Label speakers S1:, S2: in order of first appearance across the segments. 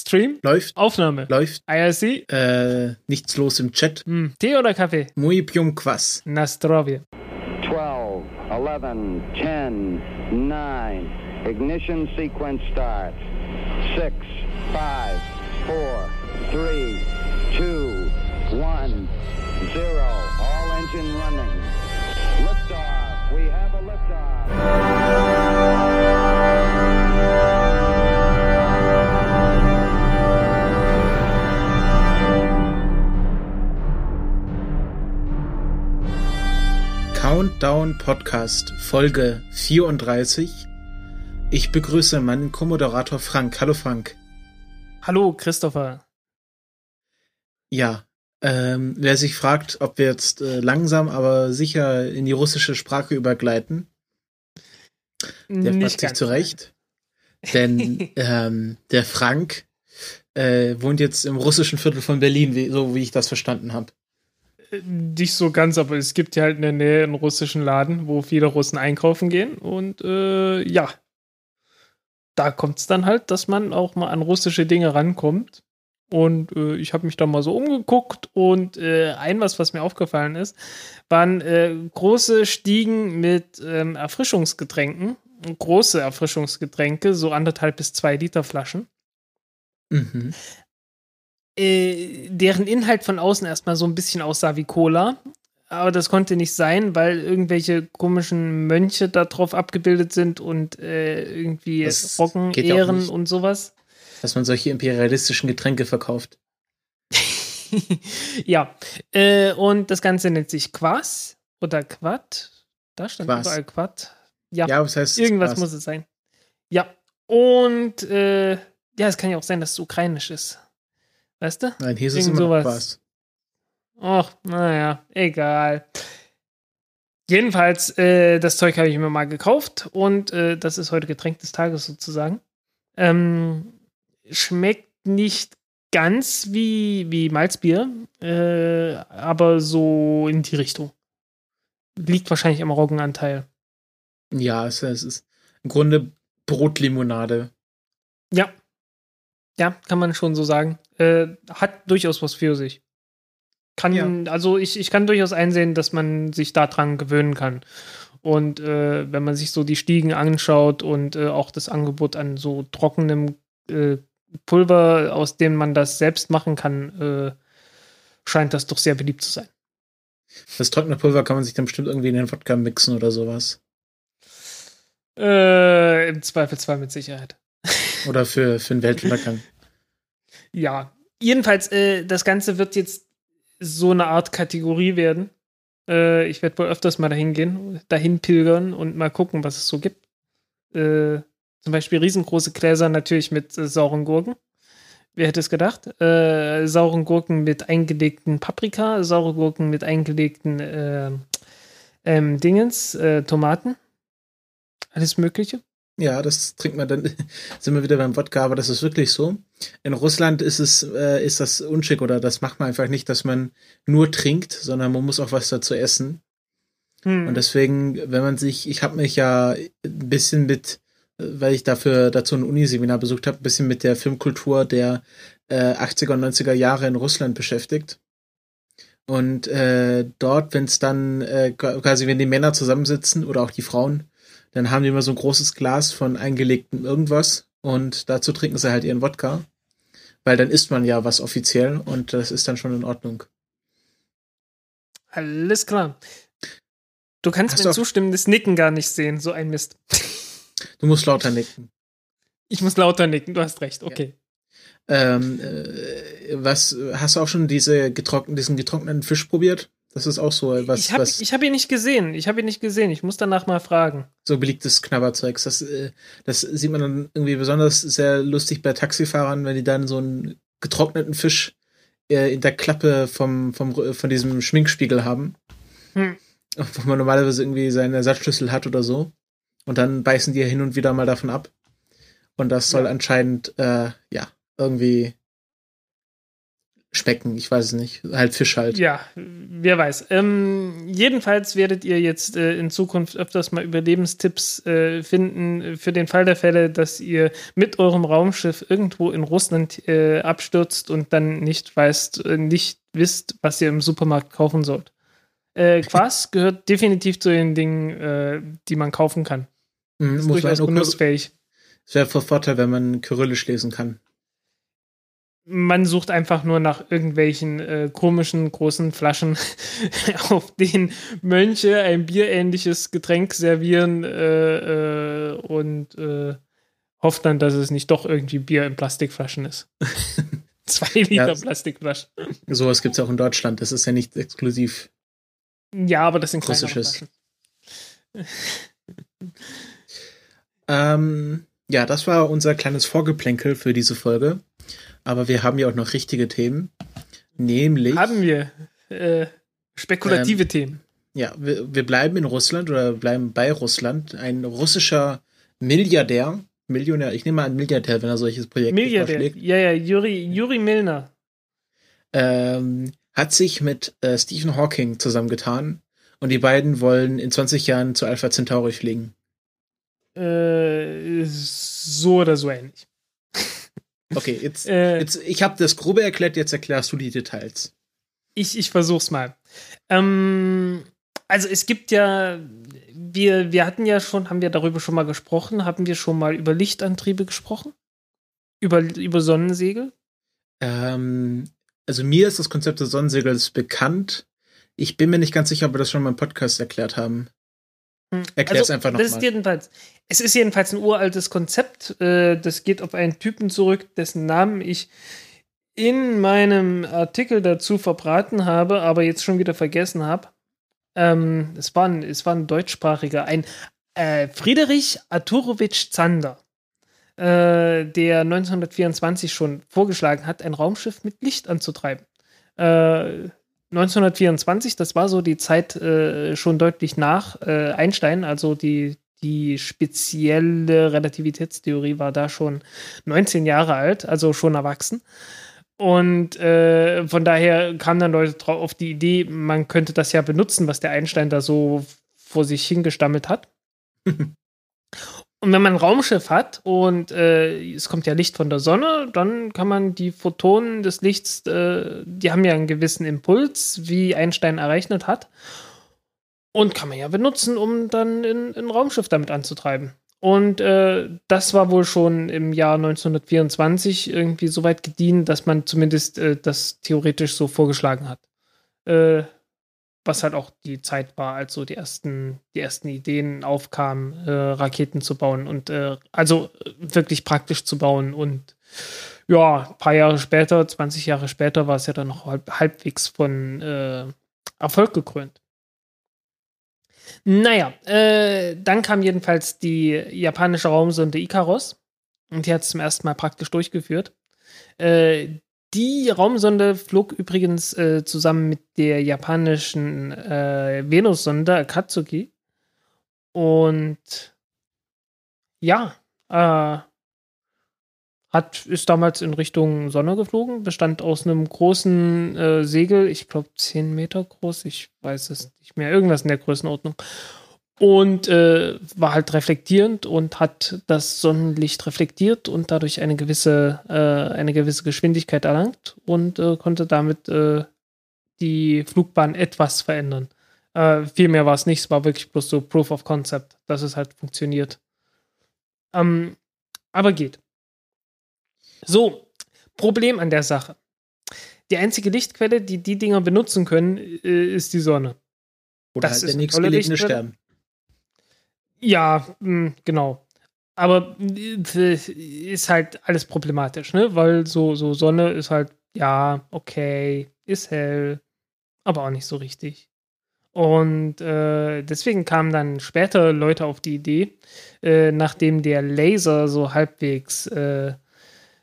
S1: Stream?
S2: Läuft.
S1: Aufnahme.
S2: Läuft.
S1: IRC?
S2: Äh, nichts los im Chat.
S1: Hm. Tee oder Kaffee?
S2: Muy pium quas.
S1: Nastrovie.
S3: 12, 11, 10, 9. Ignition sequence starts. 6, 5, 4, 3, 2, 1, 0. All engine running. Liftoff. We have a liftoff.
S2: Countdown Podcast Folge 34. Ich begrüße meinen Co-Moderator Frank. Hallo Frank.
S1: Hallo, Christopher.
S2: Ja, ähm, wer sich fragt, ob wir jetzt äh, langsam, aber sicher in die russische Sprache übergleiten, der fragt sich zurecht. Denn ähm, der Frank äh, wohnt jetzt im russischen Viertel von Berlin, wie, so wie ich das verstanden habe.
S1: Nicht so ganz, aber es gibt ja halt in der Nähe einen russischen Laden, wo viele Russen einkaufen gehen. Und äh, ja, da kommt es dann halt, dass man auch mal an russische Dinge rankommt. Und äh, ich habe mich da mal so umgeguckt und äh, ein was, was mir aufgefallen ist, waren äh, große Stiegen mit ähm, Erfrischungsgetränken. Große Erfrischungsgetränke, so anderthalb bis zwei Liter Flaschen.
S2: Mhm.
S1: Äh, deren Inhalt von außen erstmal so ein bisschen aussah wie Cola. Aber das konnte nicht sein, weil irgendwelche komischen Mönche da drauf abgebildet sind und äh, irgendwie
S2: Das
S1: Rocken
S2: ja
S1: ehren und sowas.
S2: Dass man solche imperialistischen Getränke verkauft.
S1: ja. Äh, und das Ganze nennt sich Quas oder Quad. Da stand
S2: Quas.
S1: überall Quad. Ja,
S2: Ja, was heißt
S1: irgendwas
S2: Spaß?
S1: muss es sein. Ja. Und äh, ja, es kann ja auch sein, dass es ukrainisch ist. Weißt du?
S2: Nein, hier ist es
S1: Irgend
S2: immer noch
S1: sowas.
S2: Spaß.
S1: Ach, naja, egal. Jedenfalls, äh, das Zeug habe ich mir mal gekauft und äh, das ist heute Getränk des Tages sozusagen. Ähm, schmeckt nicht ganz wie, wie Malzbier, äh, aber so in die Richtung. Liegt wahrscheinlich am Roggenanteil.
S2: Ja, es, es ist im Grunde Brotlimonade.
S1: Ja. Ja, kann man schon so sagen. Äh, hat durchaus was für sich. Kann, also ich, ich kann durchaus einsehen, dass man sich daran gewöhnen kann. Und äh, wenn man sich so die Stiegen anschaut und äh, auch das Angebot an so trockenem äh, Pulver, aus dem man das selbst machen kann, äh, scheint das doch sehr beliebt zu sein.
S2: Das trockene Pulver kann man sich dann bestimmt irgendwie in den Wodka mixen oder sowas.
S1: Äh, Im Zweifelsfall mit Sicherheit.
S2: Oder für, für einen Weltuntergang.
S1: Ja, jedenfalls, äh, das Ganze wird jetzt so eine Art Kategorie werden. Äh, ich werde wohl öfters mal dahin gehen, dahin pilgern und mal gucken, was es so gibt. Äh, zum Beispiel riesengroße Gläser natürlich mit äh, sauren Gurken. Wer hätte es gedacht? Äh, sauren Gurken mit eingelegten Paprika, saure Gurken mit eingelegten äh, ähm, Dingens, äh, Tomaten. Alles Mögliche.
S2: Ja, das trinkt man dann, sind wir wieder beim Wodka, aber das ist wirklich so. In Russland ist es, äh, ist das unschick oder das macht man einfach nicht, dass man nur trinkt, sondern man muss auch was dazu essen.
S1: Hm.
S2: Und deswegen, wenn man sich, ich habe mich ja ein bisschen mit, weil ich dafür dazu ein Uniseminar besucht habe, ein bisschen mit der Filmkultur der äh, 80er und 90er Jahre in Russland beschäftigt. Und äh, dort, wenn es dann äh, quasi, wenn die Männer zusammensitzen oder auch die Frauen, dann haben die immer so ein großes Glas von eingelegtem irgendwas und dazu trinken sie halt ihren Wodka. Weil dann isst man ja was offiziell und das ist dann schon in Ordnung.
S1: Alles klar. Du kannst
S2: Hast
S1: mir zustimmendes Nicken gar nicht sehen, so ein Mist.
S2: Du musst lauter nicken.
S1: Ich muss lauter nicken, du hast recht, okay.
S2: Ähm, äh, was hast du auch schon diese getrockneten, diesen getrockneten Fisch probiert? Das ist auch so was,
S1: ich habe hab ihn nicht gesehen, ich habe ihn nicht gesehen, ich muss danach mal fragen.
S2: so beliebtes Knabberzeugs. Das, äh, das sieht man dann irgendwie besonders sehr lustig bei Taxifahrern, wenn die dann so einen getrockneten Fisch äh, in der Klappe vom, vom, von diesem Schminkspiegel haben.
S1: Hm.
S2: Wo man normalerweise irgendwie seinen Ersatzschlüssel hat oder so. Und dann beißen die ja hin und wieder mal davon ab. Und das soll
S1: Ja.
S2: anscheinend, äh, ja, irgendwie schmecken. Ich weiß es nicht. Halt Fisch halt.
S1: Ja, wer weiß. Ähm, jedenfalls werdet ihr jetzt äh, in Zukunft öfters mal Überlebenstipps äh, finden für den Fall der Fälle, dass ihr mit eurem Raumschiff irgendwo in Russland äh, abstürzt und dann nicht weißt, äh, nicht wisst, was ihr im Supermarkt kaufen sollt. Äh, Quas gehört definitiv zu den Dingen, äh, die man kaufen kann.
S2: Mhm,
S1: Ist
S2: muss
S1: durchaus genussfähig.
S2: Es wäre von Vorteil, wenn man Kyrillisch lesen kann.
S1: Man sucht einfach nur nach irgendwelchen äh, komischen großen Flaschen, auf denen Mönche ein bierähnliches Getränk servieren äh, äh, und äh, hofft dann, dass es nicht doch irgendwie Bier in Plastikflaschen ist. Zwei Liter
S2: Ja.
S1: Plastikflaschen.
S2: Sowas gibt es auch in Deutschland. Das ist ja nicht exklusiv.
S1: Ja, aber das sind
S2: Russisches. Ähm, ja, das war unser kleines Vorgeplänkel für diese Folge. Aber wir haben ja auch noch richtige Themen. Nämlich,
S1: Haben wir äh, spekulative
S2: Ähm,
S1: Themen.
S2: ja, wir, wir bleiben in Russland oder bleiben bei Russland. Ein russischer Milliardär, Millionär, ich nehme mal an Milliardär, wenn er solches Projekt
S1: Milliardär.
S2: vorschlägt,
S1: Ja, ja, Juri, Juri Milner.
S2: ähm, hat sich mit äh, Stephen Hawking zusammengetan. Und die beiden wollen in 20 Jahren zu Alpha Centauri fliegen.
S1: Äh, so oder so ähnlich.
S2: Okay, jetzt,
S1: Äh,
S2: jetzt ich habe das Grobe erklärt, jetzt erklärst du die Details.
S1: Ich, ich versuch's mal. Ähm, also es gibt ja, wir, wir hatten ja schon, haben wir darüber schon mal gesprochen, haben wir schon mal über Lichtantriebe gesprochen? Über, über Sonnensegel?
S2: Ähm, also mir ist das Konzept des Sonnensegels bekannt. Ich bin mir nicht ganz sicher, ob wir das schon mal im Podcast erklärt haben. Erklär's einfach noch
S1: Hm. Also, das ist jedenfalls, es ist jedenfalls ein uraltes Konzept. Äh, das geht auf einen Typen zurück, dessen Namen ich in meinem Artikel dazu verbraten habe, aber jetzt schon wieder vergessen habe. Ähm, es, war ein, es war ein deutschsprachiger, ein äh, Friedrich Arturowitsch Zander, äh, der 1924 schon vorgeschlagen hat, ein Raumschiff mit Licht anzutreiben. Äh, 1924, das war so die Zeit äh, schon deutlich nach äh, Einstein, also die, die spezielle Relativitätstheorie war da schon 19 Jahre alt, also schon erwachsen. Und äh, von daher kamen dann Leute drauf auf die Idee, man könnte das ja benutzen, was der Einstein da so vor sich hingestammelt hat. Und wenn man ein Raumschiff hat und äh, es kommt ja Licht von der Sonne, dann kann man die Photonen des Lichts, äh, die haben ja einen gewissen Impuls, wie Einstein errechnet hat. Und kann man ja benutzen, um dann ein, Raumschiff damit anzutreiben. Und äh, das war wohl schon im Jahr 1924 irgendwie so weit gediehen, dass man zumindest äh, das theoretisch so vorgeschlagen hat. Äh, was halt auch die Zeit war, als so die ersten, die ersten Ideen aufkamen, äh, Raketen zu bauen und äh, also äh, wirklich praktisch zu bauen. Und ja, ein paar Jahre später, 20 Jahre später, war es ja dann noch halb, halbwegs von äh, Erfolg gekrönt. Naja, äh, dann kam jedenfalls die japanische Raumsonde Icaros und die hat es zum ersten Mal praktisch durchgeführt. Äh, die Raumsonde flog übrigens äh, zusammen mit der japanischen äh, Venussonde Akatsuki. Und ja, äh, hat, ist damals in Richtung Sonne geflogen, bestand aus einem großen äh, Segel, ich glaube 10 Meter groß, ich weiß es nicht mehr, irgendwas in der Größenordnung. Und äh, war halt reflektierend und hat das Sonnenlicht reflektiert und dadurch eine gewisse, äh, eine gewisse Geschwindigkeit erlangt und äh, konnte damit äh, die Flugbahn etwas verändern. Äh, viel mehr war es nicht, es war wirklich bloß so Proof of Concept, dass es halt funktioniert. Ähm, aber geht. So, Problem an der Sache. Die einzige Lichtquelle, die die Dinger benutzen können, äh, ist die Sonne.
S2: Oder
S1: Das
S2: halt
S1: ist
S2: der
S1: eine
S2: nächste
S1: tolle
S2: gelegene
S1: Lichtquelle.
S2: Stern.
S1: Ja, mh, genau. Aber äh, ist halt alles problematisch, ne? Weil so, so Sonne ist halt, ja, okay, ist hell, aber auch nicht so richtig. Und äh, deswegen kamen dann später Leute auf die Idee, äh, nachdem der Laser so halbwegs äh,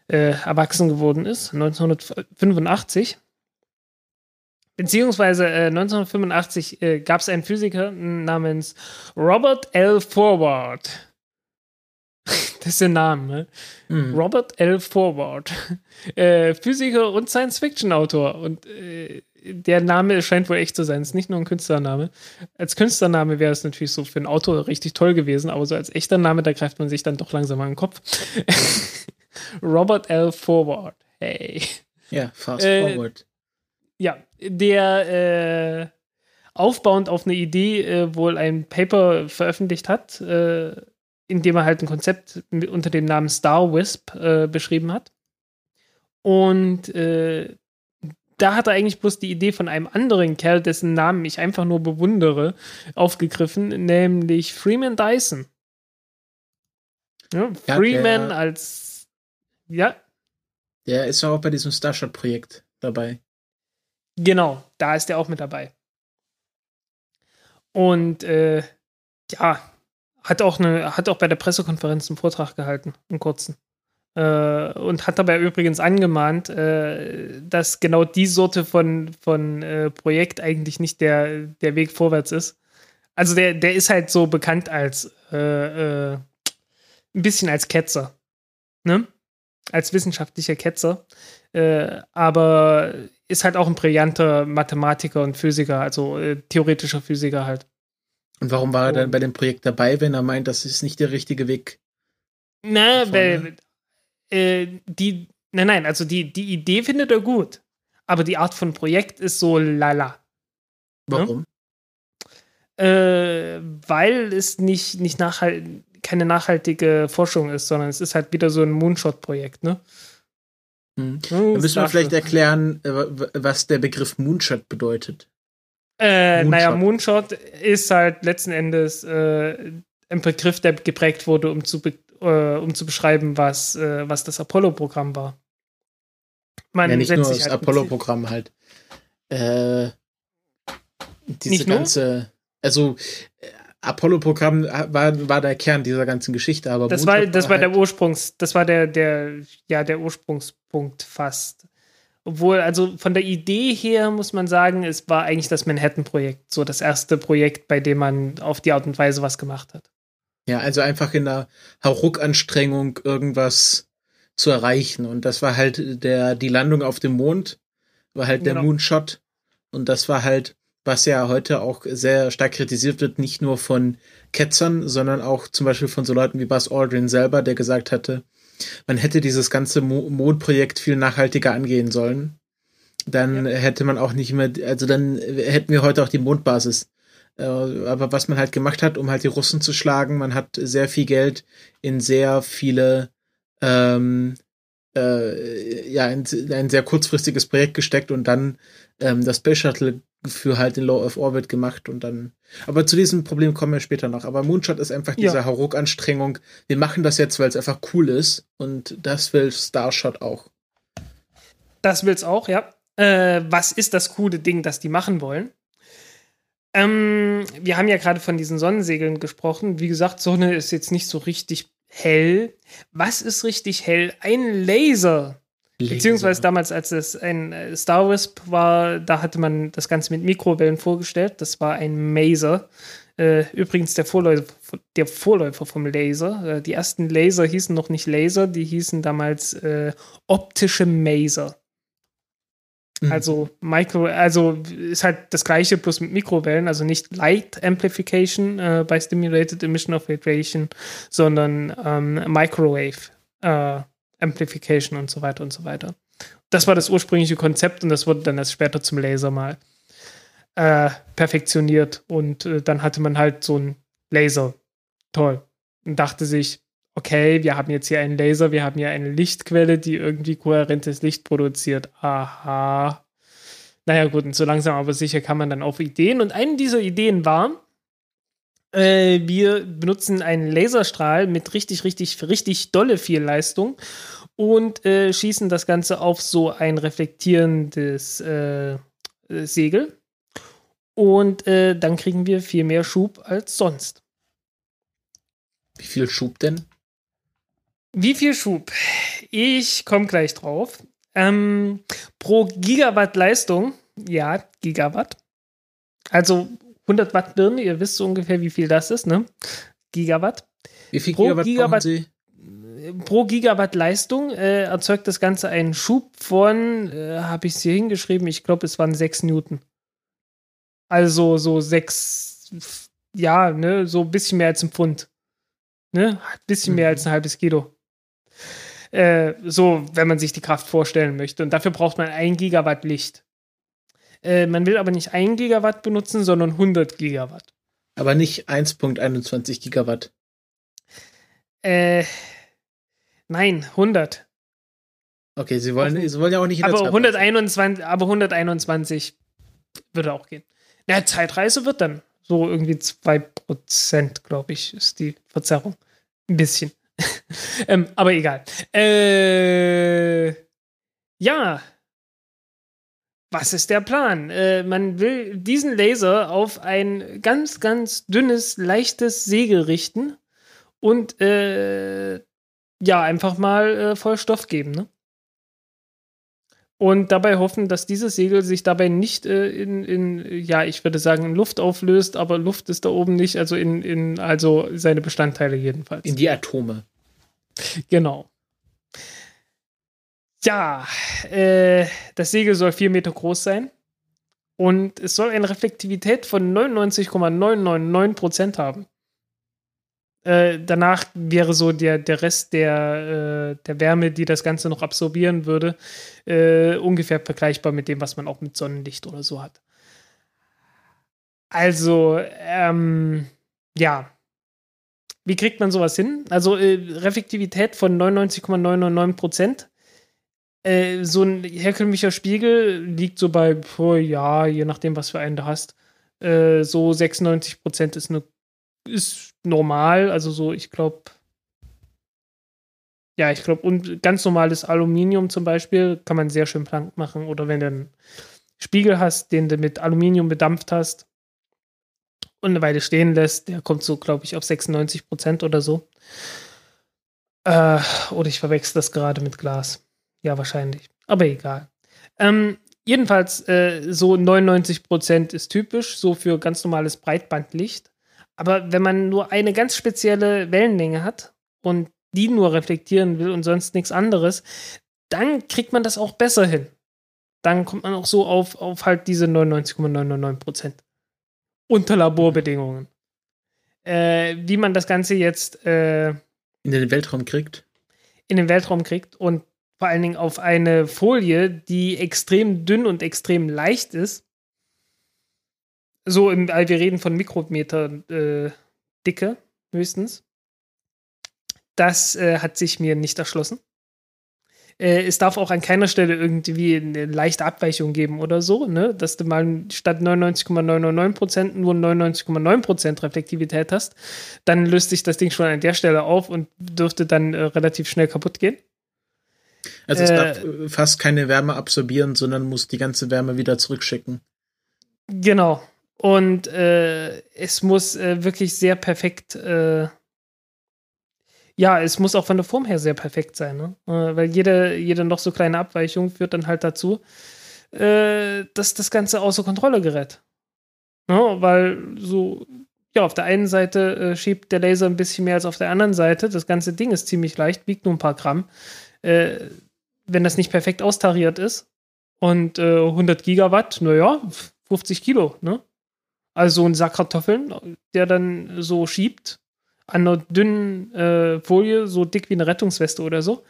S1: äh, erwachsen geworden ist, 1985. Beziehungsweise äh, 1985 äh, gab es einen Physiker namens Robert L. Forward. das ist der Name. Ne?
S2: Mhm.
S1: Robert L. Forward, äh, Physiker und Science-Fiction-Autor. Und äh, der Name scheint wohl echt zu sein. Es ist nicht nur ein Künstlername. Als Künstlername wäre es natürlich so für einen Autor richtig toll gewesen, aber so als echter Name, da greift man sich dann doch langsam an den Kopf. Robert L. Forward. Hey.
S2: Ja, fast
S1: Äh,
S2: forward.
S1: Ja, der äh, aufbauend auf eine Idee äh, wohl ein Paper veröffentlicht hat, äh, in dem er halt ein Konzept mit- unter dem Namen Star Wisp äh, beschrieben hat. Und äh, da hat er eigentlich bloß die Idee von einem anderen Kerl, dessen Namen ich einfach nur bewundere, aufgegriffen, nämlich Freeman Dyson. Ja,
S2: Ja,
S1: Freeman
S2: der-
S1: als ja,
S2: Der ist ja auch bei diesem Starshot-Projekt dabei.
S1: Genau, da ist er auch mit dabei. Und äh, ja, hat auch, eine, hat auch bei der Pressekonferenz einen Vortrag gehalten, einen kurzen. Äh, und hat dabei übrigens angemahnt, äh, dass genau die Sorte von, von äh, Projekt eigentlich nicht der, der Weg vorwärts ist. Also der, der ist halt so bekannt als äh, äh, ein bisschen als Ketzer. Ne? Als wissenschaftlicher Ketzer. Äh, aber ist halt auch ein brillanter Mathematiker und Physiker, also äh, theoretischer Physiker halt.
S2: Und warum war er dann bei dem Projekt dabei, wenn er meint, das ist nicht der richtige Weg?
S1: Na,
S2: Vorne.
S1: weil äh, die, nein, nein, also die, die Idee findet er gut, aber die Art von Projekt ist so lala.
S2: Warum?
S1: Äh, weil es nicht, nicht nachhalt, keine nachhaltige Forschung ist, sondern es ist halt wieder so ein Moonshot-Projekt, ne?
S2: Hm.
S1: Hm,
S2: Dann müssen wir vielleicht erklären, äh, was der Begriff Moonshot bedeutet.
S1: Äh,
S2: Moonshot.
S1: naja, Moonshot ist halt letzten Endes äh, ein Begriff, der geprägt wurde, um zu, be äh, um zu beschreiben, was, äh, was das Apollo-Programm war. Man
S2: ja, nicht nur das
S1: halt
S2: Apollo-Programm halt. Äh, diese ganze, also äh, Apollo-Programm war, war der Kern dieser ganzen Geschichte, aber
S1: Das war, das war der
S2: halt,
S1: Ursprungs, das war der, der, ja, der Ursprungspunkt fast. Obwohl, also von der Idee her muss man sagen, es war eigentlich das Manhattan-Projekt, so das erste Projekt, bei dem man auf die Art und Weise was gemacht hat.
S2: Ja, also einfach in der Hauruck-Anstrengung irgendwas zu erreichen. Und das war halt der, die Landung auf dem Mond, war halt der
S1: Genau.
S2: Moonshot. Und das war halt, was ja heute auch sehr stark kritisiert wird, nicht nur von Ketzern, sondern auch zum Beispiel von so Leuten wie Buzz Aldrin selber, der gesagt hatte, man hätte dieses ganze Mo Mondprojekt viel nachhaltiger angehen sollen. Dann hätte man auch nicht mehr, also dann hätten wir heute auch die Mondbasis. Äh, aber was man halt gemacht hat, um halt die Russen zu schlagen, man hat sehr viel Geld in sehr viele, ähm, äh, ja, in, in ein sehr kurzfristiges Projekt gesteckt und dann ähm, das Space Shuttle für halt den Low Earth Orbit gemacht und dann. Aber zu diesem Problem kommen wir später noch. Aber Moonshot ist einfach diese
S1: Ja.
S2: Hauruck-Anstrengung. Wir machen das jetzt, weil es einfach cool ist und das will Starshot auch.
S1: Das will's auch, ja. Äh, was ist das coole Ding, das die machen wollen? Ähm, wir haben ja gerade von diesen Sonnensegeln gesprochen. Wie gesagt, Sonne ist jetzt nicht so richtig hell. Was ist richtig hell? Ein Laser. Beziehungsweise damals, als es ein äh, Star Wisp war, da hatte man das Ganze mit Mikrowellen vorgestellt. Das war ein Maser. Äh, übrigens der Vorläufer, der Vorläufer vom Laser. Äh, die ersten Laser hießen noch nicht Laser, die hießen damals äh, optische Maser.
S2: Mhm.
S1: Also Micro, also ist halt das gleiche bloß mit Mikrowellen, also nicht Light Amplification äh, by Stimulated Emission of Radiation, sondern ähm, Microwave äh, Amplification und so weiter und so weiter. Das war das ursprüngliche Konzept und das wurde dann erst später zum Laser mal äh, perfektioniert und äh, dann hatte man halt so einen Laser. Toll. Und dachte sich, okay, wir haben jetzt hier einen Laser, wir haben hier eine Lichtquelle, die irgendwie kohärentes Licht produziert. Aha. Naja, gut, und so langsam aber sicher kann man dann auf Ideen. Und eine dieser Ideen war, äh, wir benutzen einen Laserstrahl mit richtig, richtig, richtig dolle viel Leistung und äh, schießen das Ganze auf so ein reflektierendes äh, Segel. Und äh, dann kriegen wir viel mehr Schub als sonst.
S2: Wie viel Schub denn?
S1: Wie viel Schub? Ich komme gleich drauf. Ähm, pro Gigawatt Leistung, ja, Gigawatt. Also 100 Watt Birne, ihr wisst so ungefähr, wie viel das ist, ne? Gigawatt.
S2: Wie viel
S1: Pro
S2: Gigawatt,
S1: Gigawatt-
S2: Sie?
S1: pro Gigawatt Leistung äh, erzeugt das Ganze einen Schub von, äh, habe ich es hier hingeschrieben, ich glaube, es waren 6 Newton. Also so 6, ja, ne, so ein bisschen mehr als ein Pfund. Ne? Ein bisschen mehr als ein halbes Kilo. Äh, so, wenn man sich die Kraft vorstellen möchte. Und dafür braucht man 1 Gigawatt Licht. Äh, man will aber nicht 1 Gigawatt benutzen, sondern 100 Gigawatt.
S2: Aber nicht 1.21 Gigawatt.
S1: Äh, nein, 100.
S2: Okay, sie wollen, sie wollen ja auch nicht in
S1: aber
S2: der
S1: 121, aber 121 würde auch gehen. Ja, Zeitreise wird dann so irgendwie 2%, glaube ich, ist die Verzerrung. Ein bisschen. ähm, aber egal. Äh, ja. Was ist der Plan? Äh, man will diesen Laser auf ein ganz, ganz dünnes, leichtes Segel richten und äh, ja, einfach mal äh, voll Stoff geben, ne? Und dabei hoffen, dass dieses Segel sich dabei nicht äh, in, in, ja, ich würde sagen, in Luft auflöst, aber Luft ist da oben nicht, also in, in, also seine Bestandteile jedenfalls.
S2: In die Atome.
S1: Genau. Ja, äh, das Segel soll vier Meter groß sein. Und es soll eine Reflektivität von 99,999% haben. Äh, danach wäre so der, der Rest der, äh, der Wärme, die das Ganze noch absorbieren würde, äh, ungefähr vergleichbar mit dem, was man auch mit Sonnenlicht oder so hat. Also, ähm, ja. Wie kriegt man sowas hin? Also, äh, Reflektivität von 99,999 Prozent. Äh, so ein herkömmlicher Spiegel liegt so bei, oh, ja, je nachdem, was für einen du hast. So 96 Prozent ist eine ist normal, also so, ich glaube, ja, ich glaube, und ganz normales Aluminium zum Beispiel kann man sehr schön blank machen. Oder wenn du einen Spiegel hast, den du mit Aluminium bedampft hast und eine Weile stehen lässt, der kommt so, glaube ich, auf 96 Prozent oder so. Äh, oder ich verwechsel das gerade mit Glas. Ja, wahrscheinlich. Aber egal. Ähm, jedenfalls, äh, so 99 Prozent ist typisch, so für ganz normales Breitbandlicht. Aber wenn man nur eine ganz spezielle Wellenlänge hat und die nur reflektieren will und sonst nichts anderes, dann kriegt man das auch besser hin. Dann kommt man auch so auf, auf halt diese 99,999 Prozent. Unter Laborbedingungen. Äh, wie man das Ganze jetzt äh,
S2: in den Weltraum kriegt.
S1: In den Weltraum kriegt und vor allen Dingen auf eine Folie, die extrem dünn und extrem leicht ist, so, im, wir reden von Mikrometer äh, Dicke höchstens. Das äh, hat sich mir nicht erschlossen. Äh, es darf auch an keiner Stelle irgendwie eine leichte Abweichung geben oder so, ne? dass du mal statt 99,999% nur 99,9% Reflektivität hast. Dann löst sich das Ding schon an der Stelle auf und dürfte dann äh, relativ schnell kaputt gehen.
S2: Also es darf äh, fast keine Wärme absorbieren, sondern muss die ganze Wärme wieder zurückschicken.
S1: Genau. Und äh, es muss äh, wirklich sehr perfekt, äh, ja, es muss auch von der Form her sehr perfekt sein, ne? Äh, weil jede, jede noch so kleine Abweichung führt dann halt dazu, äh, dass das Ganze außer Kontrolle gerät. Ne? Weil so, ja, auf der einen Seite äh, schiebt der Laser ein bisschen mehr als auf der anderen Seite. Das ganze Ding ist ziemlich leicht, wiegt nur ein paar Gramm. wenn das nicht perfekt austariert ist und 100 Gigawatt, naja, 50 Kilo, ne? Also so ein Sack Kartoffeln, der dann so schiebt an einer dünnen äh, Folie, so dick wie eine Rettungsweste oder so.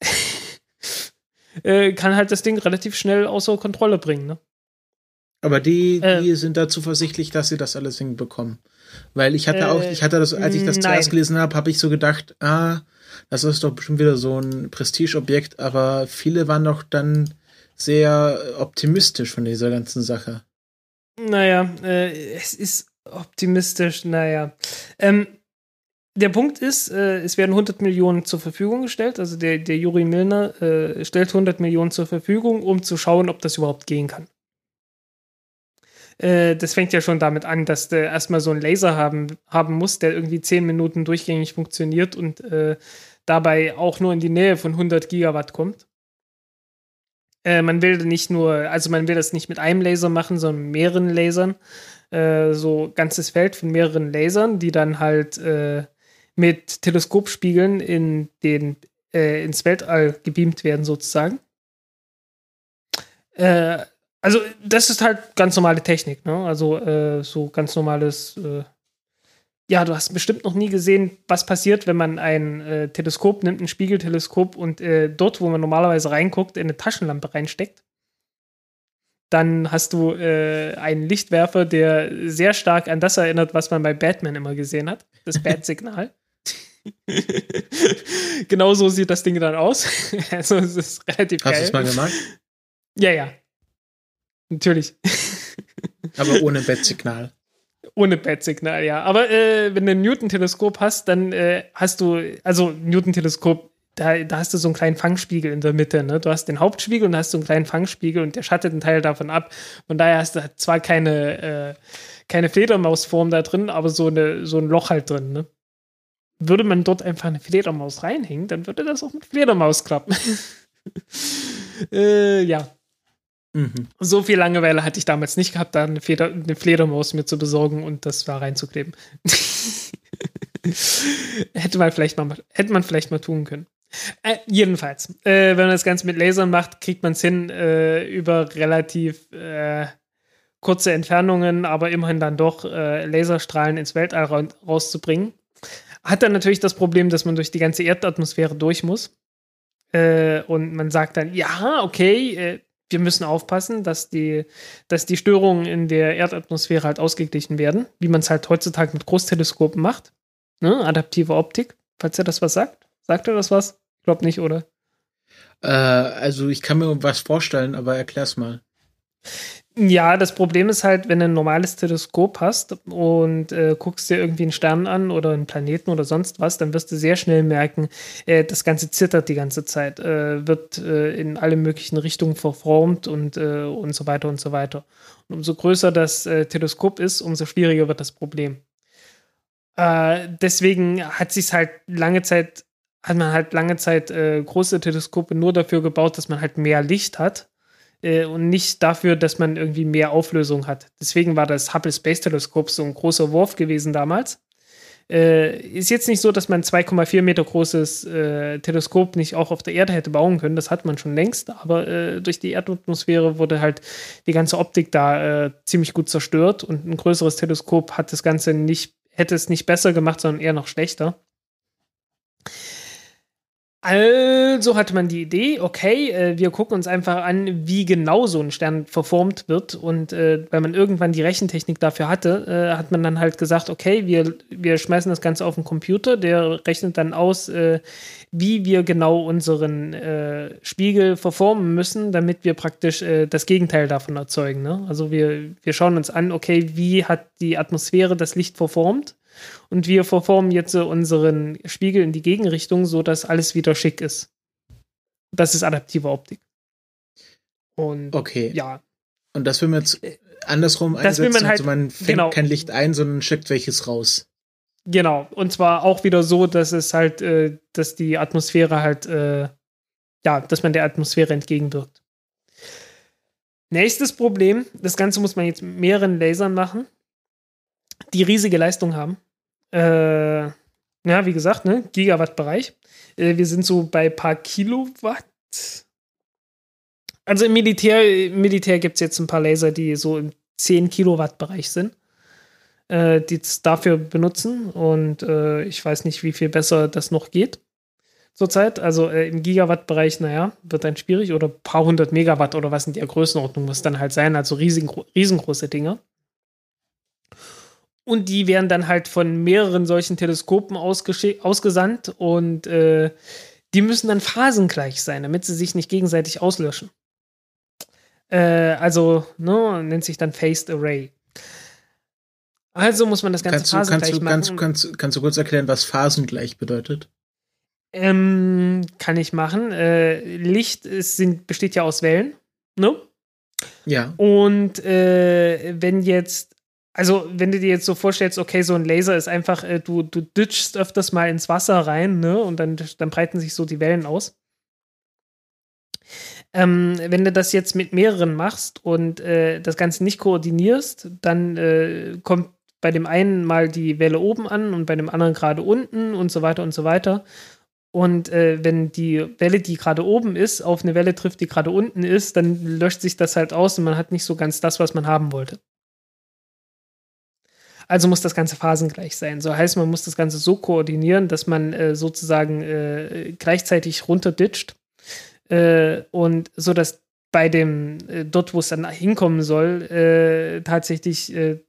S1: äh, kann halt das Ding relativ schnell außer Kontrolle bringen, ne?
S2: Aber die, die äh, sind da zuversichtlich, dass sie das alles hinbekommen. Weil ich hatte auch, ich hatte das, als ich das nein. zuerst gelesen habe, habe ich so gedacht, ah, das ist doch bestimmt wieder so ein Prestigeobjekt, aber viele waren doch dann sehr optimistisch von dieser ganzen Sache.
S1: Naja, äh, es ist optimistisch, naja. Ähm, der Punkt ist, äh, es werden 100 Millionen zur Verfügung gestellt. Also der, der Juri Milner äh, stellt 100 Millionen zur Verfügung, um zu schauen, ob das überhaupt gehen kann. Äh, das fängt ja schon damit an, dass du erstmal so einen Laser haben, haben muss, der irgendwie 10 Minuten durchgängig funktioniert und äh, dabei auch nur in die Nähe von 100 Gigawatt kommt. Äh, man will nicht nur, also man will das nicht mit einem Laser machen, sondern mit mehreren Lasern. Äh, so ganzes Feld von mehreren Lasern, die dann halt äh, mit Teleskopspiegeln in den, äh, ins Weltall gebeamt werden, sozusagen. Äh, also, das ist halt ganz normale Technik, ne? Also, so ganz normales. Ja, du hast bestimmt noch nie gesehen, was passiert, wenn man ein äh, Teleskop nimmt, ein Spiegelteleskop und äh, dort, wo man normalerweise reinguckt, in eine Taschenlampe reinsteckt. Dann hast du äh, einen Lichtwerfer, der sehr stark an das erinnert, was man bei Batman immer gesehen hat. Das Bat-Signal. genau so sieht das Ding dann aus. also es ist relativ
S2: Hast du es mal gemacht?
S1: Ja, ja. Natürlich.
S2: Aber ohne Bettsignal.
S1: Ohne Bat-Signal, ja. Aber äh, wenn du ein Newton-Teleskop hast, dann äh, hast du, also Newton-Teleskop, da, da hast du so einen kleinen Fangspiegel in der Mitte. Ne? Du hast den Hauptspiegel und hast so einen kleinen Fangspiegel und der schattet einen Teil davon ab. Von daher hast du zwar keine, äh, keine Fledermausform da drin, aber so, eine, so ein Loch halt drin. Ne? Würde man dort einfach eine Fledermaus reinhängen, dann würde das auch mit Fledermaus klappen. äh, ja.
S2: Mhm.
S1: So viel Langeweile hatte ich damals nicht gehabt, da eine, Feder, eine Fledermaus mir zu besorgen und das da reinzukleben. hätte man vielleicht mal, hätte man vielleicht mal tun können. Äh, jedenfalls, äh, wenn man das Ganze mit Lasern macht, kriegt man es hin, äh, über relativ äh, kurze Entfernungen, aber immerhin dann doch äh, Laserstrahlen ins Weltall ra rauszubringen. Hat dann natürlich das Problem, dass man durch die ganze Erdatmosphäre durch muss. Äh, und man sagt dann, ja, okay, wir müssen aufpassen, dass die, dass die Störungen in der Erdatmosphäre halt ausgeglichen werden, wie man es halt heutzutage mit Großteleskopen macht. Ne? Adaptive Optik, falls er das was sagt. Sagt er das was? Ich glaube nicht, oder?
S2: Äh, also ich kann mir was vorstellen, aber erklär's mal.
S1: Ja, das Problem ist halt, wenn du ein normales Teleskop hast und äh, guckst dir irgendwie einen Stern an oder einen Planeten oder sonst was, dann wirst du sehr schnell merken, äh, das Ganze zittert die ganze Zeit, äh, wird äh, in alle möglichen Richtungen verformt und, äh, und so weiter und so weiter. Und umso größer das äh, Teleskop ist, umso schwieriger wird das Problem. deswegen hat sich halt lange Zeit, hat man halt lange Zeit große Teleskope nur dafür gebaut, dass man halt mehr Licht hat äh, und nicht dafür, dass man irgendwie mehr Auflösung hat. Deswegen war das Hubble Space Teleskop so ein großer Wurf gewesen damals. Äh, ist jetzt nicht so, dass man 2,4 Meter großes äh, Teleskop nicht auch auf der Erde hätte bauen können. Das hat man schon längst, aber äh, durch die Erdatmosphäre wurde halt die ganze Optik da äh, ziemlich gut zerstört und ein größeres Teleskop hat das Ganze nicht, hätte es nicht besser gemacht, sondern eher noch schlechter. Also hatte man die Idee, okay, äh, wir gucken uns einfach an, wie genau so ein Stern verformt wird. Und äh, weil man irgendwann die Rechentechnik dafür hatte, äh, hat man dann halt gesagt, okay, wir, wir schmeißen das Ganze auf den Computer, der rechnet dann aus, äh, wie wir genau unseren äh, Spiegel verformen müssen, damit wir praktisch äh, das Gegenteil davon erzeugen. Ne? Also wir, wir schauen uns an, okay, wie hat die Atmosphäre das Licht verformt? Und wir verformen jetzt so unseren Spiegel in die Gegenrichtung, sodass alles wieder schick ist. Das ist adaptive Optik. Und
S2: Okay.
S1: ja,
S2: Und das will man jetzt andersrum
S1: Das will
S2: einsetzen.
S1: man halt-
S2: also man fängt
S1: genau.
S2: kein Licht ein, sondern schickt welches raus.
S1: genau. Und zwar auch wieder so, dass es halt, äh, dass die Atmosphäre halt, äh, ja, dass man der Atmosphäre entgegenwirkt. Nächstes Problem, das Ganze muss man jetzt mit mehreren Lasern machen, die riesige Leistung haben. Äh, ja, wie gesagt, ne, Gigawatt-Bereich. Äh, wir sind so bei paar Kilowatt. Also im Militär, Militär gibt es jetzt ein paar Laser, die so im 10 Kilowatt-Bereich sind, äh, die es dafür benutzen. Und äh, ich weiß nicht, wie viel besser das noch geht zurzeit. Also äh, im Gigawatt-Bereich, naja, wird dann schwierig. Oder ein paar hundert Megawatt oder was in der Größenordnung muss dann halt sein. Also riesengro riesengroße Dinger. Und die werden dann halt von mehreren solchen Teleskopen ausgesandt und äh, die müssen dann phasengleich sein, damit sie sich nicht gegenseitig auslöschen. Äh, also, ne, nennt sich dann Phased Array. Also muss man das Ganze
S2: Kannst du, kannst,
S1: phasengleich
S2: du,
S1: machen.
S2: kannst, kannst, kannst du kurz erklären, was phasengleich bedeutet?
S1: Ähm, kann ich machen. Äh, Licht ist, sind, besteht ja aus Wellen. Ne?
S2: Ja.
S1: Und äh, wenn jetzt, also wenn du dir jetzt so vorstellst, okay, so ein Laser ist einfach, äh, du, du ditchst öfters mal ins Wasser rein, ne? Und dann, dann breiten sich so die Wellen aus. Ähm, wenn du das jetzt mit mehreren machst und äh, das Ganze nicht koordinierst, dann äh, kommt bei dem einen mal die Welle oben an und bei dem anderen gerade unten und so weiter und so weiter. Und äh, wenn die Welle, die gerade oben ist, auf eine Welle trifft, die gerade unten ist, dann löscht sich das halt aus und man hat nicht so ganz das, was man haben wollte. Also muss das Ganze phasengleich sein. So heißt, man muss das Ganze so koordinieren, dass man äh, sozusagen äh, gleichzeitig runterditcht äh, und so, dass bei dem, äh, dort, wo es dann hinkommen soll, äh, tatsächlich äh,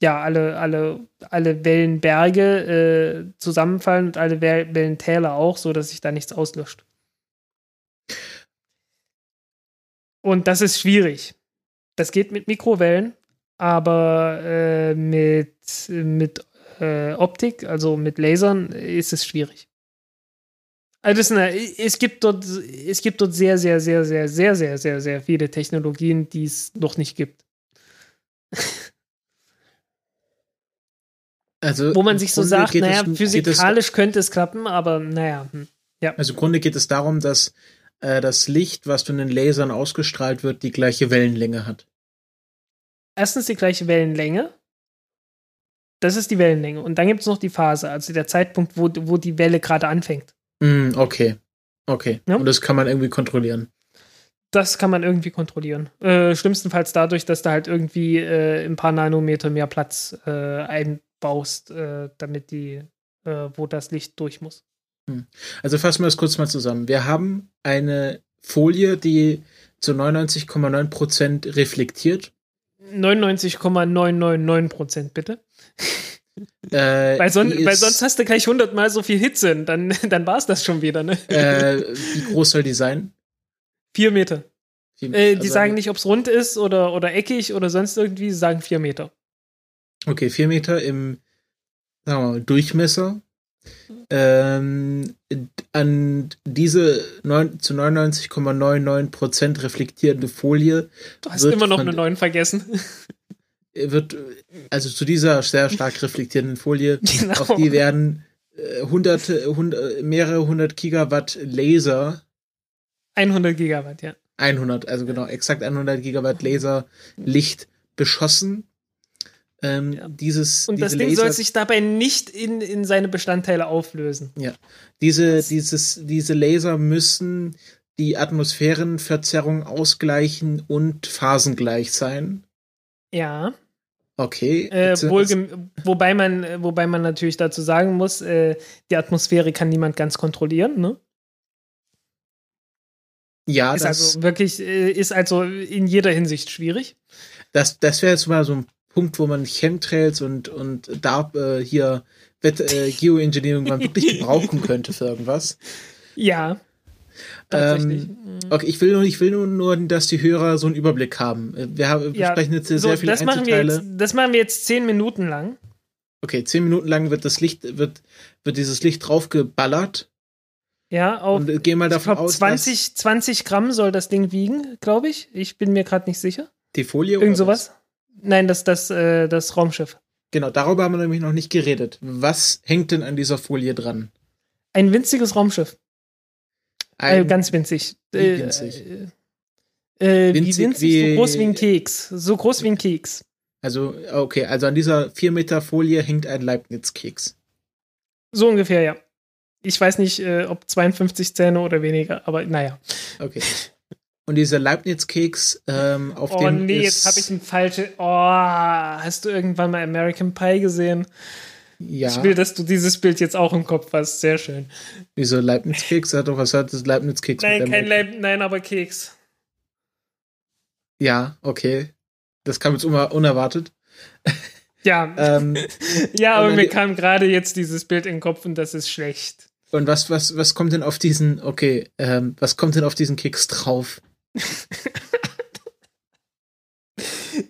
S1: ja, alle, alle, alle Wellenberge zusammenfallen und alle Wellentäler auch, so dass sich da nichts auslöscht. Und das ist schwierig. Das geht mit Mikrowellen, aber äh, mit, mit äh, Optik, also mit Lasern, ist es schwierig. Also eine, es gibt dort, es gibt dort sehr, sehr, sehr, sehr, sehr, sehr, sehr, sehr viele Technologien, die es noch nicht gibt.
S2: Also
S1: Wo man sich so sagt, naja,
S2: es,
S1: physikalisch es, könnte es klappen, aber naja. Hm, ja.
S2: Also im Grunde geht es darum, dass äh, das Licht, was von den Lasern ausgestrahlt wird, die gleiche Wellenlänge hat.
S1: Erstens die gleiche Wellenlänge. Das ist die Wellenlänge. Und dann gibt es noch die Phase, also der Zeitpunkt, wo, wo die Welle gerade anfängt.
S2: Mm, okay. Okay. Ja? Und das kann man irgendwie kontrollieren.
S1: Das kann man irgendwie kontrollieren. Äh, schlimmstenfalls dadurch, dass da halt irgendwie äh, ein paar Nanometer mehr Platz äh, ein, baust, äh, damit die, äh, wo das Licht durch muss.
S2: Hm. Also fassen wir das kurz mal zusammen. Wir haben eine Folie, die zu 99,9% reflektiert.
S1: 99,999% bitte. Äh, weil, son weil, sonst hast du gleich 100 Mal so viel Hitze, dann, dann war es das schon wieder. Ne?
S2: Äh, wie groß soll die sein?
S1: Vier Meter. Vier Meter. Äh, die also sagen nicht, ob es rund ist oder, oder eckig oder sonst irgendwie, sie sagen vier Meter.
S2: Okay, vier Meter im mal, Durchmesser. Ähm, an diese 9, zu 99,99% reflektierende Folie.
S1: Du hast immer noch eine 9 vergessen.
S2: Wird, also zu dieser sehr stark reflektierenden Folie, genau. auf die werden äh, hunderte, hundert, mehrere hundert Gigawatt Laser.
S1: 100 Gigawatt, ja.
S2: 100, also genau, exakt 100 Gigawatt Laser Licht beschossen ähm, ja. dieses,
S1: und das Ding Laser soll sich dabei nicht in, in seine Bestandteile auflösen.
S2: Ja. Diese, dieses, diese Laser müssen die Atmosphärenverzerrung ausgleichen und phasengleich sein.
S1: Ja.
S2: Okay.
S1: Äh, wobei, man, wobei man natürlich dazu sagen muss, äh, die Atmosphäre kann niemand ganz kontrollieren, ne?
S2: Ja,
S1: ist das also wirklich, äh, ist also in jeder Hinsicht schwierig.
S2: Das, das wäre jetzt mal so ein Punkt, wo man Chemtrails und, und da äh, hier Wett, äh, Geoengineering man wirklich gebrauchen könnte für irgendwas.
S1: Ja.
S2: Ähm, okay, ich will nur, ich will nur, nur, dass die Hörer so einen Überblick haben. Wir, haben, ja, sprechen jetzt sehr, so, sehr viele
S1: das Einzelteile. Machen wir jetzt, das machen wir jetzt zehn Minuten lang.
S2: Okay, zehn Minuten lang wird das Licht, wird, wird dieses Licht draufgeballert.
S1: Ja, auf.
S2: Und geh mal davon glaub, aus.
S1: 20, 20 Gramm soll das Ding wiegen, glaube ich. Ich bin mir gerade nicht sicher.
S2: Die Folie
S1: Irgend sowas? Nein, das, das, äh, das Raumschiff.
S2: Genau, darüber haben wir nämlich noch nicht geredet. Was hängt denn an dieser Folie dran?
S1: Ein winziges Raumschiff. Ein, äh, ganz winzig.
S2: Wie äh, winzig?
S1: Äh, winzig, wie winzig? Wie, so groß wie ein Keks. So groß wie ein Keks.
S2: Also, okay, also an dieser 4 Meter Folie hängt ein Leibniz-Keks.
S1: So ungefähr, ja. Ich weiß nicht, äh, ob 52 Zähne oder weniger, aber naja.
S2: Okay. Und dieser Leibniz-Keks, ähm, auf
S1: oh,
S2: dem.
S1: Oh nee, jetzt habe ich ein falsche. Oh, hast du irgendwann mal American Pie gesehen?
S2: Ja.
S1: Ich will, dass du dieses Bild jetzt auch im Kopf hast. Sehr schön.
S2: Wieso Leibniz-Keks? Hat doch was hat das Leibniz-Keks
S1: Nein, kein Leib nein, aber Keks.
S2: Ja, okay. Das kam jetzt unerwartet.
S1: Ja. ähm, ja, aber mir kam gerade jetzt dieses Bild in den Kopf und das ist schlecht.
S2: Und was, was, was kommt denn auf diesen, okay, ähm, was kommt denn auf diesen Keks drauf?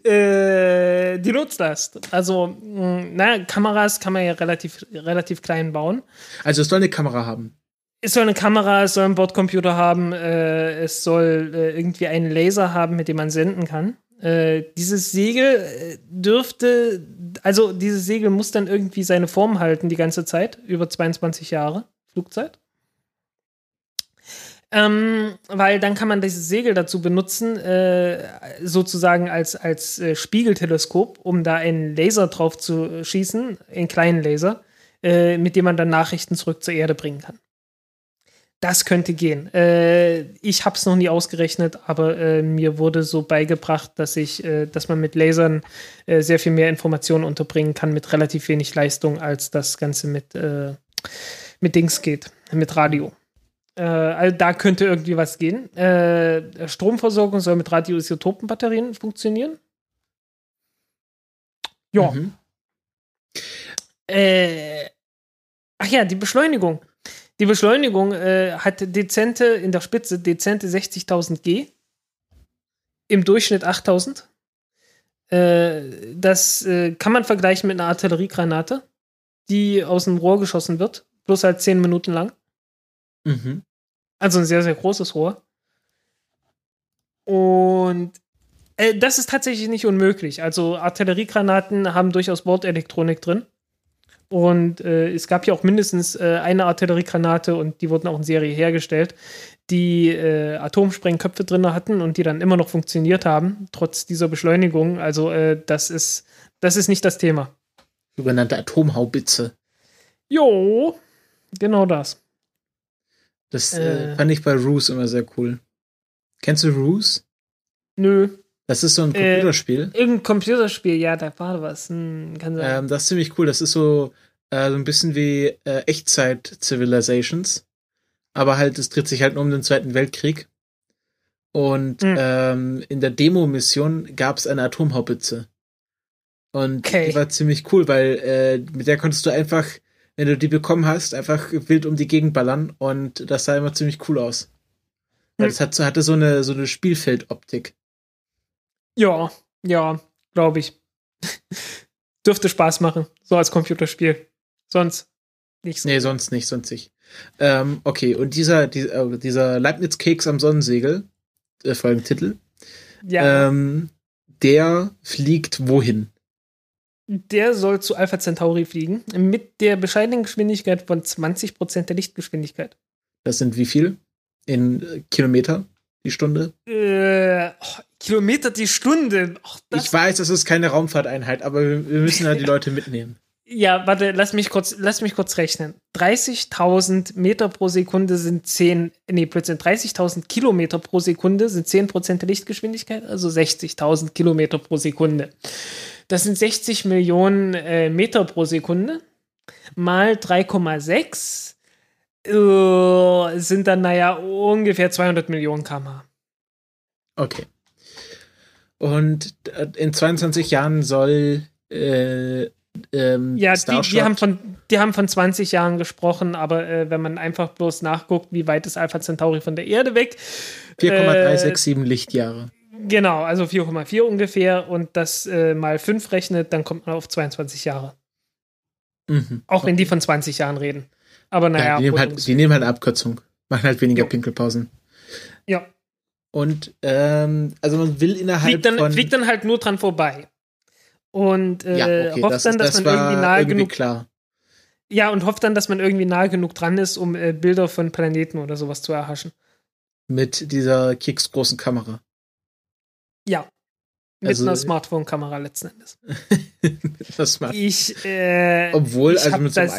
S1: Äh, die Nutzlast. Also, mh, mm, na, Kameras kann man ja relativ, relativ klein bauen.
S2: Also es soll eine Kamera haben.
S1: Es soll eine Kamera, es soll einen Bordcomputer haben, äh, es soll äh, irgendwie einen Laser haben, mit dem man senden kann. Äh, dieses Segel äh, dürfte, also dieses Segel muss dann irgendwie seine Form halten die ganze Zeit, über 22 Jahre Flugzeit. Ähm, weil dann kann man dieses Segel dazu benutzen, äh, sozusagen als, als äh, Spiegelteleskop, um da einen Laser drauf zu schießen, einen kleinen Laser, äh, mit dem man dann Nachrichten zurück zur Erde bringen kann. Das könnte gehen. Äh, ich habe es noch nie ausgerechnet, aber äh, mir wurde so beigebracht, dass ich, äh, dass man mit Lasern sehr viel mehr Informationen unterbringen kann mit relativ wenig Leistung, als das Ganze mit, mit Dings geht, mit Radio. Äh, also da könnte irgendwie was gehen. Äh, Stromversorgung soll mit Radioisotopenbatterien funktionieren. Ja.
S2: Mhm.
S1: Äh, ach ja, die Beschleunigung. Die Beschleunigung äh, hat dezente, in der Spitze dezente 60.000 G. Im Durchschnitt 8.000. Äh, das äh, kann man vergleichen mit einer Artilleriegranate, die aus dem Rohr geschossen wird, bloß halt 10 Minuten lang.
S2: Mhm.
S1: Also ein sehr, sehr großes Rohr. Und äh, das ist tatsächlich nicht unmöglich. Also Artilleriegranaten haben durchaus Bordelektronik drin. Und äh, es gab ja auch mindestens äh, eine Artilleriegranate und die wurden auch in Serie hergestellt, die äh, Atomsprengköpfe drin hatten und die dann immer noch funktioniert haben, trotz dieser Beschleunigung. Also äh, das ist, das ist nicht das Thema.
S2: Sogenannte Atomhaubitze.
S1: Jo, genau das.
S2: Das äh,
S1: Äh.
S2: fand ich bei Ruse immer sehr cool. Kennst du Ruse?
S1: Nö.
S2: Das ist so ein
S1: Äh,
S2: Computerspiel.
S1: Irgendein Computerspiel, ja, da war was. Hm, kann sein.
S2: Ähm, das ist ziemlich cool. Das ist so, äh, so ein bisschen wie äh, Echtzeit-Civilizations. Aber halt, es dreht sich halt nur um den Zweiten Weltkrieg. Und
S1: Hm.
S2: ähm, in der Demo-Mission gab es eine Atomhaubitze. Und
S1: Okay.
S2: die war ziemlich cool, weil äh, mit der konntest du einfach, wenn du die bekommen hast, einfach wild um die Gegend ballern. Und das sah immer ziemlich cool aus. Weil
S1: Hm.
S2: das hat, so- hatte so eine, so eine Spielfeldoptik.
S1: Ja, ja, glaube ich. Dürfte Spaß machen, so als Computerspiel. Sonst nicht so.
S2: Nee, sonst nicht, sonst nicht. Ähm, okay, und dieser, dieser, äh, dieser Leibniz-Keks am Sonnensegel, äh, Folgentitel,
S1: ja,
S2: ähm, der fliegt wohin?
S1: Der soll zu Alpha Centauri fliegen, mit der bescheidenen Geschwindigkeit von 20% der Lichtgeschwindigkeit.
S2: Das sind wie viel? In Kilometer die Stunde?
S1: Äh, oh, Kilometer die Stunde. Och,
S2: ich weiß, das ist keine Raumfahrteinheit, aber wir, wir müssen ja die Leute mitnehmen.
S1: Ja, warte, lass mich kurz, lass mich kurz rechnen. 30.000 Meter pro Sekunde sind 10, nee, plötzlich 30.000 Kilometer pro Sekunde sind 10% der Lichtgeschwindigkeit, also 60.000 Kilometer pro Sekunde. Das sind 60 Millionen äh, Meter pro Sekunde mal 3,6 äh, sind dann, naja, ungefähr 200 Millionen km/h.
S2: Okay. Und äh, in 22 Jahren soll äh, ähm,
S1: Ja, die, die, haben von, die haben von 20 Jahren gesprochen, aber äh, wenn man einfach bloß nachguckt, wie weit ist Alpha Centauri von der Erde weg,
S2: 4,367 Lichtjahre.
S1: Genau, also 4,4 ungefähr und das äh, mal 5 rechnet, dann kommt man auf 22 Jahre.
S2: Mhm.
S1: Auch wenn die von 20 Jahren reden. Aber naja,
S2: ja, die, nehmen halt, die nehmen halt Abkürzung. Machen halt weniger
S1: Jo.
S2: Pinkelpausen.
S1: ja.
S2: Und ähm, also man will innerhalb
S1: fliegt, dann,
S2: von
S1: fliegt dann halt nur dran vorbei. Und äh,
S2: ja, okay,
S1: hofft
S2: das,
S1: dann, dass
S2: das
S1: man irgendwie nahe
S2: irgendwie
S1: genug.
S2: klar.
S1: Ja, und hofft dann, dass man irgendwie nahe genug dran ist, um äh, Bilder von Planeten oder sowas zu erhaschen.
S2: Mit dieser keksgroßen Kamera.
S1: Ja. Mit
S2: Also-
S1: einer Smartphone-Kamera letzten Endes.
S2: das macht
S1: Ich, äh,
S2: Obwohl,
S1: ich
S2: also mit so einem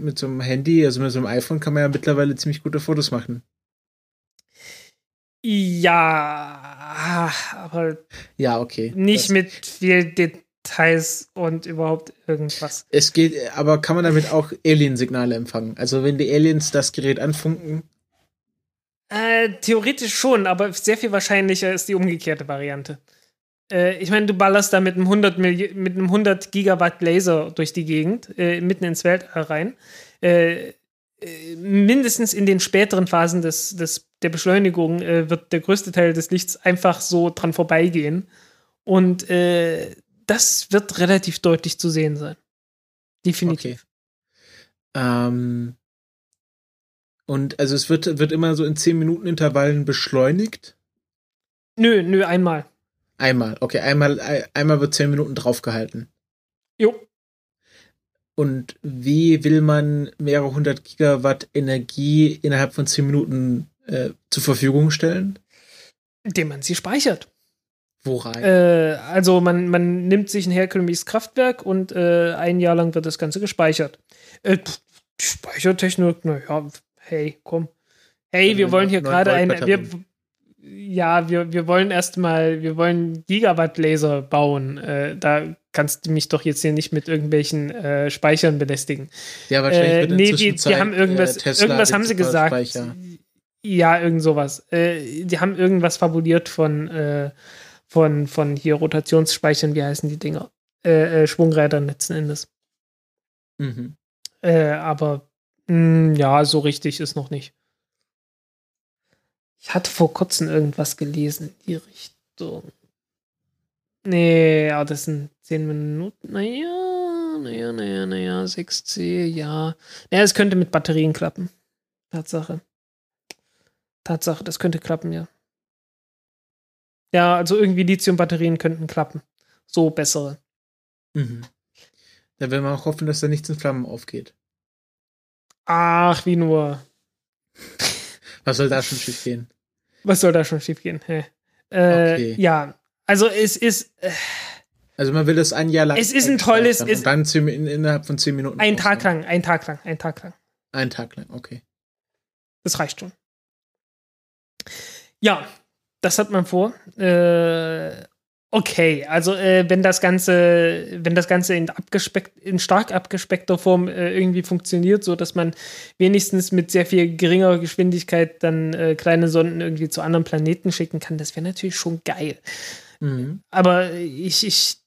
S2: mit so einem Handy, also mit so einem iPhone kann man ja mittlerweile ziemlich gute Fotos machen.
S1: Ja, aber
S2: Ja, okay.
S1: nicht
S2: das,
S1: mit viel Details und überhaupt irgendwas.
S2: Es geht, aber kann man damit auch Aliensignale empfangen? Also wenn die Aliens das Gerät anfunken,
S1: Äh, theoretisch schon, aber sehr viel wahrscheinlicher ist die umgekehrte Variante. Äh, ich meine, du ballerst da mit einem 100, Milli mit einem 100 Gigawatt Laser durch die Gegend, äh, mitten ins Weltall rein. Äh, äh, mindestens in den späteren Phasen des, des, der Beschleunigung äh, wird der größte Teil des Lichts einfach so dran vorbeigehen. Und das wird relativ deutlich zu sehen sein. Definitiv.
S2: ähm, und also es wird, wird immer so in 10 Minuten Intervallen beschleunigt.
S1: Nö, nö, einmal.
S2: Einmal, okay, einmal, ein- einmal wird 10 Minuten draufgehalten.
S1: Jo.
S2: Und wie will man mehrere hundert Gigawatt Energie innerhalb von zehn Minuten äh, zur Verfügung stellen?
S1: Indem man sie speichert.
S2: Wo rein?
S1: Äh, also man, man nimmt sich ein herkömmliches Kraftwerk und äh, ein Jahr lang wird das Ganze gespeichert. Äh, Speichertechnik, naja, hey, komm. Hey, wir wollen hier gerade eine. Wir, ja, wir, wir wollen erstmal, wir wollen Gigawatt-Laser bauen. Äh, da kannst du mich doch jetzt hier nicht mit irgendwelchen äh, Speichern belästigen.
S2: Ja, wahrscheinlich
S1: Äh, nee, die, die haben irgendwas,
S2: äh, Tesla
S1: irgendwas haben sie gesagt.
S2: Superspeicher.
S1: Ja, irgend sowas. Äh, die haben irgendwas fabuliert von, äh, von, von hier Rotationsspeichern, wie heißen die Dinger? Äh, Schwungrädern letzten Endes.
S2: Mhm.
S1: Aber mh, ja, so richtig ist noch nicht. Ich hatte vor kurzem irgendwas gelesen in die Richtung. Nee, ja, das sind 10 Minuten. Naja, naja, naja, naja, 6C, ja. Naja, es könnte mit Batterien klappen. Tatsache. Tatsache, das könnte klappen, ja. Ja, also irgendwie Lithium-Batterien könnten klappen. So bessere.
S2: Mhm. Da will man auch hoffen, dass da nichts in Flammen aufgeht.
S1: Ach, wie nur.
S2: Was soll da schon schief gehen?
S1: Was soll da schon schiefgehen? Hä? Äh,
S2: Okay.
S1: Ja, also es ist äh,
S2: Also man will das ein Jahr lang.
S1: Es ist ein tolles-
S2: und dann zehn, in, innerhalb von zehn Minuten.
S1: ein Tag lang, ein Tag lang, ein Tag lang.
S2: Ein Tag lang, okay.
S1: Das reicht schon. Ja, das hat man vor. Äh, okay, also äh, wenn das Ganze, wenn das Ganze in, abgespeckt, in stark abgespeckter Form äh, irgendwie funktioniert, so dass man wenigstens mit sehr viel geringerer Geschwindigkeit dann äh, kleine Sonden irgendwie zu anderen Planeten schicken kann, das wäre natürlich schon geil.
S2: Mhm.
S1: Aber ich, ich,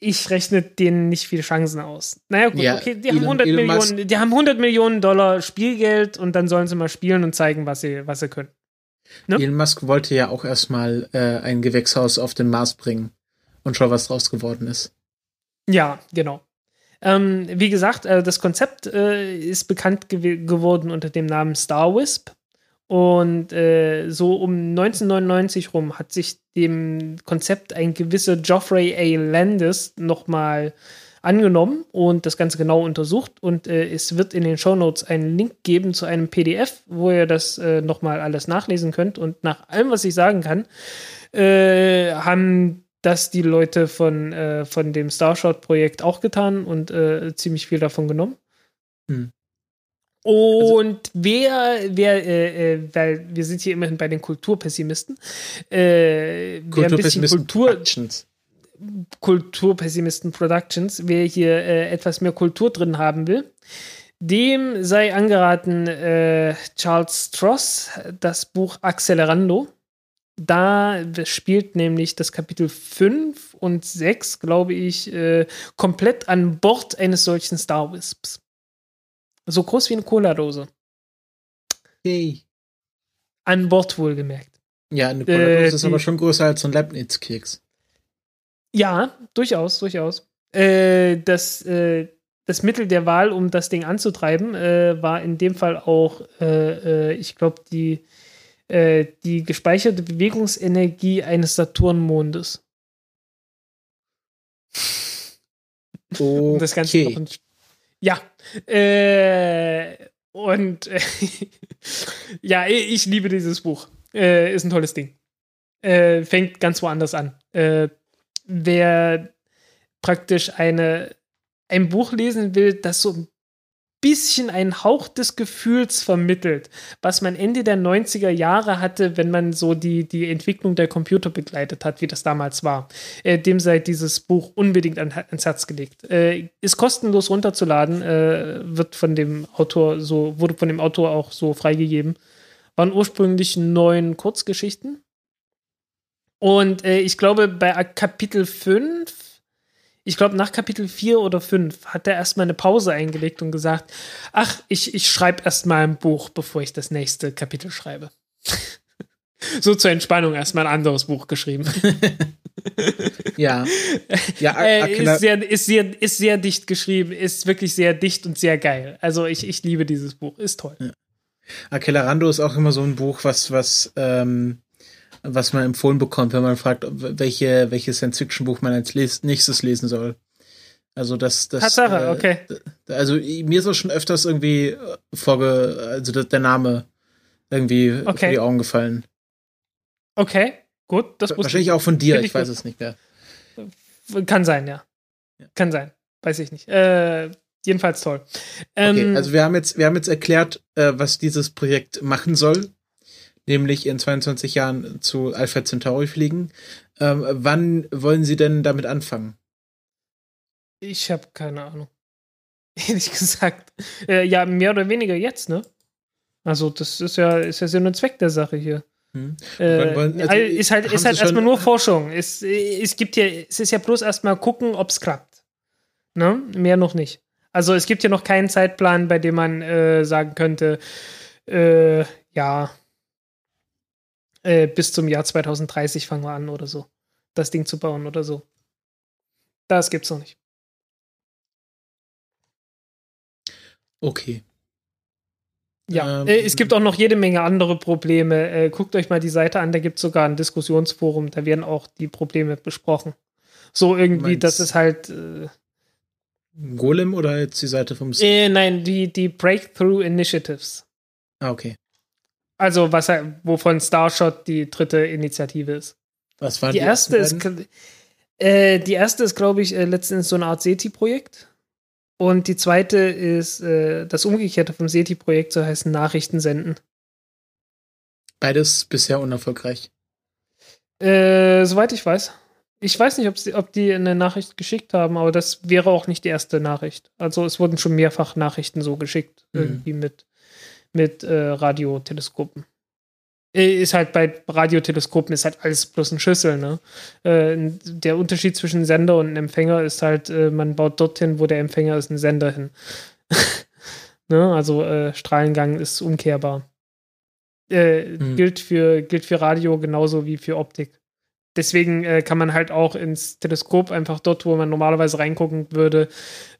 S1: ich rechne denen nicht viele Chancen aus. Naja, gut,
S2: Ja,
S1: okay, die haben,
S2: Elon-
S1: 100
S2: Elon
S1: Millionen, die haben 100 Millionen Dollar Spielgeld und dann sollen sie mal spielen und zeigen, was sie, was sie können. Ne?
S2: Elon Musk wollte ja auch erstmal äh, ein Gewächshaus auf den Mars bringen. Und schau, was draus geworden ist.
S1: Ja, genau. Ähm, wie gesagt, äh, das Konzept äh, ist bekannt gew geworden unter dem Namen Star Wisp. Und äh, so um 1999 rum hat sich dem Konzept ein gewisser Geoffrey A. Landis nochmal angenommen und das Ganze genau untersucht. Und äh, es wird in den Shownotes einen Link geben zu einem PDF, wo ihr das äh, nochmal alles nachlesen könnt. Und nach allem, was ich sagen kann, äh, haben das die Leute von, äh, von dem Starshot-Projekt auch getan und äh, ziemlich viel davon genommen.
S2: Hm.
S1: Und wer, wer, äh, äh, weil wir sind hier immerhin bei den Kulturpessimisten, äh, wer ein bisschen
S2: Kulturpessimisten
S1: Kultur,
S2: Productions.
S1: Kulturpessimisten Productions, wer hier äh, etwas mehr Kultur drin haben will, dem sei angeraten äh, Charles Stross, das Buch Accelerando. Da spielt nämlich das Kapitel 5 und 6, glaube ich, äh, komplett an Bord eines solchen Star Wisps. So groß wie eine Cola-Dose.
S2: Hey.
S1: An Bord wohlgemerkt.
S2: Ja, eine Cola-Dose ist
S1: die-
S2: aber schon größer als so ein Leibniz-Keks.
S1: Ja, durchaus, durchaus. Äh, das, äh, das Mittel der Wahl, um das Ding anzutreiben, äh, war in dem Fall auch, äh, äh, ich glaube, die, äh, die gespeicherte Bewegungsenergie eines Saturnmondes. Um das Ganze noch
S2: Okay.
S1: ein, Ja. Und ja, ich liebe dieses Buch. Ist ein tolles Ding. Fängt ganz woanders an. Äh, wer praktisch eine, ein Buch lesen will, das so ein bisschen einen Hauch des Gefühls vermittelt, was man Ende der 90er Jahre hatte, wenn man so die, die Entwicklung der Computer begleitet hat, wie das damals war. Äh, dem sei dieses Buch unbedingt an, ans Herz gelegt. Äh, ist kostenlos runterzuladen, äh, wird von dem Autor so, wurde von dem Autor auch so freigegeben. Waren ursprünglich neun Kurzgeschichten. Und äh, ich glaube, bei Kapitel 5 ich glaube, nach Kapitel 4 oder 5 hat er erstmal eine Pause eingelegt und gesagt, ach, ich, ich schreibe erstmal ein Buch, bevor ich das nächste Kapitel schreibe. so zur Entspannung erstmal ein anderes Buch geschrieben.
S2: Ja. Ja,
S1: äh, ist, sehr, ist, sehr, ist sehr dicht geschrieben, ist wirklich sehr dicht und sehr geil. Also ich, ich liebe dieses Buch, ist toll.
S2: Accelerando ist auch immer so ein Buch, was, was, ähm, was man empfohlen bekommt, wenn man fragt, welche, welches Science-Fiction-Buch man als les nächstes lesen soll. Also das, das.
S1: Tatsache,
S2: äh,
S1: okay.
S2: Also mir ist auch schon öfters irgendwie äh, vorge, also der Name irgendwie
S1: Okay.
S2: vor die Augen gefallen.
S1: Okay, gut. Das
S2: Wahrscheinlich auch von dir, ich
S1: ich
S2: weiß es nicht mehr.
S1: Kann sein, ja.
S2: Ja.
S1: Kann sein. Weiß ich nicht. Äh, jedenfalls toll.
S2: Okay,
S1: Ähm,
S2: also wir haben jetzt, wir haben jetzt erklärt, äh, was dieses Projekt machen soll, nämlich in 22 Jahren zu Alpha Centauri fliegen. Ähm, wann wollen Sie denn damit anfangen?
S1: ich habe keine Ahnung. Ehrlich gesagt. Äh, ja, mehr oder weniger jetzt, ne? Also, das ist ja, ist ja Sinn und Zweck der Sache hier.
S2: Hm?
S1: Äh,
S2: wollen- also,
S1: ist halt, ist halt erstmal nur Forschung. Es, es gibt ja, es ist ja bloß erstmal gucken, ob es klappt. Ne? Mehr noch nicht. Also es gibt ja noch keinen Zeitplan, bei dem man äh, sagen könnte, äh, ja, äh, bis zum Jahr 2030 fangen wir an oder so, das Ding zu bauen oder so. Das gibt's noch nicht.
S2: Okay.
S1: Ja,
S2: Ähm,
S1: äh, es gibt auch noch jede Menge andere Probleme. Äh, guckt euch mal die Seite an, da gibt es sogar ein Diskussionsforum, da werden auch die Probleme besprochen. So irgendwie, das ist halt. Äh,
S2: Golem oder jetzt die Seite vom
S1: äh, nein, die, die Breakthrough Initiatives.
S2: Ah, okay.
S1: Also, was halt- wovon Starshot die dritte Initiative ist.
S2: Was waren
S1: Die
S2: die,
S1: erste ist, äh, die erste ist, glaube ich, äh, letztendlich so eine Art SETI-Projekt. Und die zweite ist äh, das Umgekehrte vom SETI-Projekt, so heißt Nachrichten senden.
S2: Beides bisher unerfolgreich.
S1: Äh, soweit ich weiß. Ich weiß nicht, ob, sie, ob die eine Nachricht geschickt haben, aber das wäre auch nicht die erste Nachricht. Also es wurden schon mehrfach Nachrichten so geschickt,
S2: Mhm.
S1: irgendwie mit, mit äh, Radioteleskopen. Äh, Ist halt bei Radioteleskopen ist halt alles bloß ein Schüssel, ne? Äh, der Unterschied zwischen Sender und Empfänger ist halt, äh, man baut dorthin, wo der Empfänger ist, einen Sender hin. ne? Also äh, Strahlengang ist umkehrbar.
S2: Mhm.
S1: gilt, für, gilt für Radio genauso wie für Optik. Deswegen äh, kann man halt auch ins Teleskop einfach dort, wo man normalerweise reingucken würde,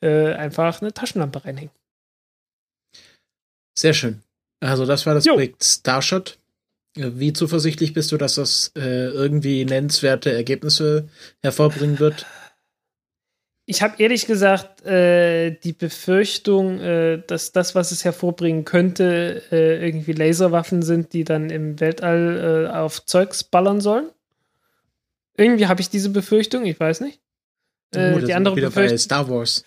S1: äh, einfach eine Taschenlampe reinhängen.
S2: Sehr schön. Also das war das
S1: Jo.
S2: Projekt Starshot. Äh, Wie zuversichtlich bist du, dass das äh, irgendwie nennenswerte Ergebnisse hervorbringen wird?
S1: Ich habe ehrlich gesagt äh, die Befürchtung, äh, dass das, was es hervorbringen könnte, äh, irgendwie Laserwaffen sind, die dann im Weltall äh, auf Zeugs ballern sollen. Irgendwie habe ich diese Befürchtung, ich weiß nicht.
S2: Oh,
S1: die andere
S2: wir wieder bei
S1: Befürchtung.
S2: Star Wars.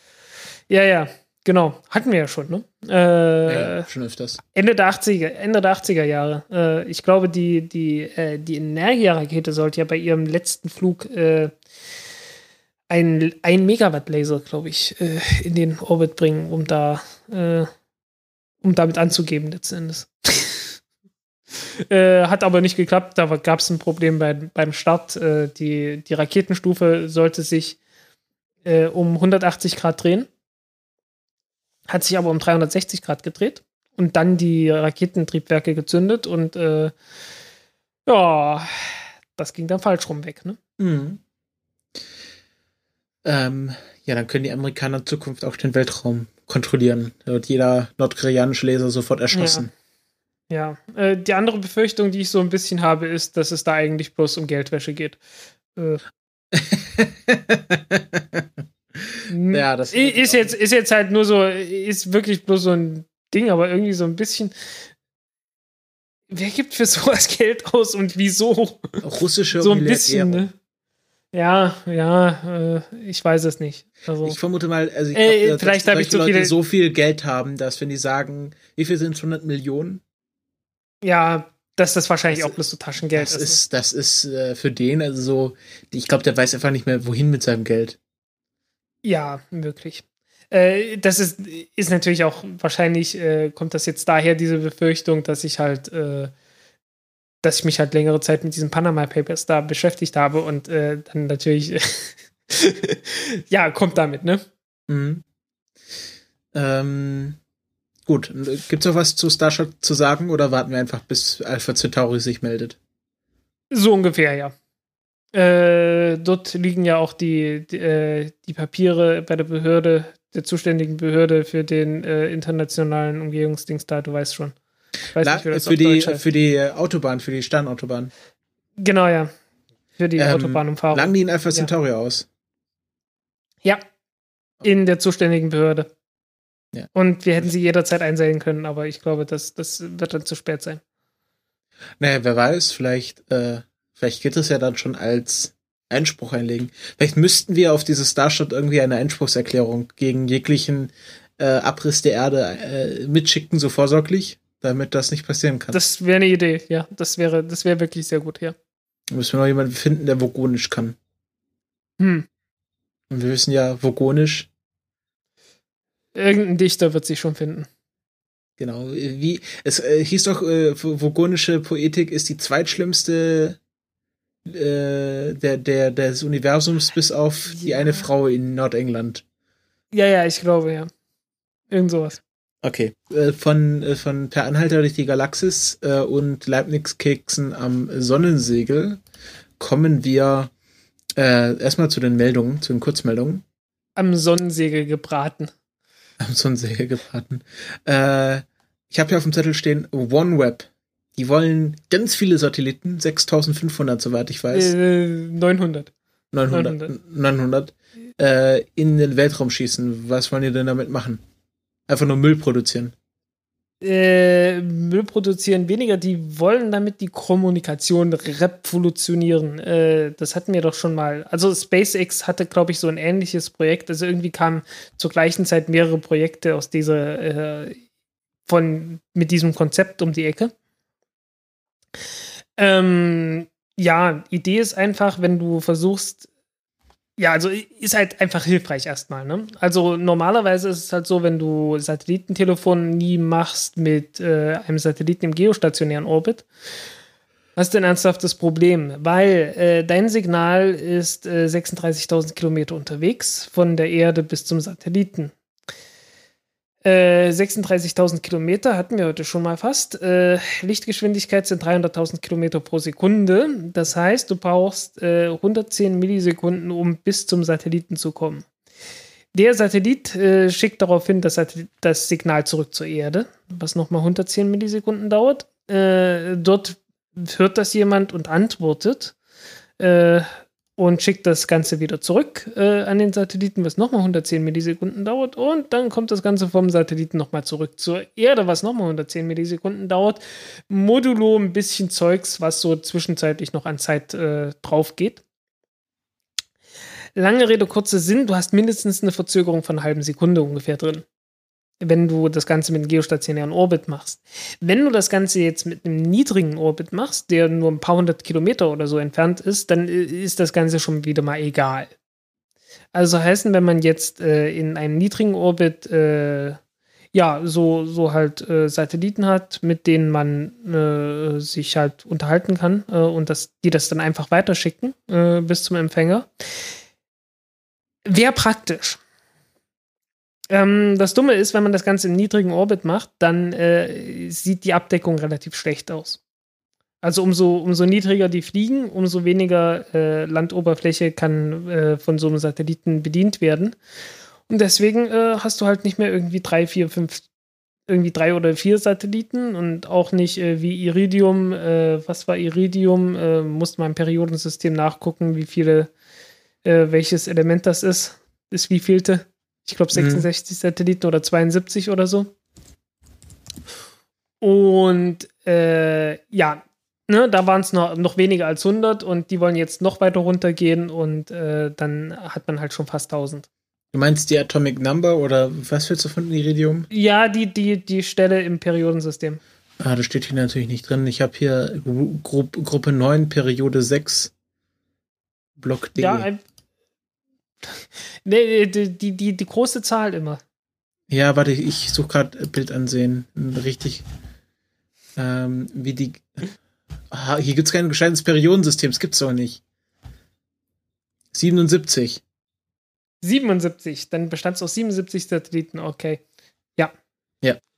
S1: Ja, ja, genau. Hatten wir ja schon, ne? Äh,
S2: ja, schon öfters.
S1: Ende der 80er, Ende der 80er Jahre. Äh, ich glaube, die, die, äh, die Energia-Rakete sollte ja bei ihrem letzten Flug äh, ein, ein Megawatt-Laser, glaube ich, äh, in den Orbit bringen, um da, äh, um damit anzugeben, letzten Endes. äh, hat aber nicht geklappt, da gab es ein Problem beim, beim Start. Äh, die, die Raketenstufe sollte sich äh, um 180 Grad drehen, hat sich aber um 360 Grad gedreht und dann die Raketentriebwerke gezündet und äh, ja, das ging dann falsch rum weg, ne?
S2: Mhm. Ähm, ja, dann können die Amerikaner in Zukunft auch den Weltraum kontrollieren. Da wird jeder nordkoreanische Laser sofort erschossen.
S1: Ja. Äh, die andere Befürchtung, die ich so ein bisschen habe, ist, dass es da eigentlich bloß um Geldwäsche geht. Äh,
S2: Ja, das
S1: ist jetzt, ist jetzt halt nur so, ist wirklich bloß so ein Ding, aber irgendwie so ein bisschen. Wer gibt für sowas Geld aus und wieso?
S2: russische
S1: so ein bisschen, ne? Ja, ja, äh, ich weiß es nicht. Also,
S2: Ich vermute mal, also ich
S1: Äh,
S2: glaub, dass
S1: vielleicht hab ich zu
S2: Leute
S1: viele-
S2: so viel Geld haben, dass wenn die sagen, wie viel sind es, 100 Millionen?
S1: ja, dass das wahrscheinlich
S2: Das-
S1: auch bloß so Taschengeld
S2: Das
S1: ist.
S2: ist, das ist äh, für den also so, ich glaube, der weiß einfach nicht mehr, wohin mit seinem Geld.
S1: Ja, möglich. Äh, das ist, ist natürlich auch wahrscheinlich, äh, kommt das jetzt daher, diese Befürchtung, dass ich halt, äh, dass ich mich halt längere Zeit mit diesen Panama Papers da beschäftigt habe und äh, dann natürlich, ja, kommt damit, ne?
S2: Mhm. Ähm, gut, gibt's noch was zu Starshot zu sagen oder warten wir einfach, bis Alpha Centauri sich meldet?
S1: So ungefähr, ja. Äh, dort liegen ja auch die, die, äh, die Papiere bei der Behörde, der zuständigen Behörde für den äh, internationalen Umgehungsdings da, du weißt schon. Weiß
S2: La
S1: nicht,
S2: für,
S1: auf
S2: die,
S1: heißt.
S2: für die Autobahn, für die Sternautobahn.
S1: Genau, ja. Für die
S2: Ähm,
S1: Autobahnumfahrung.
S2: Lang die in Alpha
S1: Ja.
S2: Centauri aus?
S1: Ja. In der zuständigen Behörde.
S2: Ja.
S1: Und wir hätten sie jederzeit einseilen können, aber ich glaube, das, das wird dann zu spät sein.
S2: Naja, wer weiß, vielleicht, äh, vielleicht geht es ja dann schon als Einspruch einlegen. Vielleicht müssten wir auf diese Starshot irgendwie eine Einspruchserklärung gegen jeglichen äh, Abriss der Erde äh, mitschicken, so vorsorglich, damit das nicht passieren kann.
S1: Das wäre eine Idee, ja. Das wäre, das wäre wirklich sehr gut, ja.
S2: Da müssen wir noch jemanden finden, der Vogonisch kann.
S1: Hm.
S2: Und wir wissen ja, Vogonisch,
S1: Irgendein Dichter wird sich schon finden.
S2: genau, wie, es äh, hieß doch, äh, vogonische Poetik ist die zweitschlimmste äh, der, der, des Universums bis auf die
S1: Ja.
S2: eine Frau in Nordengland.
S1: Ja, ja, ich glaube, ja. Irgend sowas.
S2: Okay. Äh, von, äh, von Per Anhalter durch die Galaxis äh, und Leibniz-Keksen am Sonnensegel kommen wir erstmal zu den Meldungen, zu den Kurzmeldungen.
S1: Am Sonnensegel gebraten.
S2: Am Sonnensegel gebraten. Ich habe hier auf dem Zettel stehen OneWeb. Die wollen ganz viele Satelliten, 6500, soweit ich weiß.
S1: Äh, 900.
S2: 900, 900 äh, in den Weltraum schießen. Was wollen die denn damit machen? Einfach nur Müll produzieren.
S1: Äh, Müll produzieren weniger, die wollen damit die Kommunikation revolutionieren. Äh, das hatten wir doch schon mal. Also SpaceX hatte, glaube ich, so ein ähnliches Projekt. Also irgendwie kamen zur gleichen Zeit mehrere Projekte aus dieser äh, von mit diesem Konzept um die Ecke. Ähm, ja, Idee ist einfach, wenn du versuchst, ja, also ist halt einfach hilfreich erstmal. Ne? Also normalerweise ist es halt so, wenn du Satellitentelefon nie machst mit äh, einem Satelliten im geostationären Orbit, hast du ein ernsthaftes Problem, weil äh, dein Signal ist äh, 36.000 Kilometer unterwegs von der Erde bis zum Satelliten. Äh, 36.000 Kilometer hatten wir heute schon mal fast. Äh, Lichtgeschwindigkeit sind 300.000 Kilometer pro Sekunde. Das heißt, du brauchst äh, 110 Millisekunden, um bis zum Satelliten zu kommen. Der Satellit äh, schickt daraufhin das, das Signal zurück zur Erde, was nochmal 110 Millisekunden dauert. Äh, dort hört das jemand und antwortet. Und schickt das Ganze wieder zurück äh, an den Satelliten, was nochmal 110 Millisekunden dauert. Und dann kommt das Ganze vom Satelliten nochmal zurück zur Erde, was nochmal 110 Millisekunden dauert. Modulo ein bisschen Zeugs, was so zwischenzeitlich noch an Zeit äh, drauf geht. Lange Rede, kurzer Sinn, du hast mindestens eine Verzögerung von einer halben Sekunde ungefähr drin. Wenn du das Ganze mit einem geostationären Orbit machst. Wenn du das Ganze jetzt mit einem niedrigen Orbit machst, der nur ein paar hundert Kilometer oder so entfernt ist, dann äh, ist das Ganze schon wieder mal egal. Also heißen, wenn man jetzt äh, in einem niedrigen Orbit äh, ja so, so halt äh, Satelliten hat, mit denen man äh, sich halt unterhalten kann äh, und das, die das dann einfach weiterschicken bis zum Empfänger, wäre praktisch. Ähm, das Dumme ist, wenn man das Ganze im niedrigen Orbit macht, dann äh, sieht die Abdeckung relativ schlecht aus. Also umso, umso niedriger die fliegen, umso weniger äh, Landoberfläche kann äh, von so einem Satelliten bedient werden. Und deswegen äh, hast du halt nicht mehr irgendwie drei, vier, fünf, irgendwie drei oder vier Satelliten und auch nicht äh, wie Iridium. Äh, was war Iridium? Musste man im Periodensystem nachgucken, wie viele, welches Element das ist. Ist wie vielte? Ich glaube 66 Satelliten oder 72 oder so. Und äh, ja, ne, da waren es noch, noch weniger als 100 und die wollen jetzt noch weiter runtergehen und äh, dann hat man halt schon fast 1000.
S2: Du meinst die Atomic Number oder was willst du von Iridium?
S1: Ja, die, die, die Stelle im Periodensystem.
S2: Ah, das steht hier natürlich nicht drin. Ich habe hier Gru Gru Gruppe 9, Periode 6, Block D.
S1: Ja, nee, die, die, die, die große Zahl immer.
S2: Ja, warte, ich suche gerade Bild ansehen. Richtig. Ähm, wie die. Ah, hier gibt's kein gescheites Periodensystem, das gibt's doch nicht. 77.
S1: 77, dann bestand es aus 77 Satelliten, okay.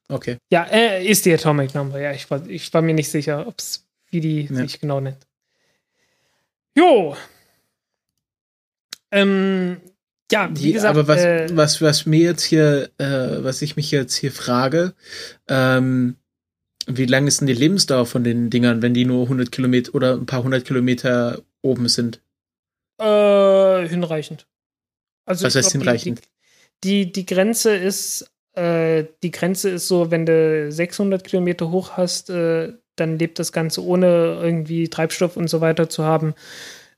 S2: Okay.
S1: Ja, äh, ist die Atomic Number, ja. Ich war, ich war mir nicht sicher, ob es wie die
S2: Ja.
S1: sich genau nennt. Jo. Ähm, ja, wie gesagt,
S2: aber was,
S1: äh,
S2: was, was mir jetzt hier, äh, was ich mich jetzt hier frage, ähm, wie lang ist denn die Lebensdauer von den Dingern, wenn die nur 100 Kilometer oder ein paar hundert Kilometer oben sind?
S1: Äh, hinreichend. Also
S2: Was heißt
S1: glaub,
S2: hinreichend?
S1: Die, die, die Grenze ist, äh, die Grenze ist so, wenn du 600 Kilometer hoch hast, äh, dann lebt das Ganze ohne irgendwie Treibstoff und so weiter zu haben,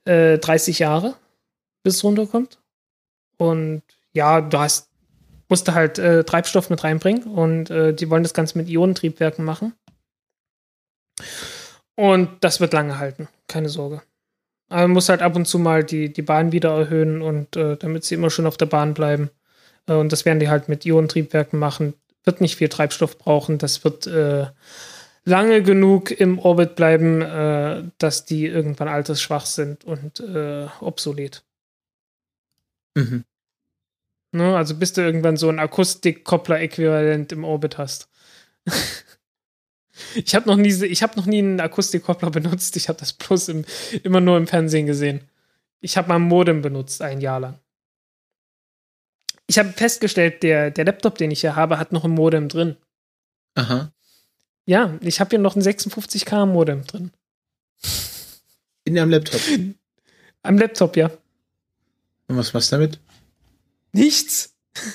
S1: äh, 30 Jahre, bis es runterkommt. Und ja, du hast, musst du halt äh, Treibstoff mit reinbringen und äh, die wollen das Ganze mit Ionentriebwerken machen. Und das wird lange halten, keine Sorge. Aber man muss halt ab und zu mal die, die Bahn wieder erhöhen und äh, damit sie immer schön auf der Bahn bleiben. Äh, und das werden die halt mit Ionentriebwerken machen. Wird nicht viel Treibstoff brauchen. Das wird äh, lange genug im Orbit bleiben, äh, dass die irgendwann altersschwach sind und obsolet.
S2: Mhm.
S1: Ne? Also bis du irgendwann so ein Akustikkoppler-Äquivalent im Orbit hast. ich habe noch nie, ich habe noch nie einen Akustikkoppler benutzt. Ich habe das bloß im, immer nur im Fernsehen gesehen. Ich habe mal ein Modem benutzt ein Jahr lang. Ich habe festgestellt, der, der Laptop, den ich hier habe, hat noch ein Modem drin.
S2: Aha.
S1: Ja, ich habe hier noch ein 56k Modem drin.
S2: In einem Laptop.
S1: Am Laptop, ja.
S2: Und was machst du damit?
S1: Nichts.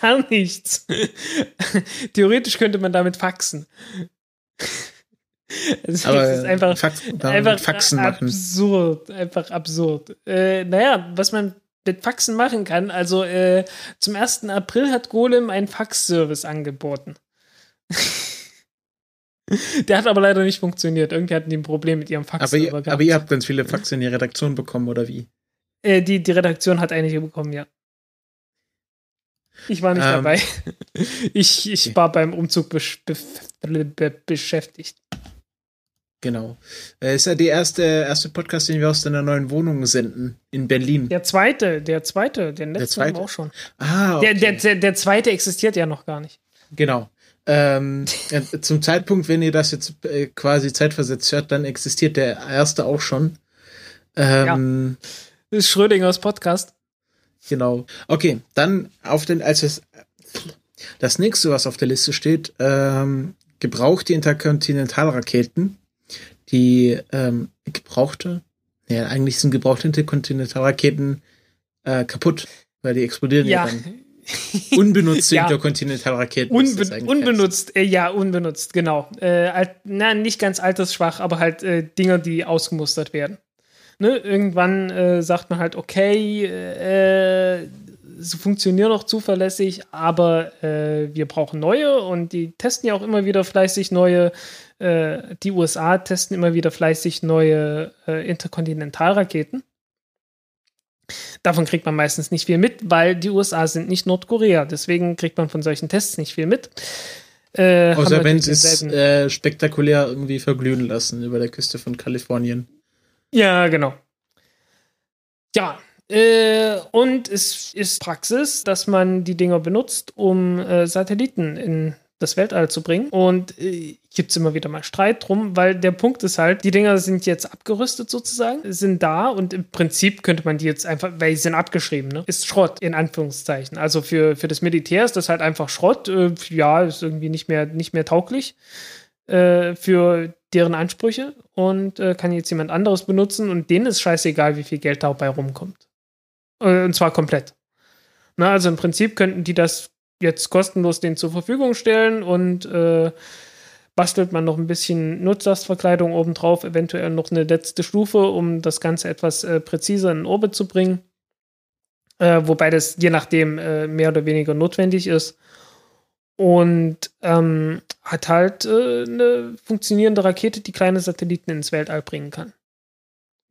S1: Gar nichts. Theoretisch könnte man damit faxen. Also
S2: Aber
S1: es ist einfach,
S2: Fax,
S1: einfach
S2: Faxen machen.
S1: absurd. Einfach absurd. Äh, naja, was man mit Faxen machen kann, also äh, zum 1. April hat Golem einen Fax-Service angeboten. Der hat aber leider nicht funktioniert. Irgendwie hatten die ein Problem mit ihrem fax
S2: Aber ihr, aber ihr habt ganz viele Faxe in die Redaktion bekommen, oder wie?
S1: Äh, die, die Redaktion hat einige bekommen, ja. Ich war nicht
S2: Ähm,
S1: dabei. Ich, ich
S2: okay.
S1: war beim Umzug besch be be beschäftigt.
S2: Genau. Äh, ist ja der erste, erste Podcast, den wir aus deiner neuen Wohnung senden. In Berlin.
S1: Der zweite, der zweite, den letzten
S2: zweite?
S1: haben wir auch schon.
S2: Ah,
S1: Der,
S2: okay.
S1: der, der, der zweite existiert ja noch gar nicht.
S2: Genau. Ähm, ja, zum Zeitpunkt, wenn ihr das jetzt äh, quasi zeitversetzt hört, dann existiert der erste auch schon. Ähm,
S1: Das ist Schrödingers Podcast.
S2: Genau. Okay, dann auf den, als es das nächste, was auf der Liste steht, ähm, gebrauchte Interkontinentalraketen, die ähm, gebrauchte, ja, eigentlich sind gebrauchte Interkontinentalraketen äh, kaputt, weil die explodieren ja,
S1: Ja.
S2: dann. Unbenutzte
S1: Ja.
S2: Interkontinentalraketen.
S1: Unbe unbenutzt, äh, ja, unbenutzt, genau. Äh, alt, na, nicht ganz altersschwach, aber halt äh, Dinger, die ausgemustert werden. Ne? Irgendwann äh, sagt man halt, okay, äh, sie funktionieren noch zuverlässig, aber äh, wir brauchen neue und die testen ja auch immer wieder fleißig neue. Die USA testen immer wieder fleißig neue Interkontinentalraketen. Davon kriegt man meistens nicht viel mit, weil die USA sind nicht Nordkorea. Deswegen kriegt man von solchen Tests nicht viel mit. Äh,
S2: Außer wenn sie es äh, spektakulär irgendwie verglühen lassen über der Küste von Kalifornien.
S1: Ja, genau. Ja, äh, und es ist Praxis, dass man die Dinger benutzt, um äh, Satelliten in das Weltall zu bringen. Und äh, gibt es immer wieder mal Streit drum, weil der Punkt ist halt, die Dinger sind jetzt abgerüstet sozusagen, sind da und im Prinzip könnte man die jetzt einfach, weil sie sind abgeschrieben, ne? Ist Schrott, in Anführungszeichen. Also für, für das Militär ist das halt einfach Schrott. Äh, ja, ist irgendwie nicht mehr, nicht mehr tauglich äh, für deren Ansprüche und äh, kann jetzt jemand anderes benutzen und denen ist scheißegal, wie viel Geld dabei rumkommt. Äh, und zwar komplett. Na, also im Prinzip könnten die das jetzt kostenlos denen zur Verfügung stellen und äh, bastelt man noch ein bisschen Nutzlastverkleidung obendrauf, eventuell noch eine letzte Stufe, um das Ganze etwas äh, präziser in den Orbit zu bringen. Äh, wobei das je nachdem äh, mehr oder weniger notwendig ist. Und ähm, hat halt äh, eine funktionierende Rakete, die kleine Satelliten ins Weltall bringen kann.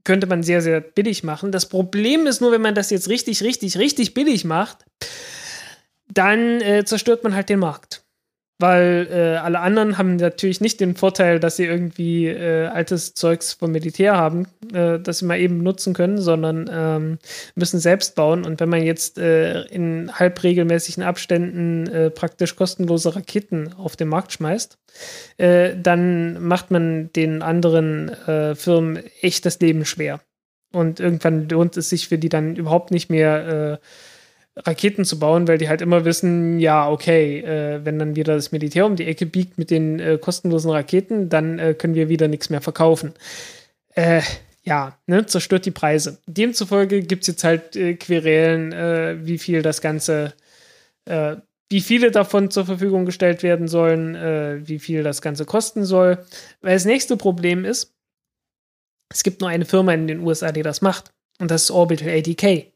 S1: Könnte man sehr, sehr billig machen. Das Problem ist nur, wenn man das jetzt richtig, richtig, richtig billig macht, dann äh, zerstört man halt den Markt. Weil äh, alle anderen haben natürlich nicht den Vorteil, dass sie irgendwie äh, altes Zeugs vom Militär haben, äh, das sie mal eben nutzen können, sondern ähm, müssen selbst bauen. Und wenn man jetzt äh, in halbregelmäßigen Abständen äh, praktisch kostenlose Raketen auf den Markt schmeißt, äh, dann macht man den anderen Firmen echt das Leben schwer. Und irgendwann lohnt es sich für die dann überhaupt nicht mehr, Raketen zu bauen, weil die halt immer wissen, ja, okay, äh, wenn dann wieder das Militär um die Ecke biegt mit den äh, kostenlosen Raketen, dann äh, können wir wieder nichts mehr verkaufen. Äh, ja, ne, zerstört die Preise. Demzufolge gibt es jetzt halt äh, Querelen, äh, wie viel das Ganze, wie viele davon zur Verfügung gestellt werden sollen, wie viel das Ganze kosten soll. Weil das nächste Problem ist, es gibt nur eine Firma in den USA, die das macht. Und das ist Orbital ATK.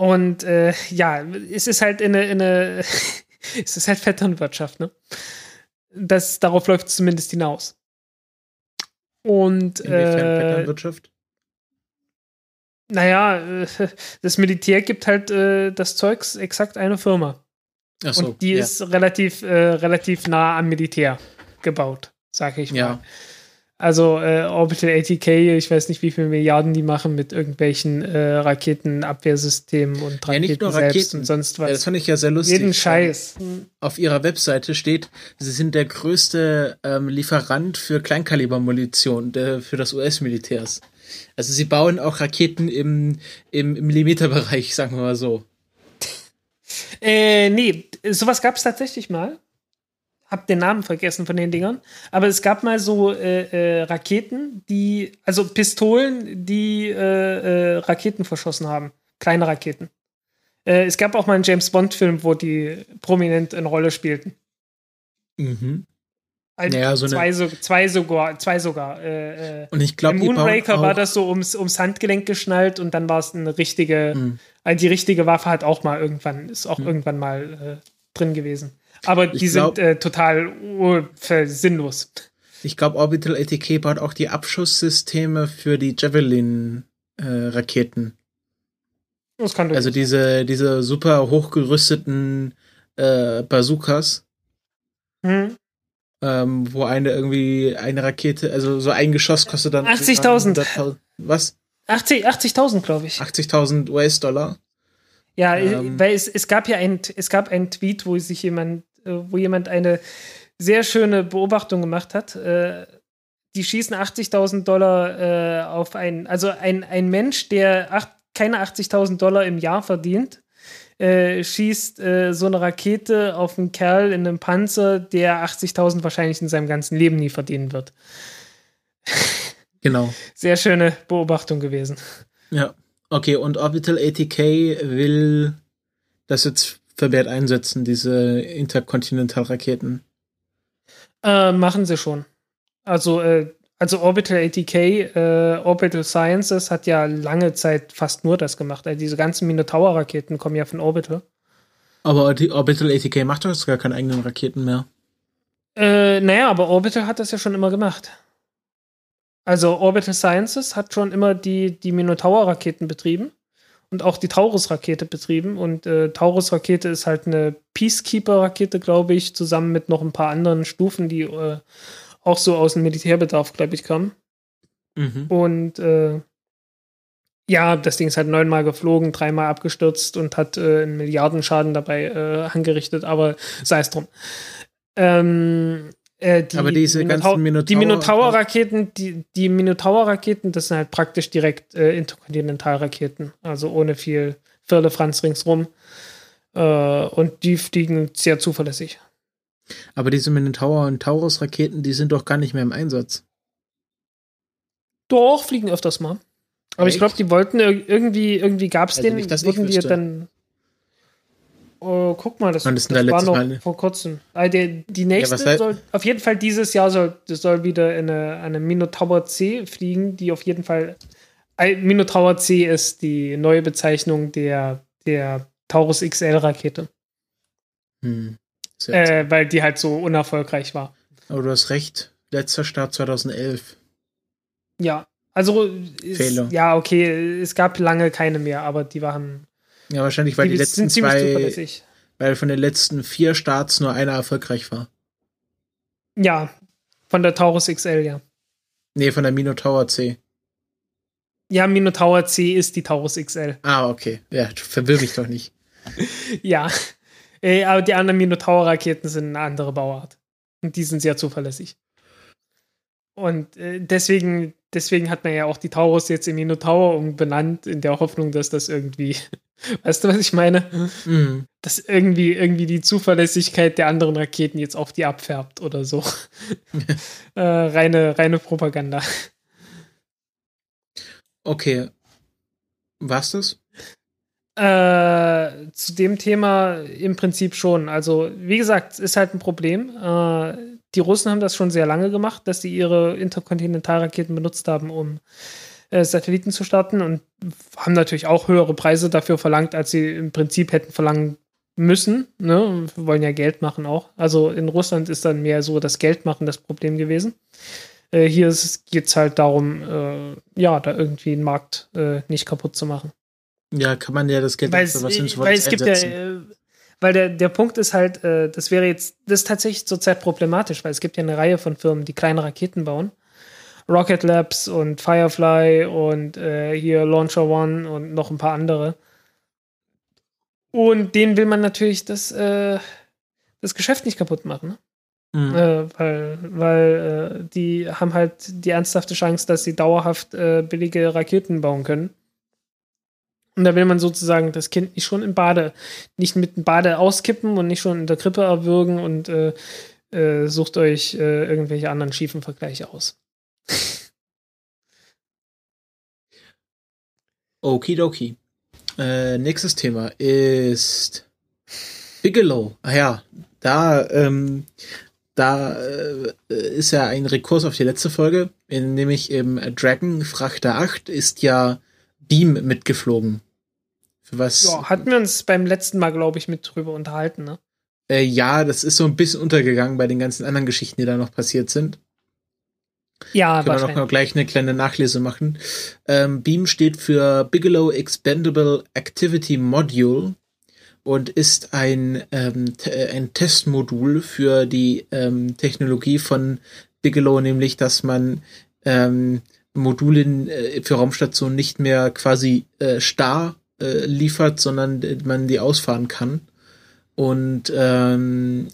S1: Und äh, ja, es ist halt in eine, in eine es ist halt Vetternwirtschaft, ne? Das, darauf läuft es zumindest hinaus. Und
S2: Inwiefern
S1: äh,
S2: Vetternwirtschaft?
S1: naja, äh, das Militär gibt halt äh, das Zeugs exakt eine Firma.
S2: Achso,
S1: und die
S2: ja.
S1: ist relativ, äh, relativ nah am Militär gebaut, sage ich mal.
S2: Ja.
S1: Also äh, Orbital ATK, ich weiß nicht, wie viele Milliarden die machen mit irgendwelchen äh, Raketenabwehrsystemen und
S2: Ja,
S1: Raketen,
S2: nicht nur
S1: selbst
S2: Raketen.
S1: und sonst
S2: Ja, das
S1: was.
S2: fand ich ja sehr lustig.
S1: Jeden Scheiß.
S2: Auf ihrer Webseite steht, sie sind der größte ähm, Lieferant für Kleinkalibermunition der, für das US-Militärs. Also sie bauen auch Raketen im, im, im Millimeterbereich, sagen wir mal so.
S1: Äh, nee, sowas gab es tatsächlich mal. Hab den Namen vergessen von den Dingern. Aber es gab mal so äh, äh, Raketen, die, also Pistolen, die äh, äh, Raketen verschossen haben. Kleine Raketen. Äh, es gab auch mal einen James Bond-Film, wo die prominent eine Rolle spielten.
S2: Mhm.
S1: Ein,
S2: Naja, so
S1: zwei, so, zwei sogar, zwei sogar. Äh,
S2: Und ich glaube,
S1: Moonraker war das so ums, ums Handgelenk geschnallt und dann war es eine richtige,
S2: Mhm.
S1: äh, die richtige Waffe hat auch mal irgendwann, ist auch
S2: Mhm.
S1: irgendwann mal drin gewesen. Aber
S2: Ich
S1: die
S2: glaub-
S1: sind äh, total sinnlos.
S2: Ich glaube, Orbital ATK baut auch die Abschusssysteme für die Javelin-Raketen.
S1: Das kann
S2: also diese, diese super hochgerüsteten äh, Bazookas,
S1: hm?
S2: ähm, wo eine irgendwie eine Rakete, also so ein Geschoss kostet dann
S1: 80.000.
S2: 100.000 Was?
S1: 80 80.000, glaube ich.
S2: 80.000 US-Dollar.
S1: Ja, äh,
S2: Ähm.
S1: weil es, es gab ja ein, es gab einen Tweet, wo sich jemand, äh, wo jemand eine sehr schöne Beobachtung gemacht hat. Äh, die schießen 80.000 Dollar äh, auf einen, also ein, ein Mensch, der acht, keine 80.000 Dollar im Jahr verdient, äh, schießt äh, so eine Rakete auf einen Kerl in einem Panzer, der 80.000 wahrscheinlich in seinem ganzen Leben nie verdienen wird.
S2: Genau.
S1: Sehr schöne Beobachtung gewesen.
S2: Ja. Okay, und Orbital ATK will das jetzt vermehrt einsetzen, diese Interkontinentalraketen.
S1: Äh, machen sie schon. Also, äh, also Orbital ATK, äh, Orbital Sciences hat ja lange Zeit fast nur das gemacht. Also diese ganzen Minotaur-Raketen kommen ja von Orbital.
S2: Aber die Orbital ATK macht doch jetzt gar keine eigenen Raketen mehr.
S1: Äh, naja, aber Orbital hat das ja schon immer gemacht. Also Orbital Sciences hat schon immer die, die Minotaur-Raketen betrieben und auch die Taurus-Rakete betrieben. Und äh, Taurus-Rakete ist halt eine Peacekeeper-Rakete, glaube ich, zusammen mit noch ein paar anderen Stufen, die äh, auch so aus dem Militärbedarf, glaube ich, kamen.
S2: Mhm.
S1: Und äh, ja, das Ding ist halt neunmal geflogen, dreimal abgestürzt und hat äh, einen Milliardenschaden dabei äh, angerichtet, aber sei es drum. Ähm, äh, die,
S2: Aber diese ganzen Minotaur-
S1: die Minotaur-Raketen, die, die Minotaur-Raketen, das sind halt praktisch direkt äh, Interkontinentalraketen, also ohne viel Firlefanz ringsrum. Äh, und die fliegen sehr zuverlässig.
S2: Aber diese Minotaur und Taurus-Raketen, die sind doch gar nicht mehr im Einsatz.
S1: Doch, fliegen öfters mal. Aber ich
S2: Echt?
S1: glaube, die wollten ir- irgendwie, irgendwie gab es
S2: Also
S1: den,
S2: nicht, dass ich
S1: wurden die dann. Oh, guck mal, das, das
S2: der
S1: war noch
S2: Mal,
S1: vor kurzem. Ah, der, die nächste
S2: wei-
S1: soll auf jeden Fall dieses Jahr soll, das soll wieder eine, eine Minotaur C fliegen, die auf jeden Fall. äh, Minotaur C ist die neue Bezeichnung der, der Taurus XL-Rakete,
S2: Hm.
S1: Äh, weil die halt so unerfolgreich war.
S2: Aber du hast recht. Letzter Start 2011.
S1: Ja, also ist,
S2: Fehler.
S1: ja, okay, es gab lange keine mehr, aber die waren
S2: Ja, wahrscheinlich, weil die, letzten
S1: sind ziemlich
S2: zwei,
S1: zuverlässig.
S2: weil von den letzten vier Starts nur einer erfolgreich war.
S1: Ja, von der Taurus XL, ja.
S2: Nee, von der Minotaur C.
S1: Ja, Minotaur C ist die Taurus XL.
S2: Ah, okay. Ja, verwirr mich doch nicht.
S1: Ja. Äh, aber die anderen Minotaur-Raketen sind eine andere Bauart. Und die sind sehr zuverlässig. Und äh, deswegen, deswegen hat man ja auch die Taurus jetzt in Minotaur umbenannt, in der Hoffnung, dass das irgendwie Weißt du, was ich meine?
S2: Mhm.
S1: Dass irgendwie, irgendwie die Zuverlässigkeit der anderen Raketen jetzt auf die abfärbt oder so. äh, reine, reine Propaganda.
S2: Okay. War's das?
S1: Äh, zu dem Thema im Prinzip schon. Also, wie gesagt, es ist halt ein Problem. Äh, die Russen haben das schon sehr lange gemacht, dass sie ihre Interkontinentalraketen benutzt haben, um äh, Satelliten zu starten und haben natürlich auch höhere Preise dafür verlangt, als sie im Prinzip hätten verlangen müssen. Ne? Wir wollen ja Geld machen auch. Also in Russland ist dann mehr so das Geldmachen das Problem gewesen. Äh, hier geht es halt darum, äh, ja, da irgendwie einen Markt äh, nicht kaputt zu machen.
S2: Ja, kann man ja das Geld
S1: Weil es,
S2: was
S1: äh, weil es gibt ja, äh, weil der, der Punkt ist halt, äh, das wäre jetzt, das ist tatsächlich zurzeit problematisch, weil es gibt ja eine Reihe von Firmen, die kleine Raketen bauen. Rocket Labs und Firefly und äh, hier Launcher One und noch ein paar andere. Und denen will man natürlich das, äh, das Geschäft nicht kaputt machen. Ne?
S2: Mhm.
S1: Äh, weil weil äh, die haben halt die ernsthafte Chance, dass sie dauerhaft äh, billige Raketen bauen können. Und da will man sozusagen das Kind nicht schon im Bade, nicht mit dem Bade auskippen und nicht schon in der Krippe erwürgen und äh, äh, sucht euch äh, irgendwelche anderen schiefen Vergleiche aus.
S2: Okidoki. Äh, nächstes Thema ist Bigelow. Ah ja, da, ähm, da äh, ist ja ein Rekurs auf die letzte Folge, in, nämlich im Dragon Frachter 8 ist ja Beam mitgeflogen. Für was?
S1: Ja, hatten wir uns beim letzten Mal, glaube ich, mit drüber unterhalten, ne?
S2: Äh, ja, das ist so ein bisschen untergegangen bei den ganzen anderen Geschichten, die da noch passiert sind.
S1: Ja,
S2: Können wir noch
S1: wahrscheinlich.
S2: mal gleich eine kleine Nachlese machen. Ähm, Beam steht für Bigelow Expendable Activity Module und ist ein, ähm, te- ein Testmodul für die ähm, Technologie von Bigelow, nämlich dass man ähm, Module äh, für Raumstationen nicht mehr quasi äh, starr äh, liefert, sondern äh, man die ausfahren kann. Und ähm,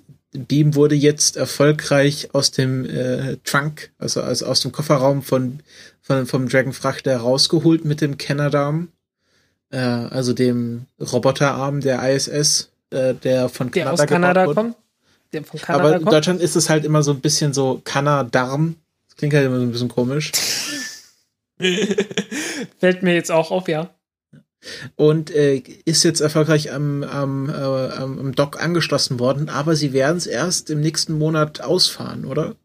S2: Beam wurde jetzt erfolgreich aus dem äh, Trunk, also, also aus dem Kofferraum von, von vom Dragon Frachter rausgeholt mit dem Canadarm, äh, also dem Roboterarm der ISS, äh, der von
S1: Der
S2: Kanada,
S1: aus Kanada kommt. Der von Kanada
S2: Aber in
S1: kommt.
S2: Deutschland ist es halt immer so ein bisschen so Kanadarm. Das klingt halt immer so ein bisschen komisch.
S1: Fällt mir jetzt auch auf, ja.
S2: Und äh, ist jetzt erfolgreich am, am, äh, am, Dock angeschlossen worden, aber sie werden es erst im nächsten Monat ausfahren, oder?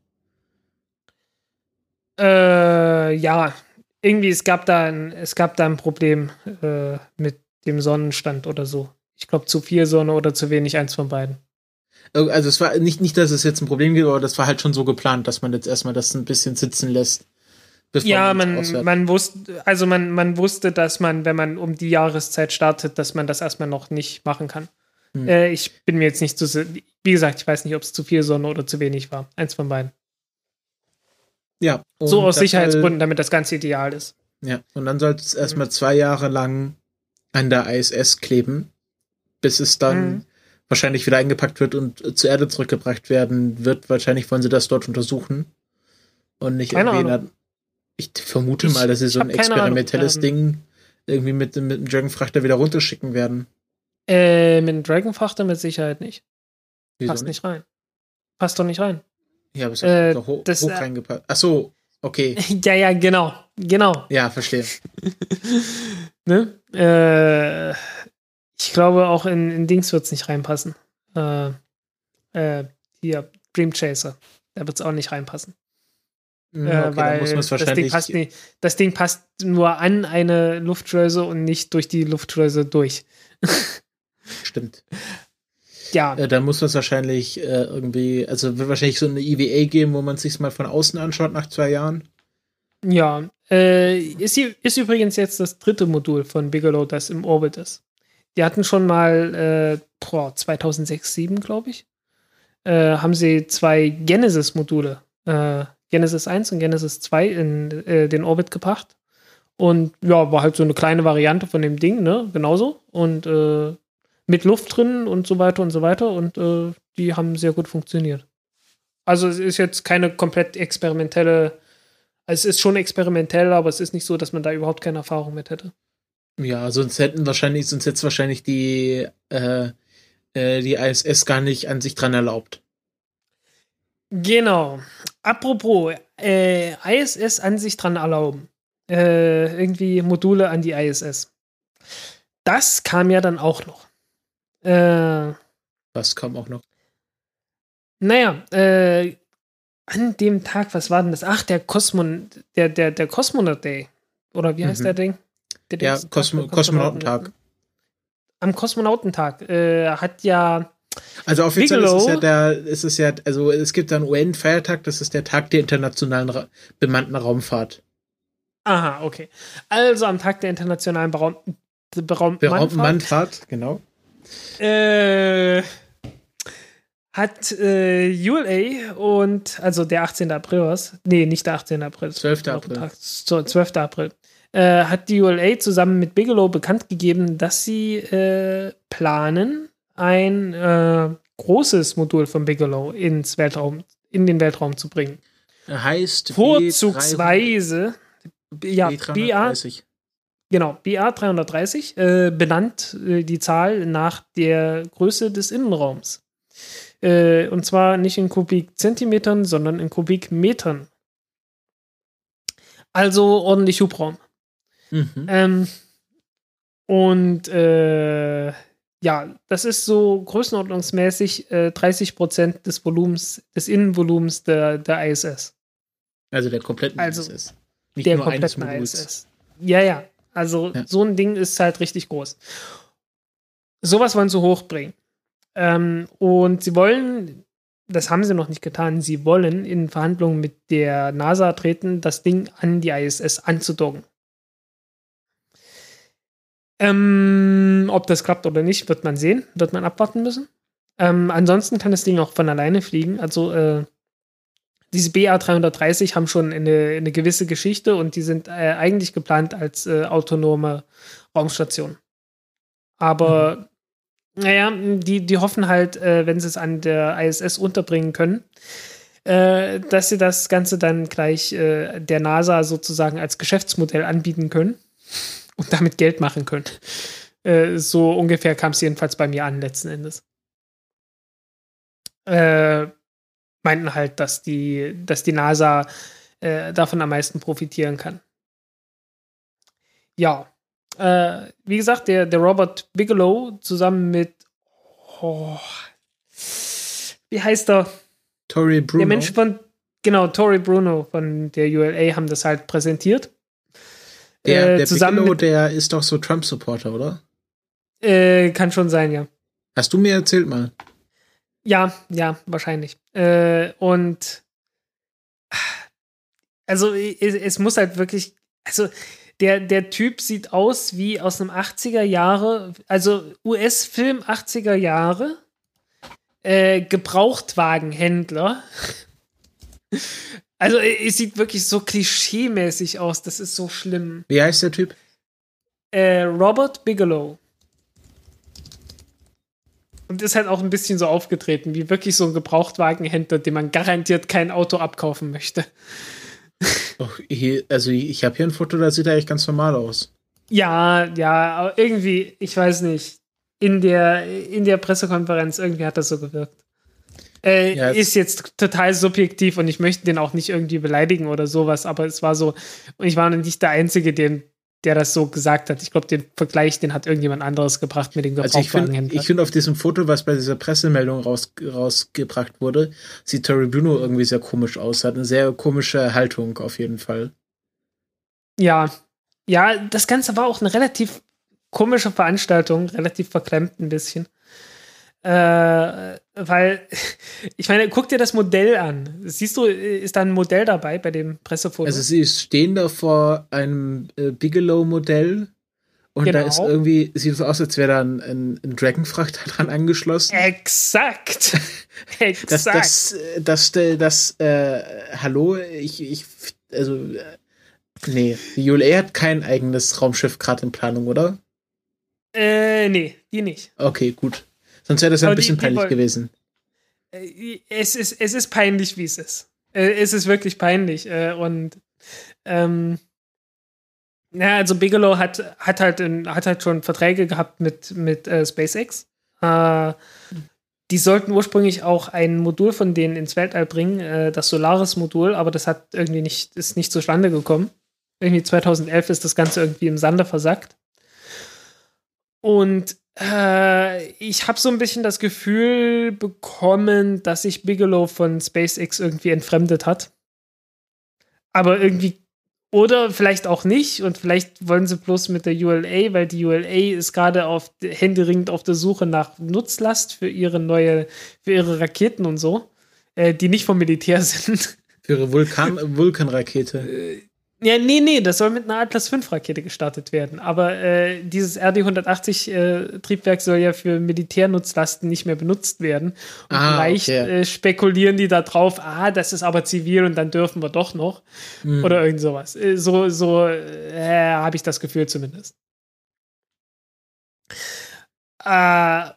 S1: Äh, ja, irgendwie, es gab da ein, es gab da ein Problem äh, mit dem Sonnenstand oder so. Ich glaube, zu viel Sonne oder zu wenig, eins von beiden.
S2: Also es war nicht, nicht, dass es jetzt ein Problem gibt, aber das war halt schon so geplant, dass man jetzt erstmal das ein bisschen sitzen lässt. Bevor
S1: Ja, man, man wusste, also man, man wusste, dass man, wenn man um die Jahreszeit startet, dass man das erstmal noch nicht machen kann.
S2: Hm.
S1: Äh, ich bin mir jetzt nicht si- wie gesagt, ich weiß nicht, ob es zu viel Sonne oder zu wenig war. Eins von beiden.
S2: ja,
S1: so aus
S2: das
S1: Sicherheitsgründen, damit das Ganze ideal ist.
S2: Ja, und dann soll es erstmal zwei Jahre lang an der ISS kleben, bis es dann
S1: Mhm.
S2: wahrscheinlich wieder eingepackt wird und äh, zur Erde zurückgebracht werden wird. Wahrscheinlich wollen sie das dort untersuchen. Und nicht
S1: Keine
S2: irgendwie ich vermute
S1: Ich-
S2: mal, dass sie so ein
S1: Ahnung.
S2: experimentelles
S1: Ähm,
S2: Ding irgendwie mit, dem- mit dem Dragon-Frachter wieder runterschicken werden.
S1: Äh, mit dem Dragonfrachter mit Sicherheit nicht.
S2: Wieso
S1: Passt nicht rein. Passt doch nicht rein.
S2: Ja, aber es
S1: Äh,
S2: doch hoch,
S1: das,
S2: hoch
S1: äh,
S2: reingepasst. Ach so, okay.
S1: ja, ja, genau. Genau.
S2: Ja, verstehe.
S1: Ne? Äh, ich glaube, auch in, in Dings wird es nicht reinpassen. Äh, äh, hier, Dream Chaser. Da wird es auch nicht reinpassen.
S2: Hm,
S1: äh,
S2: okay,
S1: weil das, Ding passt nicht, das Ding passt nur an eine Luftschleuse und nicht durch die Luftschleuse durch.
S2: Stimmt.
S1: Ja,
S2: Äh, dann muss man es wahrscheinlich äh, irgendwie, also wird wahrscheinlich so eine EVA geben, wo man es sich mal von außen anschaut nach zwei Jahren.
S1: ja. Äh, ist, ist übrigens jetzt das dritte Modul von Bigelow, das im Orbit ist. Die hatten schon mal äh, boah, 2006, 2007, glaube ich, äh, haben sie zwei Genesis-Module, äh, Genesis 1 und Genesis 2 in äh, den Orbit gebracht. Und ja, war halt so eine kleine Variante von dem Ding, ne? Genauso. Und äh, mit Luft drin und so weiter und so weiter. Und äh, die haben sehr gut funktioniert. Also es ist jetzt keine komplett experimentelle, es ist schon experimentell, aber es ist nicht so, dass man da überhaupt keine Erfahrung mit hätte.
S2: Ja, sonst hätten wahrscheinlich, sonst hätte es wahrscheinlich die, äh, äh, die ISS gar nicht an sich dran erlaubt.
S1: Genau. Apropos, äh, ISS an sich dran erlauben. Äh, irgendwie Module an die ISS. Das kam ja dann auch noch. Äh,
S2: Was kam auch noch?
S1: naja, äh, an dem Tag, was war denn das? Ach, der Kosmon, der, der, der Cosmonaut Day. Oder wie heißt
S2: Mhm.
S1: der Ding? Der
S2: Ja,
S1: Dings-
S2: Kosmo
S1: Tag der
S2: Kosmonautentag.
S1: Am Kosmonautentag äh, hat ja
S2: Also offiziell ist es ja
S1: Bigelow.
S2: der, ist es ja, also es gibt einen UN-Feiertag, das ist der Tag der internationalen Ra bemannten Raumfahrt.
S1: Aha, okay. Also am Tag der internationalen Beraum Beraum
S2: Beraumten
S1: Mannfahrt,
S2: genau.
S1: äh, hat äh, ULA und also der 18. April was? Nee, nicht der 18. April. das
S2: 12.
S1: war
S2: April.
S1: Tag, so, 12. April. Äh, hat die ULA zusammen mit Bigelow bekannt gegeben, dass sie äh, planen, ein äh, großes Modul von Bigelow ins Weltraum, in den Weltraum zu bringen.
S2: Heißt
S1: Vorzugsweise, ja, BA,
S2: B330.
S1: Genau, BA 330, äh, benannt äh, die Zahl nach der Größe des Innenraums. Äh, und zwar nicht in Kubikzentimetern, sondern in Kubikmetern. Also ordentlich Hubraum.
S2: Mhm.
S1: Ähm, und äh, ja, das ist so größenordnungsmäßig äh, 30 Prozent des Volumens, des Innenvolumens der, der ISS.
S2: Also der kompletten
S1: Also,
S2: ISS. Nicht
S1: der
S2: nur eines
S1: kompletten
S2: Moduls.
S1: ISS. Ja, ja. Also
S2: Ja.
S1: so ein Ding ist halt richtig groß. Sowas wollen sie hochbringen. Ähm, und sie wollen, das haben sie noch nicht getan, sie wollen in Verhandlungen mit der NASA treten, das Ding an die ISS anzudocken. Ähm, ob das klappt oder nicht, wird man sehen, wird man abwarten müssen. Ähm, ansonsten kann das Ding auch von alleine fliegen. Also äh, diese BA 330 haben schon eine, eine gewisse Geschichte und die sind äh, eigentlich geplant als äh, autonome Raumstation. Aber naja, die, die hoffen halt, äh, wenn sie es an der ISS unterbringen können, äh, dass sie das Ganze dann gleich äh, der NASA sozusagen als Geschäftsmodell anbieten können und damit Geld machen können. Äh, so ungefähr kam es jedenfalls bei mir an, letzten Endes. Äh, meinten halt, dass die, dass die NASA äh, davon am meisten profitieren kann. Ja. Äh, wie gesagt, der, der Robert Bigelow zusammen mit oh, wie heißt er?
S2: Tori Bruno.
S1: Der Mensch von genau, Tori Bruno von der ULA haben das halt präsentiert.
S2: Der,
S1: Äh,
S2: der
S1: zusammen
S2: Bigelow,
S1: mit,
S2: der ist doch so Trump-Supporter, oder?
S1: äh, kann schon sein, ja.
S2: Hast du mir erzählt mal?
S1: Ja, ja, wahrscheinlich. Äh, und also es, es muss halt wirklich, also der, der Typ sieht aus wie aus einem 80er Jahre, also US-Film 80er Jahre, äh, Gebrauchtwagenhändler. Also es sieht wirklich so klischeemäßig aus, das ist so schlimm.
S2: Wie heißt der Typ?
S1: Äh, Robert Bigelow. Und ist halt auch ein bisschen so aufgetreten, wie wirklich so ein Gebrauchtwagenhändler, dem man garantiert kein Auto abkaufen möchte.
S2: Hier, also ich habe hier ein Foto, da sieht er echt ganz normal aus.
S1: Ja, ja, aber irgendwie, ich weiß nicht, in der, in der Pressekonferenz irgendwie hat das so gewirkt. Äh,
S2: Ja, es-
S1: ist jetzt total subjektiv und ich möchte den auch nicht irgendwie beleidigen oder sowas, aber es war so, und ich war nicht der Einzige, den, der das so gesagt hat. Ich glaube, den Vergleich, den hat irgendjemand anderes gebracht mit dem
S2: Also ich finde
S1: Gebrauchtwagenhändler.
S2: ich find auf diesem Foto, was bei dieser Pressemeldung raus, rausgebracht wurde, sieht Tori Bruno irgendwie sehr komisch aus. Hat eine sehr komische Haltung auf jeden Fall.
S1: Ja, ja, das Ganze war auch eine relativ komische Veranstaltung, relativ verklemmt ein bisschen. Äh, weil, ich meine, guck dir das Modell an. Siehst du, ist da ein Modell dabei bei dem Pressefoto?
S2: Also sie stehen da vor einem äh, Bigelow-Modell und da
S1: Genau.
S2: ist irgendwie, sieht so aus, als wäre da ein, ein, ein Dragonfrachter dran angeschlossen.
S1: Exakt.
S2: Das,
S1: Exakt.
S2: das, äh, das, das, das äh, hallo, ich, ich, also, äh, nee, die ULA hat kein eigenes Raumschiff gerade in Planung, oder?
S1: äh, nee, die nicht.
S2: Okay, gut. Sonst wäre das ja ein
S1: die-
S2: bisschen
S1: die
S2: peinlich
S1: wollen-
S2: gewesen.
S1: Äh, Es ist, es ist peinlich, wie es ist. Äh, Es ist wirklich peinlich. Äh, Und ähm, Ja, also Bigelow hat, hat, halt, in, hat halt schon Verträge gehabt mit, mit äh, SpaceX. Äh, die sollten ursprünglich auch ein Modul von denen ins Weltall bringen, äh, das Solaris-Modul, aber das hat irgendwie nicht, ist nicht zustande gekommen. Irgendwie 2011 ist das Ganze irgendwie im Sande versackt. Und äh, ich habe so ein bisschen das Gefühl bekommen, dass sich Bigelow von SpaceX irgendwie entfremdet hat. Aber irgendwie oder vielleicht auch nicht und vielleicht wollen sie bloß mit der ULA, weil die ULA ist gerade auf händeringend auf der Suche nach Nutzlast für ihre neue, für ihre Raketen und so, äh, die nicht vom Militär sind.
S2: Für ihre Vulkan Vulkanrakete.
S1: Ja, nee, nee, das soll mit einer Atlas 5 Rakete gestartet werden. Aber äh, dieses RD-180-Triebwerk äh, soll ja für Militärnutzlasten nicht mehr benutzt werden. Und ah, vielleicht okay. äh, spekulieren die da drauf, ah, das ist aber zivil und dann dürfen wir doch noch. Mhm. Oder irgend sowas. Äh, so, so äh, habe ich das Gefühl zumindest. Äh,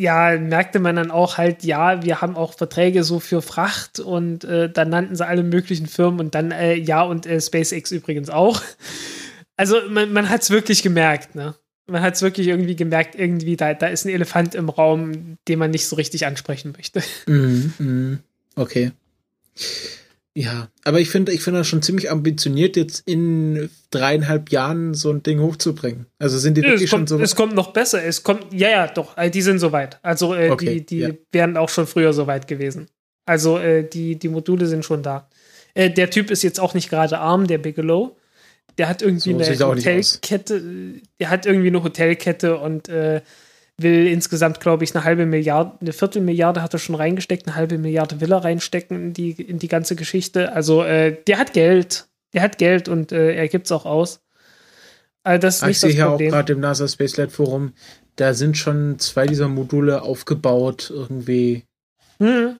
S1: ja, merkte man dann auch halt, ja, wir haben auch Verträge so für Fracht und äh, dann nannten sie alle möglichen Firmen und dann, äh, ja, und äh, SpaceX übrigens auch. Also man, man hat es wirklich gemerkt, ne? Man hat es wirklich irgendwie gemerkt, irgendwie, da, da ist ein Elefant im Raum, den man nicht so richtig ansprechen möchte.
S2: Mm, mm, okay. Ja, aber ich finde, ich finde das schon ziemlich ambitioniert, jetzt in dreieinhalb Jahren so ein Ding hochzubringen. Also sind die wirklich
S1: kommt,
S2: schon so
S1: Es kommt noch besser. Es kommt, ja, ja, doch, äh, die sind soweit. Also äh, okay, die, die ja. wären auch schon früher soweit gewesen. Also äh, die, die Module sind schon da. Äh, der Typ ist jetzt auch nicht gerade arm, der Bigelow. Der hat irgendwie so eine Hotelkette, der hat irgendwie eine Hotelkette und äh, will insgesamt, glaube ich, eine halbe Milliarde, eine Viertelmilliarde hat er schon reingesteckt, eine halbe Milliarde will er reinstecken in die, in die ganze Geschichte. Also äh, der hat Geld, der hat Geld und äh, er gibt es auch aus.
S2: Also das ist ich sehe hier auch gerade im NASA Spacelight Forum, da sind schon zwei dieser Module aufgebaut, irgendwie.
S1: Hm.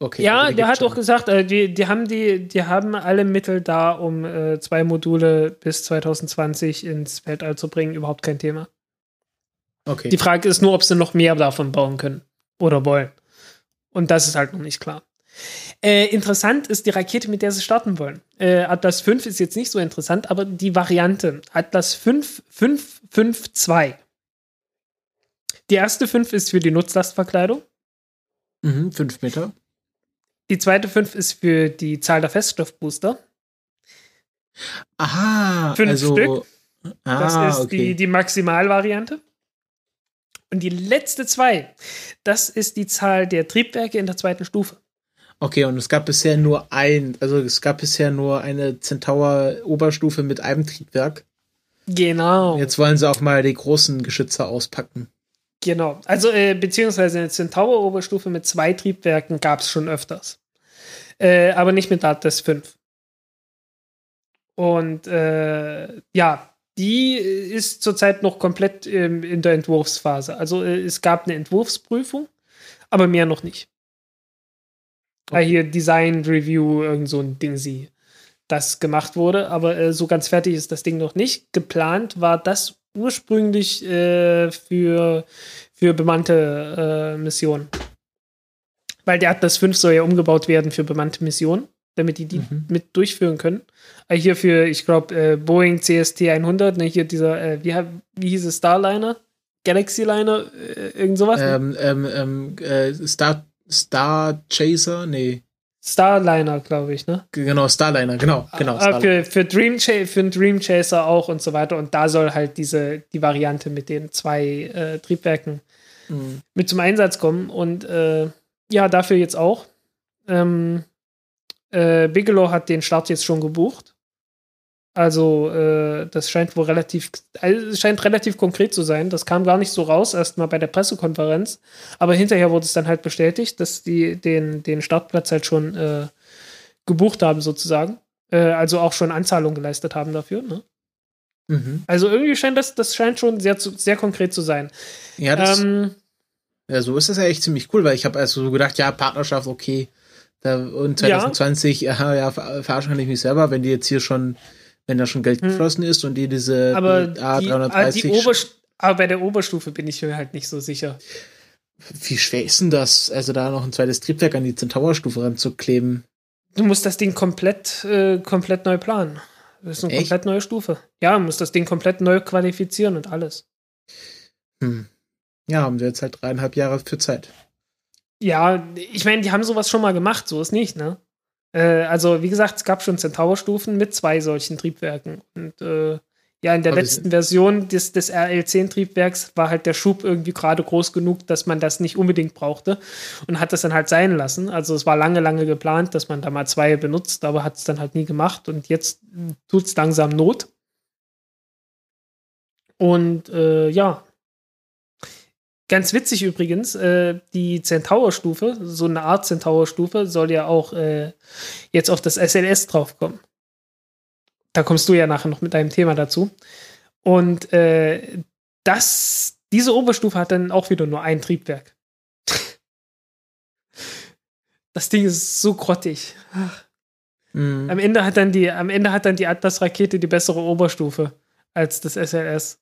S1: Okay, ja, also der hat schon. auch gesagt, äh, die, die, haben die, die haben alle Mittel da, um äh, zwei Module bis 2020 ins Weltall zu bringen, überhaupt kein Thema. Okay. Die Frage ist nur, ob sie noch mehr davon bauen können oder wollen. Und das ist halt noch nicht klar. Äh, interessant ist die Rakete, mit der sie starten wollen. Äh, Atlas 5 ist jetzt nicht so interessant, aber die Variante Atlas 5 552. Die erste 5 ist für die Nutzlastverkleidung.
S2: Mhm, 5 Meter.
S1: Die zweite 5 ist für die Zahl der Feststoffbooster.
S2: Aha,
S1: fünf also, Stück. Ah, das ist okay. die, die Maximalvariante. Und die letzte zwei, das ist die Zahl der Triebwerke in der zweiten Stufe.
S2: Okay, und es gab bisher nur ein, also es gab bisher nur eine Centaur-Oberstufe mit einem Triebwerk.
S1: Genau.
S2: Jetzt wollen sie auch mal die großen Geschütze auspacken.
S1: Genau. Also, äh, beziehungsweise eine Centaur-Oberstufe mit zwei Triebwerken gab es schon öfters. Äh, aber nicht mit Atlas 5. Und äh, ja, die ist zurzeit noch komplett ähm, in der Entwurfsphase. Also äh, es gab eine Entwurfsprüfung, aber mehr noch nicht. Okay. Hier Design Review, irgend so ein Ding sie das gemacht wurde, aber äh, so ganz fertig ist das Ding noch nicht. Geplant war das ursprünglich äh, für, für bemannte äh, Missionen. Weil der Atlas 5 soll ja umgebaut werden für bemannte Missionen damit die die mhm. mit durchführen können. Äh, hier für, ich glaube, äh, Boeing CST 100, ne, hier dieser, äh, wie, wie hieß es, Starliner? Galaxy Liner? Äh, irgend sowas?
S2: Ähm, ähm, ähm, äh, Star, Star Chaser? Nee.
S1: Starliner, glaube ich, ne?
S2: Genau, Starliner, genau, genau.
S1: Ah, für, für, Dream für einen Dream Chaser auch und so weiter. Und da soll halt diese, die Variante mit den zwei äh, Triebwerken mhm. mit zum Einsatz kommen. Und äh, ja, dafür jetzt auch. Ähm, äh, Bigelow hat den Start jetzt schon gebucht. Also, äh, das scheint wohl relativ, also scheint relativ konkret zu sein. Das kam gar nicht so raus, erstmal bei der Pressekonferenz. Aber hinterher wurde es dann halt bestätigt, dass die den, den Startplatz halt schon äh, gebucht haben, sozusagen. Äh, also auch schon Anzahlung geleistet haben dafür, ne? Mhm. Also irgendwie scheint das, das scheint schon sehr, sehr konkret zu sein.
S2: Ja, das, ähm, ja, so ist das ja echt ziemlich cool, weil ich habe also so gedacht, ja, Partnerschaft, okay, da, und 2020, ja, ja, verarschen kann ich mich selber, wenn die jetzt hier schon, wenn da schon Geld hm. geflossen ist und die diese
S1: aber A330. Die, die aber bei der Oberstufe bin ich mir halt nicht so sicher.
S2: Wie schwer ist denn das, also da noch ein zweites Triebwerk an die Centaur-Stufe ranzukleben?
S1: Du musst das Ding komplett, äh, komplett neu planen. Das ist eine
S2: Echt?
S1: komplett neue Stufe. Ja, man muss das Ding komplett neu qualifizieren und alles.
S2: Hm. Ja, haben wir jetzt halt dreieinhalb Jahre für Zeit.
S1: Ja, ich meine, die haben sowas schon mal gemacht, so ist nicht, ne? Äh, also, wie gesagt, es gab schon Centaur-Stufen mit zwei solchen Triebwerken. Und äh, ja, in der
S2: Aber
S1: letzten Version des, des RL10-Triebwerks war halt der Schub irgendwie gerade groß genug, dass man das nicht unbedingt brauchte und hat das dann halt sein lassen. Also, es war lange, lange geplant, dass man da mal zwei benutzt, aber hat es dann halt nie gemacht und jetzt tut es langsam Not. Und äh, ja, Ganz witzig übrigens, äh, die Centaur-Stufe, so eine Art Centaur-Stufe, soll ja auch äh, jetzt auf das SLS draufkommen. Da kommst du ja nachher noch mit deinem Thema dazu. Und äh, das, diese Oberstufe hat dann auch wieder nur ein Triebwerk. Das Ding ist so grottig.
S2: Mhm.
S1: Am Ende hat dann die, am Ende hat dann die Atlas-Rakete die bessere Oberstufe als das SLS.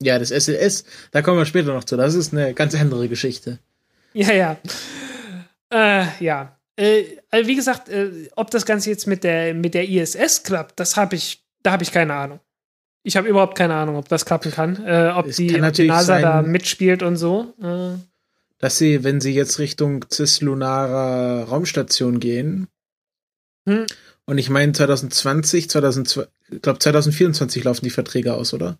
S2: Ja, das SLS, da kommen wir später noch zu. Das ist eine ganz andere Geschichte.
S1: Ja, ja. Äh, ja. Äh, also wie gesagt, äh, ob das Ganze jetzt mit der, mit der ISS klappt, das habe ich, da habe ich keine Ahnung. Ich habe überhaupt keine Ahnung, ob das klappen kann. Äh, ob,
S2: Es
S1: die,
S2: kann
S1: die NASA da
S2: sein-
S1: mitspielt und so. Äh,
S2: Dass sie, wenn sie jetzt Richtung cislunarer Raumstation gehen,
S1: Hm.
S2: und ich meine 2020, 2002, ich glaube 2024 laufen die Verträge aus, oder?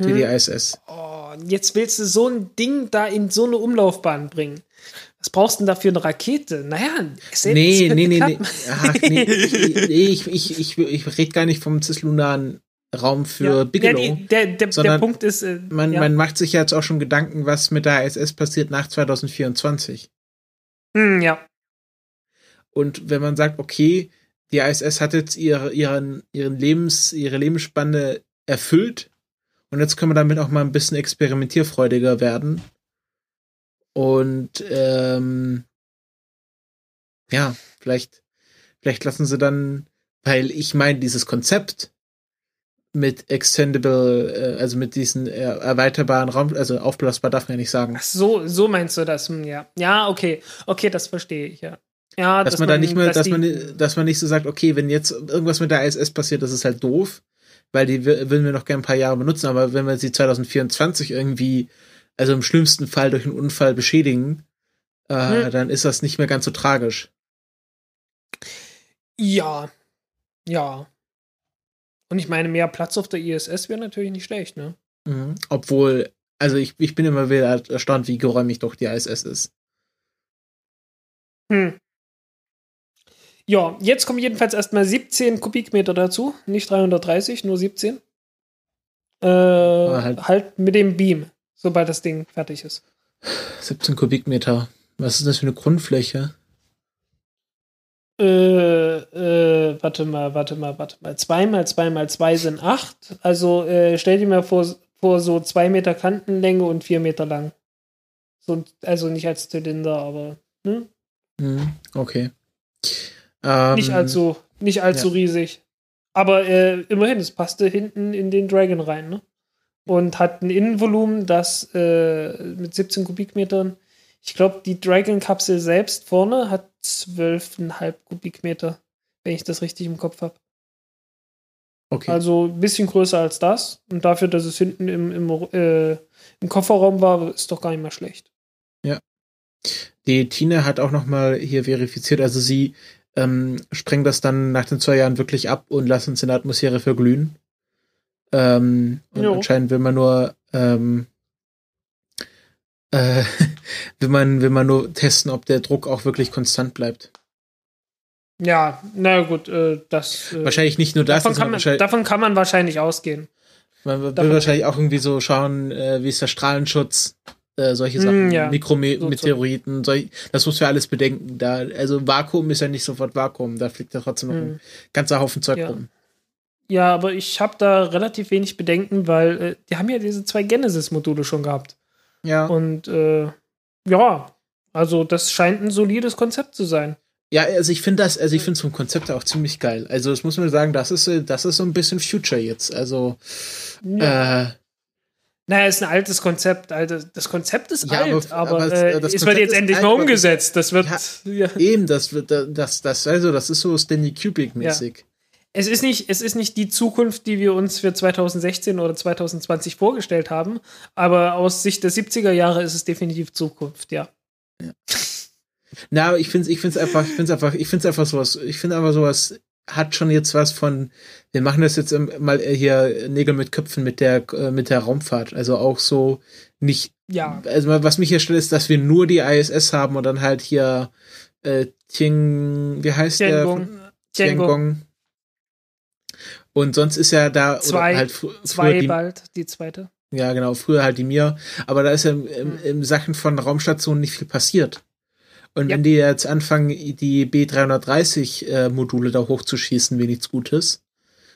S2: Für
S1: hm.
S2: die ISS.
S1: oh, jetzt willst du so ein Ding da in so eine Umlaufbahn bringen. Was brauchst du denn da für eine Rakete? Naja, es
S2: Nee, nee, nee, nee. Ach, nee, nee ich, ich, ich, ich rede gar nicht vom cislunaren Raum für
S1: ja,
S2: Bigelow.
S1: Ja, die, der, der, der
S2: sondern
S1: Punkt ist, äh,
S2: man,
S1: ja.
S2: man macht sich jetzt auch schon Gedanken, was mit der ISS passiert nach 2024.
S1: Hm, ja.
S2: Und wenn man sagt, okay, die ISS hat jetzt ihre, ihren, ihren Lebens, ihre Lebensspanne erfüllt und jetzt können wir damit auch mal ein bisschen experimentierfreudiger werden. Und ähm, ja, vielleicht, vielleicht lassen sie dann, weil ich meine, dieses Konzept mit extendable, äh, also mit diesen äh, erweiterbaren Raum, also aufblasbar darf man ja nicht sagen.
S1: Ach so, so meinst du das? Hm, ja. Ja, okay. Okay, das verstehe ich, ja. Ja,
S2: dass, man da nicht mehr, dass,
S1: die-
S2: man, dass man nicht so sagt, okay, wenn jetzt irgendwas mit der ISS passiert, das ist halt doof, weil die würden wir noch gerne ein paar Jahre benutzen, aber wenn wir sie 2024 irgendwie, also im schlimmsten Fall durch einen Unfall beschädigen, äh,
S1: Hm.
S2: dann ist das nicht mehr ganz so tragisch.
S1: Ja. Ja. Und ich meine, mehr Platz auf der ISS wäre natürlich nicht schlecht, ne?
S2: Mhm. Obwohl, also ich, ich bin immer wieder erstaunt, wie geräumig doch die ISS ist.
S1: Hm. Ja, jetzt kommen jedenfalls erstmal 17 Kubikmeter dazu, nicht 330, nur 17. Äh,
S2: halt-
S1: halt. mit dem Beam, sobald das Ding fertig ist.
S2: 17 Kubikmeter. Was ist das für eine Grundfläche?
S1: Äh, äh, warte mal, warte mal, warte mal. 2 mal 2 mal 2 sind 8. Also äh, stell dir mal vor, vor so 2 Meter Kantenlänge und 4 Meter lang. So, also nicht als Zylinder, aber ne?
S2: Mhm. Okay. Ähm,
S1: nicht allzu, nicht allzu
S2: ja.
S1: riesig. Aber äh, immerhin, es passte hinten in den Dragon rein, ne? Und hat ein Innenvolumen, das äh, mit 17 Kubikmetern, ich glaube, die Dragon-Kapsel selbst vorne hat 12,5 Kubikmeter, wenn ich das richtig im Kopf habe.
S2: Okay.
S1: Also ein bisschen größer als das. Und dafür, dass es hinten im, im, äh, im Kofferraum war, ist doch gar nicht mal schlecht.
S2: Die Tina hat auch noch mal hier verifiziert, also sie ähm, sprengen das dann nach den zwei Jahren wirklich ab und lassen es in der Atmosphäre verglühen. Ähm, und
S1: Jo.
S2: anscheinend will man nur ähm, äh, will man will man nur testen, ob der Druck auch wirklich konstant bleibt.
S1: Ja, na gut, äh, das. Äh,
S2: Wahrscheinlich nicht nur das,
S1: davon, kann man,
S2: wahrscheinlich,
S1: davon kann man wahrscheinlich ausgehen.
S2: man will
S1: davon-
S2: wahrscheinlich auch irgendwie so schauen, äh, wie ist der Strahlenschutz, äh, solche
S1: Hm,
S2: Sachen,
S1: ja.
S2: Mikrometeoriten, solch, das muss wir alles bedenken. Da, also Vakuum ist ja nicht sofort Vakuum, da fliegt ja trotzdem noch ein
S1: Hm.
S2: ganzer Haufen Zeug
S1: Ja.
S2: rum.
S1: Ja, aber ich habe da relativ wenig Bedenken, weil äh, die haben ja diese zwei Genesis-Module schon gehabt.
S2: Ja.
S1: Und äh, ja, also das scheint ein solides Konzept zu sein.
S2: Ja, also ich finde das, also ich finde vom Konzept auch ziemlich geil. Also das muss man sagen, das ist, äh, das ist so ein bisschen Future jetzt. Also
S1: Ja.
S2: äh,
S1: Naja, ist ein altes Konzept. Alter. Das Konzept ist
S2: Ja,
S1: alt,
S2: aber-
S1: aber,
S2: aber es-
S1: äh,
S2: das
S1: es wird jetzt endlich
S2: alt,
S1: mal umgesetzt. Das wird. Ja.
S2: eben, das wird, das, das, also das ist so Stanley Kubrick mäßig.
S1: Es ist, nicht, es ist nicht die Zukunft, die wir uns für 2016 oder 2020 vorgestellt haben, aber aus Sicht der 70er Jahre ist es definitiv Zukunft, ja. ja.
S2: Na, aber ich finde es ich find's einfach, ich finde einfach, ich finde einfach sowas, ich finde einfach sowas hat schon jetzt was von, wir machen das jetzt mal hier Nägel mit Köpfen mit der, äh, mit der Raumfahrt. Also auch so nicht,
S1: ja.
S2: Also was mich hier stört, ist, dass wir nur die ISS haben und dann halt hier äh, Tieng, wie heißt
S1: Tiangong.
S2: der? Tiangong. Und sonst ist ja da
S1: zwei,
S2: halt
S1: zwei die, bald, die zweite.
S2: Ja, genau, früher halt die Mir. Aber da ist ja im, im, hm. im Sachen von Raumstationen nicht viel passiert. Und ja. wenn die jetzt anfangen, die B330-Module äh, da hochzuschießen, wie nichts Gutes.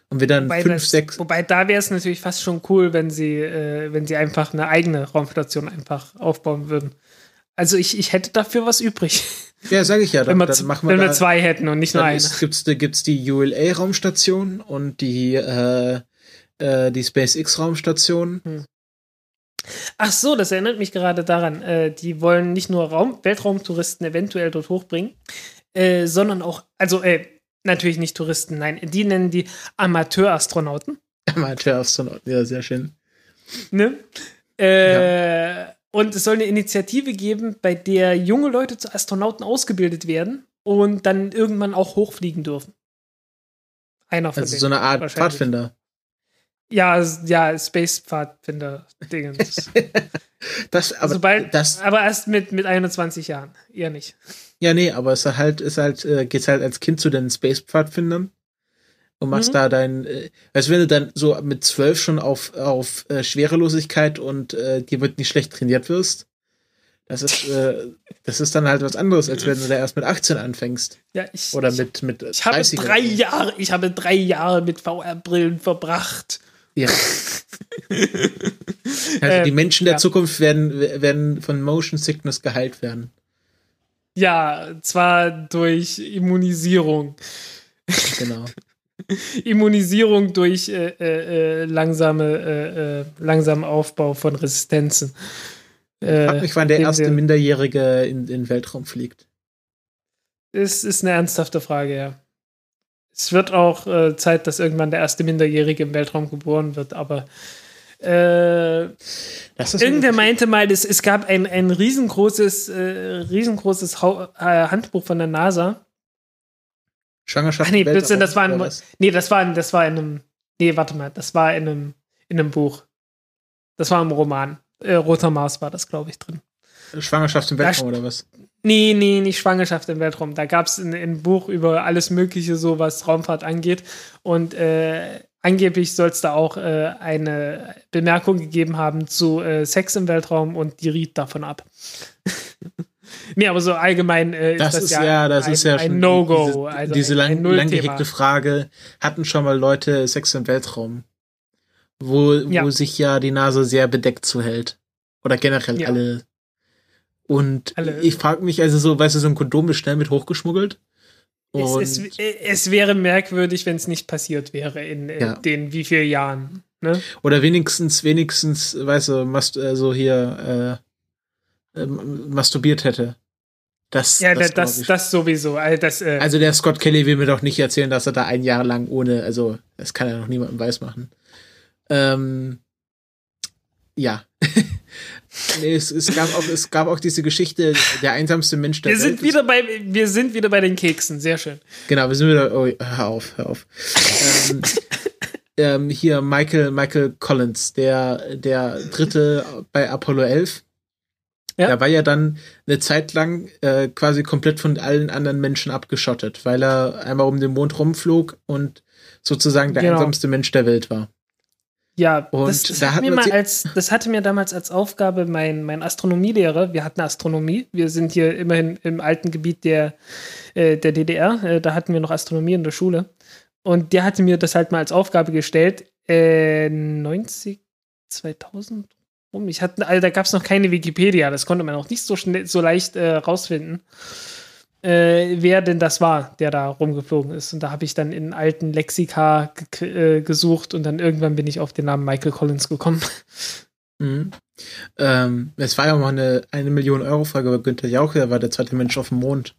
S2: Und wir dann
S1: wobei
S2: fünf,
S1: das,
S2: sechs.
S1: Wobei da wäre es natürlich fast schon cool, wenn sie, äh, wenn sie einfach eine eigene Raumstation einfach aufbauen würden. Also ich, ich hätte dafür was übrig.
S2: Ja, sage ich ja.
S1: Dann, wenn wir, dann machen wir, wenn wir zwei hätten und nicht nur eine.
S2: Ist, gibt's, gibt's die ULA-Raumstation und die, äh, äh, die SpaceX-Raumstation. Hm.
S1: Ach so, das erinnert mich gerade daran. Äh, die wollen nicht nur Raum Weltraumtouristen eventuell dort hochbringen, äh, sondern auch, also äh, natürlich nicht Touristen, nein, die nennen die Amateurastronauten.
S2: Amateurastronauten, ja, sehr schön.
S1: Ne? Äh, ja. Und es soll eine Initiative geben, bei der junge Leute zu Astronauten ausgebildet werden und dann irgendwann auch hochfliegen dürfen.
S2: Einer von also denen. so eine Art Pfadfinder.
S1: Ja, ja, Space-Pfadfinder-Dingens.
S2: das, aber,
S1: Sobald,
S2: das,
S1: aber erst mit, mit 21 Jahren, eher nicht.
S2: Ja, nee, aber es ist halt, ist halt, äh, geht's halt als Kind zu den Space-Pfadfindern und machst mhm. da dein, äh, also wenn du dann so mit zwölf schon auf, auf äh, Schwerelosigkeit und äh, dir wird nicht schlecht trainiert wirst, das ist, äh, das ist dann halt was anderes, als wenn du da erst mit 18 anfängst.
S1: Ja, ich,
S2: Oder mit, mit
S1: ich habe drei Jahre, ich habe drei Jahre mit VR-Brillen verbracht.
S2: Ja. also die ähm, Menschen der ja. Zukunft werden, werden von Motion Sickness geheilt werden.
S1: Ja, zwar durch Immunisierung.
S2: Genau.
S1: Immunisierung durch äh, äh, äh langsame, äh, äh, langsamen Aufbau von Resistenzen.
S2: Äh, Frag mich, wann der erste Minderjährige in den Weltraum fliegt.
S1: Ist, ist eine ernsthafte Frage, ja. Es wird auch äh, Zeit, dass irgendwann der erste Minderjährige im Weltraum geboren wird, aber äh, irgendwer meinte mal, es, es gab ein, ein riesengroßes, äh, riesengroßes ha äh, Handbuch von der NASA,
S2: Schwangerschaft.
S1: Ach nee, Blödsinn, das war ein, nee, das war, das war in einem, nee, warte mal, das war in einem, in einem Buch. Das war im Roman. Äh, Roter Mars war das, glaube ich, drin.
S2: Schwangerschaft im Weltraum oder was?
S1: Nee, nee, nicht Schwangerschaft im Weltraum. Da gab es ein, ein, Buch über alles Mögliche, so was Raumfahrt angeht. Und äh, angeblich soll es da auch äh, eine Bemerkung gegeben haben zu äh, Sex im Weltraum und die riet davon ab. Nee, aber so allgemein äh,
S2: das ist das ist ja, ja das
S1: ein,
S2: ist ja
S1: ein No-Go. Diese,
S2: also diese lang, lang gehegte Frage, hatten schon mal Leute Sex im Weltraum? Wo, ja. wo sich ja die Nase sehr bedeckt zuhält. Oder generell ja. alle. Und alle. ich frage mich, also so, weißt du, so ein Kondom ist schnell mit hochgeschmuggelt.
S1: Es, es, es, wäre merkwürdig, wenn es nicht passiert wäre in, in ja. den wie vielen Jahren. Ne?
S2: Oder wenigstens, wenigstens, weißt du, machst also hier äh, äh, masturbiert hätte. Das,
S1: ja, das, das, das sowieso. Also, das, äh
S2: also der Scott Kelly will mir doch nicht erzählen, dass er da ein Jahr lang ohne, also das kann er noch niemandem weiß machen. Ähm, ja. nee, es, es, gab auch, es gab auch diese Geschichte, der einsamste Mensch der
S1: wir Welt. Sind wieder bei, wir sind wieder bei den Keksen, sehr schön.
S2: Genau, wir sind wieder, oh, hör auf, hör auf. ähm, ähm, hier Michael, Michael Collins, der, der dritte bei Apollo 11 ja. Er war ja dann eine Zeit lang äh, quasi komplett von allen anderen Menschen abgeschottet, weil er einmal um den Mond rumflog und sozusagen der genau. einsamste Mensch der Welt war.
S1: Ja, und das, das, da hat mir mal als, das hatte mir damals als Aufgabe mein, mein Astronomielehrer. Wir hatten Astronomie. Wir sind hier immerhin im alten Gebiet der, äh, der DDR. Äh, da hatten wir noch Astronomie in der Schule. Und der hatte mir das halt mal als Aufgabe gestellt. Äh, 90, 2000 rum. Ich hatte, also da gab es noch keine Wikipedia, das konnte man auch nicht so schnell, so leicht äh, rausfinden, äh, wer denn das war, der da rumgeflogen ist. Und da habe ich dann in alten Lexika äh, gesucht und dann irgendwann bin ich auf den Namen Michael Collins gekommen.
S2: Mhm. Ähm, es war ja mal eine, eine Million Euro Frage über Günther Jauch, der war der zweite Mensch auf dem Mond.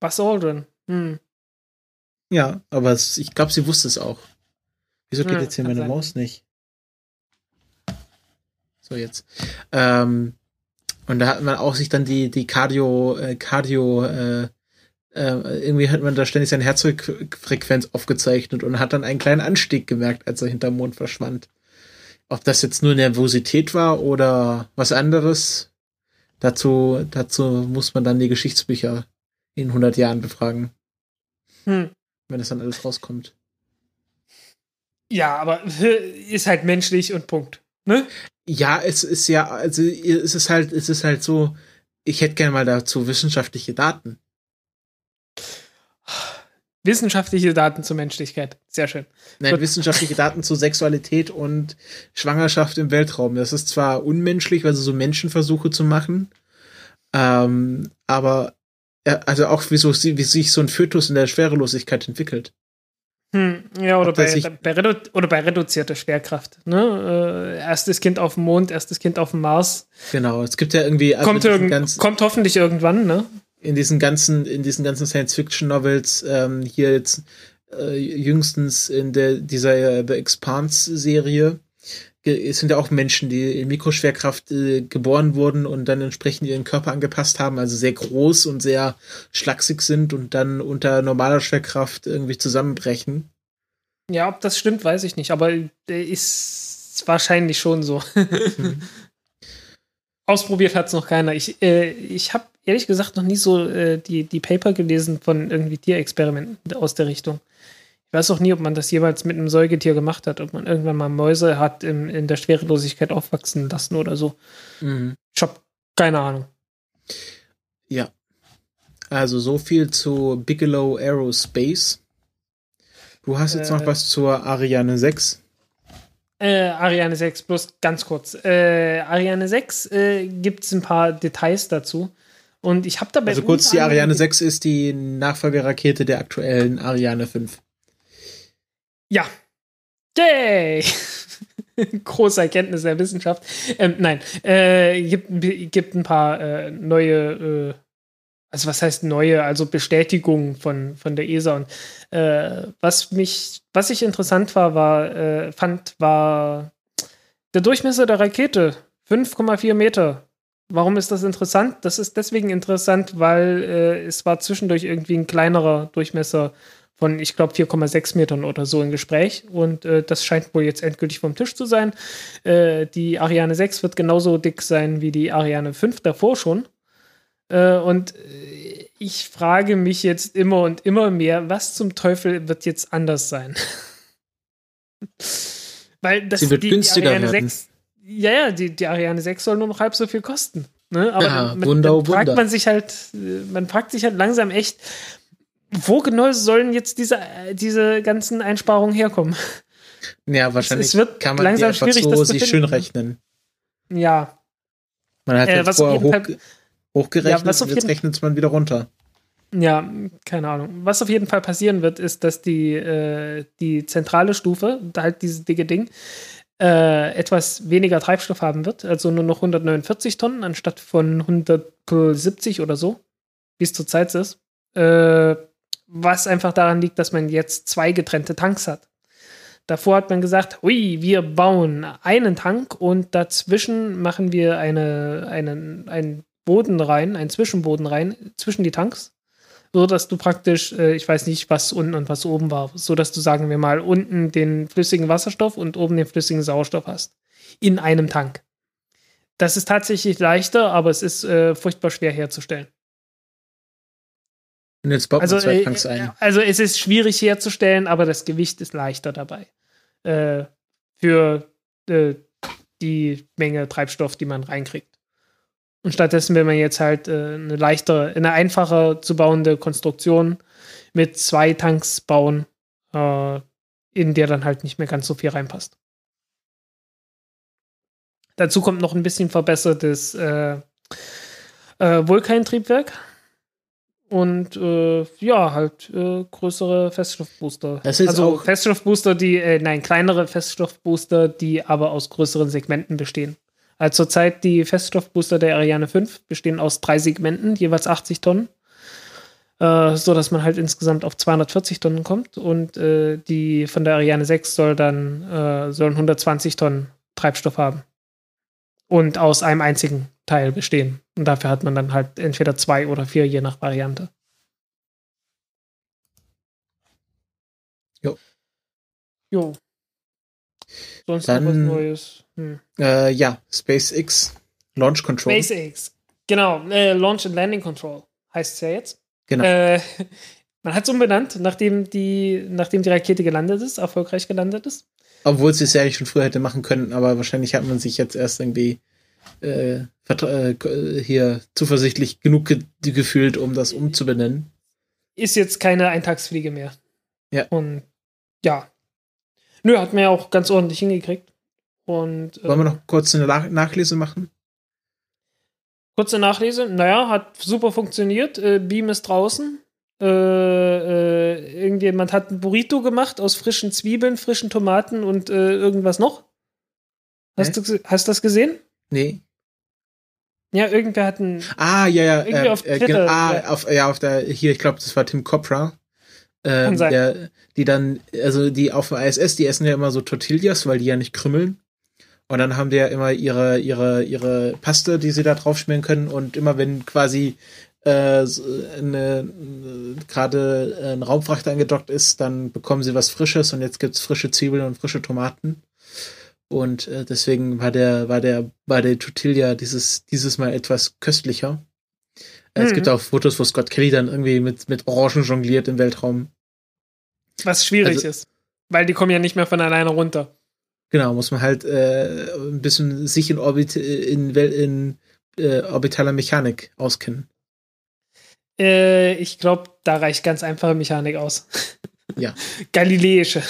S1: Buzz Aldrin. Hm.
S2: Ja, aber es, ich glaube, sie wusste es auch. Wieso geht
S1: Ja,
S2: jetzt hier meine
S1: sein.
S2: Maus nicht? So, jetzt. Ähm, und da hat man auch sich dann die, die Cardio, äh, Cardio, äh, äh, irgendwie hat man da ständig seine Herzfrequenz aufgezeichnet und hat dann einen kleinen Anstieg gemerkt, als er hinterm Mond verschwand. Ob das jetzt nur Nervosität war oder was anderes, dazu, dazu muss man dann die Geschichtsbücher in 100 Jahren befragen,
S1: Hm.
S2: wenn das dann alles rauskommt.
S1: Ja, aber ist halt menschlich und Punkt. Ne?
S2: Ja, es ist ja, also es ist halt, es ist halt so, ich hätte gerne mal dazu wissenschaftliche Daten.
S1: Wissenschaftliche Daten zur Menschlichkeit. Sehr schön.
S2: Nein,
S1: Gut.
S2: wissenschaftliche Daten zu Sexualität und Schwangerschaft im Weltraum. Das ist zwar unmenschlich, also so Menschenversuche zu machen, ähm, aber ja, also auch wie, so, wie sich so ein Fötus in der Schwerelosigkeit entwickelt.
S1: Hm, ja, oder bei, bei, redu oder bei reduzierter Schwerkraft. Ne? Äh, erstes Kind auf dem Mond, erstes Kind auf dem Mars.
S2: Genau. Es gibt ja irgendwie also
S1: kommt, irgend,
S2: ganzen-
S1: kommt hoffentlich irgendwann, ne?
S2: in diesen ganzen, in diesen ganzen Science-Fiction-Novels, ähm, hier jetzt äh, jüngstens in der dieser äh, The Expanse-Serie, es sind ja auch Menschen, die in Mikroschwerkraft äh, geboren wurden und dann entsprechend ihren Körper angepasst haben, also sehr groß und sehr schlaksig sind und dann unter normaler Schwerkraft irgendwie zusammenbrechen.
S1: Ja, ob das stimmt, weiß ich nicht, aber äh, ist wahrscheinlich schon so. Ausprobiert hat es noch keiner. Ich, äh, ich habe ehrlich gesagt noch nie so äh, die, die Paper gelesen von irgendwie Tierexperimenten aus der Richtung. Ich weiß auch nie, ob man das jemals mit einem Säugetier gemacht hat, ob man irgendwann mal Mäuse hat im, in der Schwerelosigkeit aufwachsen lassen oder so.
S2: Mhm.
S1: Ich habe keine Ahnung.
S2: Ja. Also so viel zu Bigelow Aerospace. Du hast jetzt
S1: Äh,
S2: noch was zur Ariane 6.
S1: Äh, Ariane 6, bloß ganz kurz. Äh, Ariane 6 äh, gibt es ein paar Details dazu. Und ich habe dabei.
S2: Also kurz, die Ariane 6 ist die Nachfolgerakete der aktuellen Ariane 5.
S1: Ja. Yay! Große Erkenntnis der Wissenschaft. Ähm, nein, äh, gibt, gibt ein paar äh, neue, äh, also was heißt neue, also Bestätigungen von, von der ESA. Und äh, was mich, was ich interessant war, war, äh, fand, war der Durchmesser der Rakete. 5,4 Meter. Warum ist das interessant? Das ist deswegen interessant, weil äh, es war zwischendurch irgendwie ein kleinerer Durchmesser von, ich glaube, 4,6 Metern oder so im Gespräch. Und äh, das scheint wohl jetzt endgültig vom Tisch zu sein. Äh, die Ariane 6 wird genauso dick sein wie die Ariane 5 davor schon. Äh, und äh, ich frage mich jetzt immer und immer mehr, was zum Teufel wird jetzt anders sein? Weil das
S2: Sie wird
S1: die,
S2: günstiger
S1: die Ariane
S2: werden.
S1: 6, ja, ja, die, die Ariane 6 soll nur noch halb so viel kosten. Ne? Aber
S2: Ja,
S1: man,
S2: Wunder,
S1: dann fragt
S2: Wunder.
S1: man sich halt, äh, man fragt sich halt langsam echt, wo genau sollen jetzt diese, diese ganzen Einsparungen herkommen?
S2: Ja, wahrscheinlich
S1: es wird
S2: kann man
S1: langsam
S2: die einfach
S1: schwierig,
S2: so
S1: das
S2: sich schön rechnen.
S1: Ja,
S2: Man hat
S1: Äh,
S2: jetzt vorher hoch,
S1: Fall-
S2: hochgerechnet
S1: Ja,
S2: und jetzt rechnet man wieder runter.
S1: Ja, keine Ahnung. Was auf jeden Fall passieren wird, ist, dass die, äh, die zentrale Stufe, da halt dieses dicke Ding, äh, etwas weniger Treibstoff haben wird, also nur noch 149 Tonnen anstatt von 170 oder so, wie es zurzeit ist. Äh, was einfach daran liegt, dass man jetzt zwei getrennte Tanks hat. Davor hat man gesagt, ui, wir bauen einen Tank und dazwischen machen wir eine, einen, einen Boden rein, einen Zwischenboden rein, zwischen die Tanks so dass du praktisch, äh, ich weiß nicht, was unten und was oben war, so dass du, sagen wir mal, unten den flüssigen Wasserstoff und oben den flüssigen Sauerstoff hast. In einem Tank. Das ist tatsächlich leichter, aber es ist äh, furchtbar schwer herzustellen.
S2: Und jetzt baut
S1: Also,
S2: man zwei
S1: äh,
S2: Tanks ein.
S1: also es ist schwierig herzustellen, aber das Gewicht ist leichter dabei. Äh, für äh, die Menge Treibstoff, die man reinkriegt. Und stattdessen will man jetzt halt äh, eine leichtere, eine einfacher zu bauende Konstruktion mit zwei Tanks bauen, äh, in der dann halt nicht mehr ganz so viel reinpasst. Dazu kommt noch ein bisschen verbessertes äh, äh, Vulkantriebwerk und äh, ja, halt äh, größere Feststoffbooster.
S2: Das ist
S1: also
S2: auch-
S1: Feststoffbooster, die, äh, nein, kleinere Feststoffbooster, die aber aus größeren Segmenten bestehen. Also zurzeit die Feststoffbooster der Ariane 5 bestehen aus drei Segmenten, jeweils 80 Tonnen. äh, so dass man halt insgesamt auf 240 Tonnen kommt und äh, die von der Ariane 6 soll dann äh, sollen 120 Tonnen Treibstoff haben und aus einem einzigen Teil bestehen. Und dafür hat man dann halt entweder zwei oder vier, je nach Variante.
S2: Jo.
S1: Jo. Sonst
S2: Dann-
S1: noch was Neues. Hm.
S2: Äh, ja, SpaceX Launch Control.
S1: SpaceX. Genau, äh, Launch and Landing Control heißt es ja jetzt.
S2: Genau.
S1: Äh, man hat es umbenannt, nachdem die, nachdem die Rakete gelandet ist, erfolgreich gelandet ist.
S2: Obwohl sie es ja eigentlich schon früher hätte machen können, aber wahrscheinlich hat man sich jetzt erst irgendwie äh, vertra- äh, hier zuversichtlich genug ge gefühlt, um das umzubenennen.
S1: Ist jetzt keine Eintagsfliege mehr.
S2: Ja.
S1: Und ja. Nö, hat man ja auch ganz ordentlich hingekriegt. Und äh,
S2: Wollen wir noch kurz eine Nach Nachlese machen?
S1: kurze Nachlese. Naja, hat super funktioniert. Äh, Beam ist draußen. Äh, äh, irgendjemand hat ein Burrito gemacht aus frischen Zwiebeln, frischen Tomaten und äh, irgendwas noch. Hast du hast das gesehen?
S2: Nee.
S1: Ja, irgendwer hat ein.
S2: Ah, ja, ja.
S1: Irgendwie
S2: äh,
S1: auf
S2: äh,
S1: Twitter,
S2: genau, ah, auf, ja, auf der, hier, ich glaube, das war Tim Copra. Ähm, der, die dann, also die auf dem ISS, die essen ja immer so Tortillas, weil die ja nicht krümmeln. Und dann haben die ja immer ihre, ihre, ihre Paste, die sie da drauf schmieren können. Und immer wenn quasi äh, eine, äh, gerade ein Raumfrachter angedockt ist, dann bekommen sie was Frisches und jetzt gibt's frische Zwiebeln und frische Tomaten. Und äh, deswegen war der, war der, war der Tortilla dieses, dieses Mal etwas köstlicher. Äh, Es
S1: Mhm.
S2: gibt auch Fotos, wo Scott Kelly dann irgendwie mit, mit Orangen jongliert im Weltraum.
S1: Was schwierig
S2: Also-
S1: ist. Weil die kommen ja nicht mehr von alleine runter.
S2: Genau, muss man halt äh, ein bisschen sich in Orbit, in, Wel- in äh, orbitaler Mechanik auskennen.
S1: Äh, ich glaube, da reicht ganz einfache Mechanik aus.
S2: Ja.
S1: Galileische.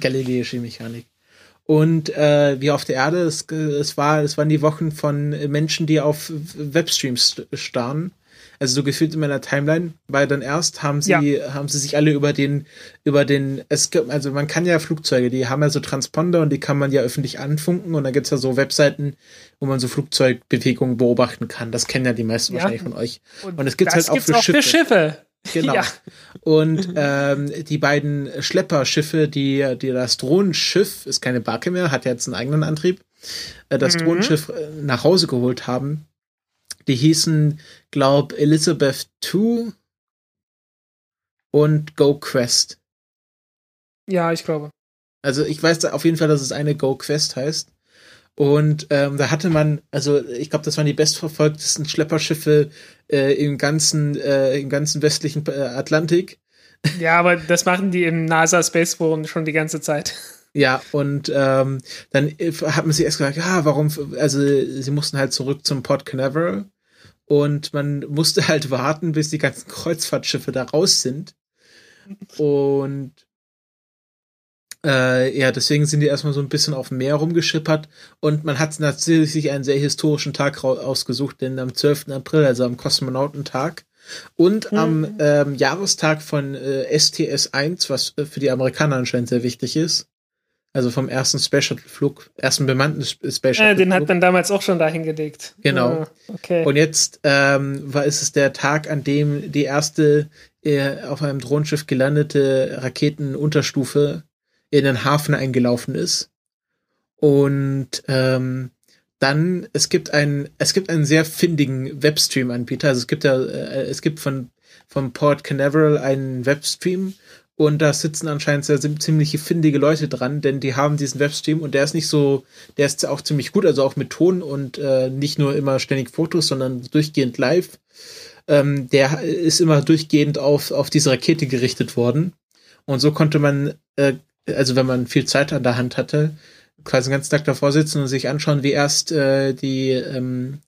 S2: Galileische Mechanik. Und äh, wie auf der Erde, es, es, war, es waren die Wochen von Menschen, die auf Webstreams starren. Also so gefühlt in meiner Timeline, weil dann erst haben sie, haben sie sich alle über den, über den, es gibt, also man kann ja Flugzeuge, die haben ja so Transponder und die kann man ja öffentlich anfunken und dann gibt's ja so Webseiten, wo man so Flugzeugbewegungen beobachten kann. Das kennen ja die meisten
S1: Ja.
S2: wahrscheinlich von euch. Und es gibt's
S1: das
S2: halt auch für
S1: auch für Schiffe.
S2: Genau.
S1: Ja.
S2: Und ähm, die beiden Schlepperschiffe, die, die das Drohnenschiff, ist keine Barke mehr, hat jetzt einen eigenen Antrieb, äh, das
S1: Mhm.
S2: Drohnenschiff äh, nach Hause geholt haben, die hießen, glaub, Elizabeth II und Go Quest.
S1: Ja, ich glaube.
S2: Also ich weiß auf jeden Fall, dass es eine Go Quest heißt. Und ähm, da hatte man, also ich glaube, das waren die bestverfolgtesten Schlepperschiffe äh, im ganzen, äh, im ganzen westlichen äh, Atlantik.
S1: Ja, aber das machen die im NASA Space Forum schon die ganze Zeit.
S2: Ja, und ähm, dann äh, hat man sich erst gefragt, ja, warum, also sie mussten halt zurück zum Port Canaveral und man musste halt warten, bis die ganzen Kreuzfahrtschiffe da raus sind. Und äh, ja, deswegen sind die erstmal so ein bisschen auf dem Meer rumgeschippert und man hat natürlich sich einen sehr historischen Tag ausgesucht, denn am 12. April, also am Kosmonautentag und
S1: Mhm.
S2: am ähm, Jahrestag von äh, STS-1, was äh, für die Amerikaner anscheinend sehr wichtig ist, also vom ersten Space Shuttle-Flug, ersten bemannten Sp- Space
S1: Äh, den
S2: Shuttle-Flug.
S1: hat man damals auch schon dahin gelegt.
S2: Genau.
S1: Ja, okay.
S2: Und jetzt ähm, war ist es der Tag, an dem die erste äh, auf einem Drohnenschiff gelandete Raketenunterstufe in den Hafen eingelaufen ist. Und ähm, dann es gibt einen es gibt einen sehr findigen Webstream-Anbieter. Also es gibt ja äh, es gibt von vom Port Canaveral einen Webstream und da sitzen anscheinend sehr ziemliche findige Leute dran, denn die haben diesen Webstream und der ist nicht so, der ist auch ziemlich gut, also auch mit Ton und äh, nicht nur immer ständig Fotos, sondern durchgehend live. Ähm, der ist immer durchgehend auf, auf diese Rakete gerichtet worden. Und so konnte man, äh, also wenn man viel Zeit an der Hand hatte, quasi den ganzen Tag davor sitzen und sich anschauen, wie erst äh, die, ähm,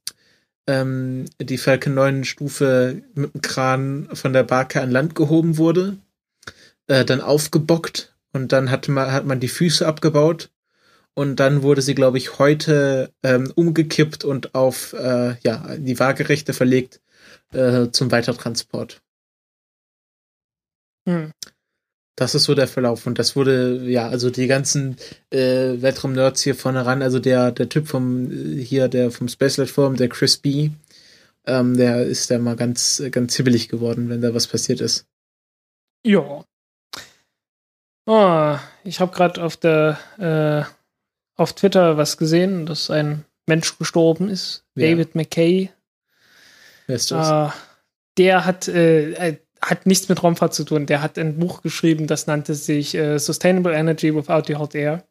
S2: ähm, die Falcon 9 Stufe mit dem Kran von der Barke an Land gehoben wurde, äh, dann aufgebockt und dann hat man, hat man die Füße abgebaut und dann wurde sie, glaube ich, heute ähm, umgekippt und auf äh, ja, die Waagerechte verlegt äh, zum Weitertransport.
S1: Hm.
S2: Das ist so der Verlauf. Und das wurde, ja, also die ganzen äh, Weltraum-Nerds hier vorne ran, also der, der Typ vom, äh, hier, der vom Spacelight Forum, der Chris B., ähm, der ist da mal ganz, ganz hibbelig geworden, wenn da was passiert ist.
S1: Ja. Oh, ich habe gerade auf der äh, auf Twitter was gesehen, dass ein Mensch gestorben ist.
S2: Wer?
S1: David McKay.
S2: Wer ist das?
S1: Äh, der hat, äh, äh, hat nichts mit Raumfahrt zu tun. Der hat ein Buch geschrieben, das nannte sich äh, Sustainable Energy Without the Hot Air.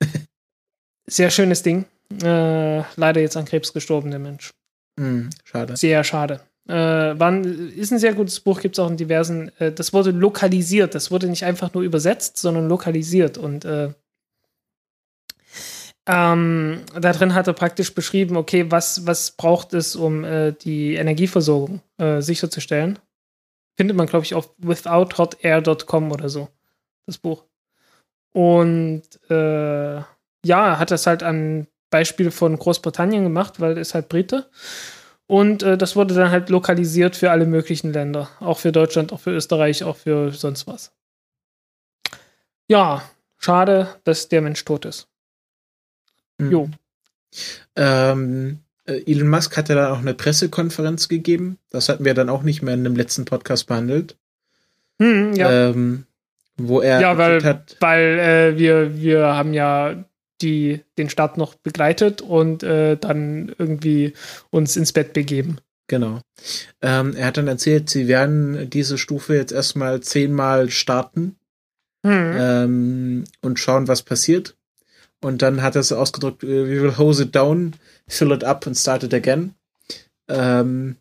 S1: Sehr schönes Ding. Äh, leider jetzt an Krebs gestorben, der Mensch.
S2: Hm, schade.
S1: Sehr schade. Äh, ein, ist ein sehr gutes Buch, gibt es auch in diversen. Äh, das wurde lokalisiert, das wurde nicht einfach nur übersetzt, sondern lokalisiert. Und äh, ähm, da drin hat er praktisch beschrieben, okay, was, was braucht es, um äh, die Energieversorgung äh, sicherzustellen. Findet man, glaube ich, auf withouthotair.com oder so, das Buch. Und äh, ja, hat das halt an Beispiel von Großbritannien gemacht, weil er ist halt Brite. Und äh, das wurde dann halt lokalisiert für alle möglichen Länder. Auch für Deutschland, auch für Österreich, auch für sonst was. Ja, schade, dass der Mensch tot ist.
S2: Hm.
S1: Jo.
S2: Ähm, äh, Elon Musk hat ja dann auch eine Pressekonferenz gegeben. Das hatten wir dann auch nicht mehr in dem letzten Podcast behandelt.
S1: Hm, ja,
S2: Ähm, wo er
S1: Ja, weil-
S2: hat,
S1: weil äh, wir, wir haben ja die, den Start noch begleitet und äh, dann irgendwie uns ins Bett begeben.
S2: genau. Ähm, er hat dann erzählt, sie werden diese Stufe jetzt erstmal zehnmal starten
S1: Hm.
S2: ähm, und schauen, was passiert. Und dann hat er es ausgedrückt, äh, we will hose it down, fill it up and start it again. Ähm,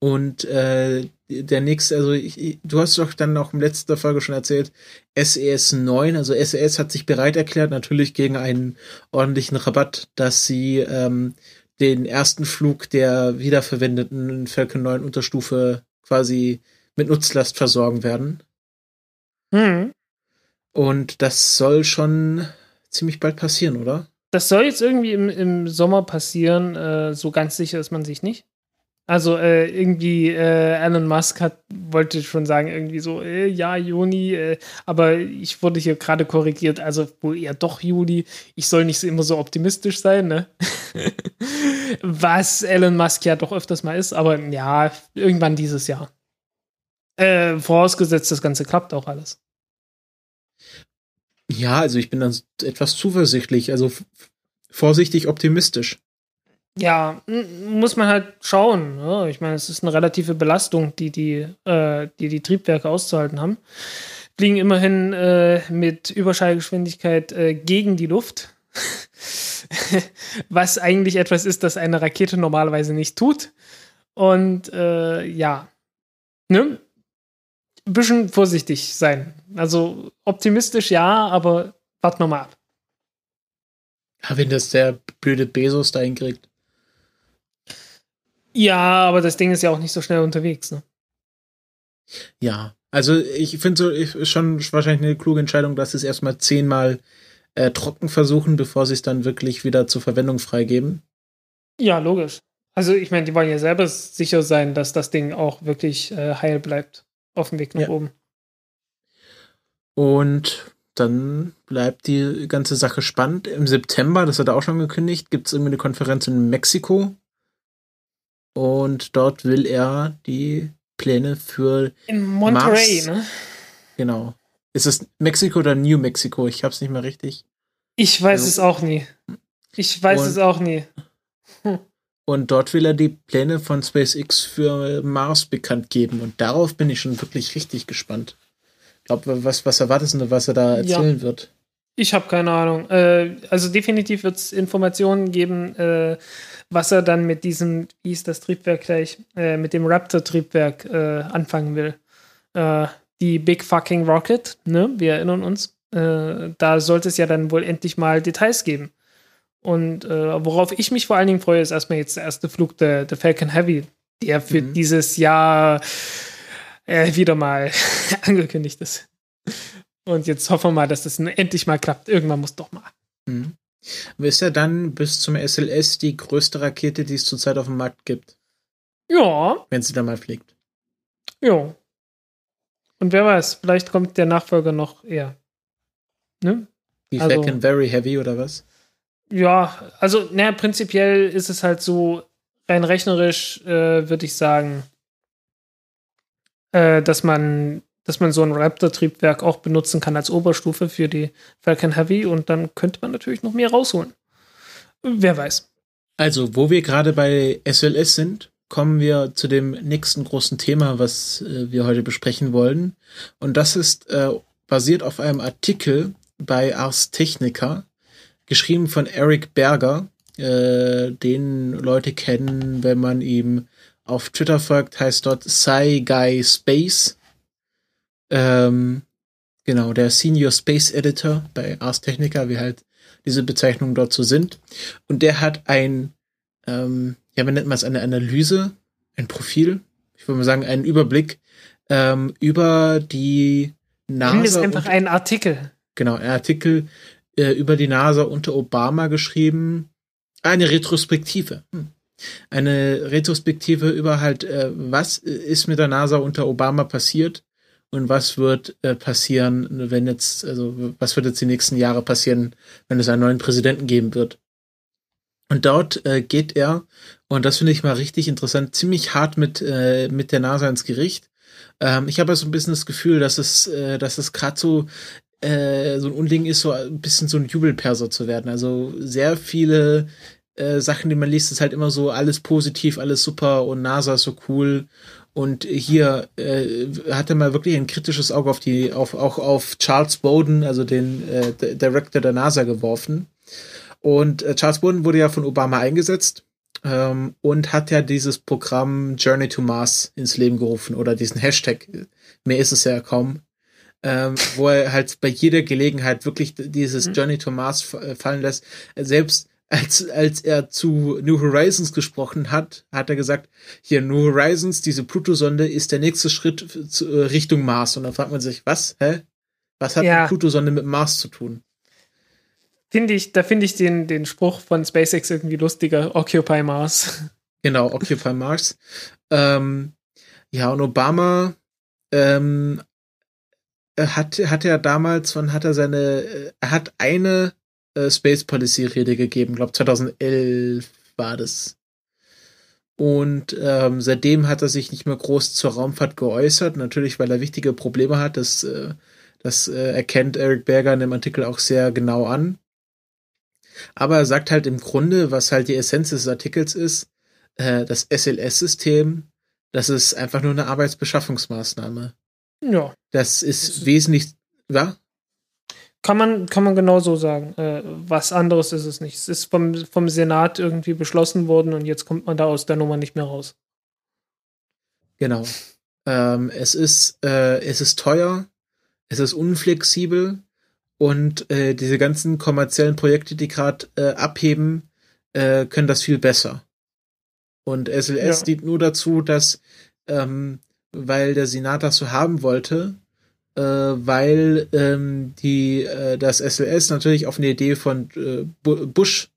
S2: und äh, der nächste, also ich, du hast doch dann auch im letzten Folge schon erzählt, SES 9, also SES hat sich bereit erklärt, natürlich gegen einen ordentlichen Rabatt, dass sie ähm, den ersten Flug der wiederverwendeten Falcon 9 Unterstufe quasi mit Nutzlast versorgen werden.
S1: Hm.
S2: Und das soll schon ziemlich bald passieren, oder?
S1: Das soll jetzt irgendwie im, im Sommer passieren. Äh, so ganz sicher ist man sich nicht. Also äh, irgendwie äh, Elon Musk hat wollte schon sagen irgendwie so äh, ja Juni, äh, aber ich wurde hier gerade korrigiert, also wohl eher doch Juli. Ich soll nicht so immer so optimistisch sein, ne? Was Elon Musk ja doch öfters mal ist, aber ja irgendwann dieses Jahr. Äh, vorausgesetzt, das Ganze klappt auch alles.
S2: Ja, also ich bin dann etwas zuversichtlich, also vorsichtig optimistisch.
S1: Ja, muss man halt schauen. Ne? Ich meine, es ist eine relative Belastung, die die, äh, die, die Triebwerke auszuhalten haben. Fliegen immerhin äh, mit Überschallgeschwindigkeit äh, gegen die Luft. Was eigentlich etwas ist, das eine Rakete normalerweise nicht tut. Und äh, ja, ne? Ein bisschen vorsichtig sein. Also optimistisch ja, aber warten wir mal ab.
S2: Ja, wenn das der blöde Bezos da hinkriegt.
S1: Ja, aber das Ding ist ja auch nicht so schnell unterwegs. Ne?
S2: Ja, also ich finde so ich, schon wahrscheinlich eine kluge Entscheidung, dass sie es erstmal zehnmal äh, trocken versuchen, bevor sie es dann wirklich wieder zur Verwendung freigeben.
S1: Ja, logisch. Also ich meine, die wollen ja selber sicher sein, dass das Ding auch wirklich äh, heil bleibt auf dem Weg nach
S2: Ja.
S1: oben.
S2: Und dann bleibt die ganze Sache spannend. Im September, das hat er auch schon gekündigt, gibt es irgendwie eine Konferenz in Mexiko. Und dort will er die Pläne für,
S1: In Monterey,
S2: Mars.
S1: ne?
S2: genau. Ist es Mexiko oder New Mexico? Ich hab's nicht mehr richtig.
S1: Ich weiß
S2: Also-
S1: es auch nie. Ich weiß
S2: Und-
S1: es auch nie.
S2: Und dort will er die Pläne von SpaceX für Mars bekannt geben. Und darauf bin ich schon wirklich richtig gespannt. Ich glaube, was, was erwartest du, was er da
S1: Ja.
S2: erzählen wird?
S1: Ich habe keine Ahnung. Äh, also definitiv wird es Informationen geben, äh, was er dann mit diesem, wie ist das Triebwerk gleich, äh, mit dem Raptor-Triebwerk äh, anfangen will. Äh, die Big Fucking Rocket, ne? Wir erinnern uns. Äh, da sollte es ja dann wohl endlich mal Details geben. Und äh, worauf ich mich vor allen Dingen freue, ist erstmal jetzt der erste Flug der, der Falcon Heavy, der für
S2: Mhm.
S1: dieses Jahr äh, wieder mal angekündigt ist. Und jetzt hoffen wir mal, dass das endlich mal klappt. Irgendwann muss doch mal.
S2: Hm. Ist er dann bis zum SLS die größte Rakete, die es zurzeit auf dem Markt gibt,
S1: Ja,
S2: wenn sie da mal fliegt?
S1: ja. Und wer weiß, vielleicht kommt der Nachfolger noch eher. Ne?
S2: Die
S1: Also-
S2: Falcon Very Heavy oder was?
S1: Ja, also, naja, prinzipiell ist es halt so, rein rechnerisch äh, würde ich sagen, äh, dass man dass man so ein Raptor-Triebwerk auch benutzen kann als Oberstufe für die Falcon Heavy und dann könnte man natürlich noch mehr rausholen. Wer weiß.
S2: Also, wo wir gerade bei SLS sind, kommen wir zu dem nächsten großen Thema, was äh, wir heute besprechen wollen. Und das ist äh, basiert auf einem Artikel bei Ars Technica, geschrieben von Eric Berger, äh, den Leute kennen, wenn man ihm auf Twitter folgt, heißt dort Sci Space. Ähm, genau, der Senior Space Editor bei Ars Technica, wie halt diese Bezeichnungen dort so sind. Und der hat ein, ähm, ja, man nennt man es eine Analyse, ein Profil, ich würde mal sagen, einen Überblick ähm, über die
S1: NASA. Nimm es einfach einen Artikel.
S2: Genau, ein Artikel äh, über die NASA unter Obama geschrieben. Eine Retrospektive. Hm. Eine Retrospektive über halt, äh, was ist mit der NASA unter Obama passiert und was wird äh, passieren, wenn jetzt, also was wird jetzt die nächsten Jahre passieren, wenn es einen neuen Präsidenten geben wird. Und dort äh, geht er, und das finde ich mal richtig interessant, ziemlich hart mit, äh, mit der NASA ins Gericht. Ähm, ich habe so ein bisschen das Gefühl, dass es, äh, dass es gerade so äh, so ein Unding ist, so ein bisschen so ein Jubelperser zu werden. Also sehr viele äh, Sachen, die man liest, ist halt immer so alles positiv, alles super und NASA ist so cool und hier äh, hat er mal wirklich ein kritisches Auge auf die, auf, auch auf Charles Bowden, also den äh, Director der NASA, geworfen. Und äh, Charles Bowden wurde ja von Obama eingesetzt ähm, und hat ja dieses Programm Journey to Mars ins Leben gerufen oder diesen Hashtag. Mehr ist es ja kaum. Ähm, wo er halt bei jeder Gelegenheit wirklich dieses mhm. Journey to Mars fallen lässt. Selbst als, als er zu New Horizons gesprochen hat, hat er gesagt, hier New Horizons, diese Pluto-Sonde ist der nächste Schritt zu, äh, Richtung Mars. Und dann fragt man sich, was? Hä? Was hat ja. Pluto-Sonde mit Mars zu tun?
S1: Finde ich, da finde ich den, den Spruch von SpaceX irgendwie lustiger, Occupy Mars.
S2: Genau, Occupy Mars. Ähm, ja, und Obama ähm, hat, hat er damals, wann hat er seine, er hat eine äh, Space Policy Rede gegeben, glaube 2011 war das. Und ähm, seitdem hat er sich nicht mehr groß zur Raumfahrt geäußert, natürlich, weil er wichtige Probleme hat. Das, äh, das äh, erkennt Eric Berger in dem Artikel auch sehr genau an. Aber er sagt halt im Grunde, was halt die Essenz des Artikels ist, äh, das SLS-System, das ist einfach nur eine Arbeitsbeschaffungsmaßnahme.
S1: Ja.
S2: Das ist, das ist wesentlich, ja?
S1: Kann man, kann man genau so sagen. Äh, was anderes ist es nicht. Es ist vom, vom Senat irgendwie beschlossen worden und jetzt kommt man da aus der Nummer nicht mehr raus.
S2: Genau. Ähm, es ist, äh, es ist teuer, es ist unflexibel und äh, diese ganzen kommerziellen Projekte, die gerade äh, abheben, äh, können das viel besser. Und SLS ja. dient nur dazu, dass, ähm, weil der Senat das so haben wollte, äh, weil ähm, die äh, das SLS natürlich auf eine Idee von äh, Bush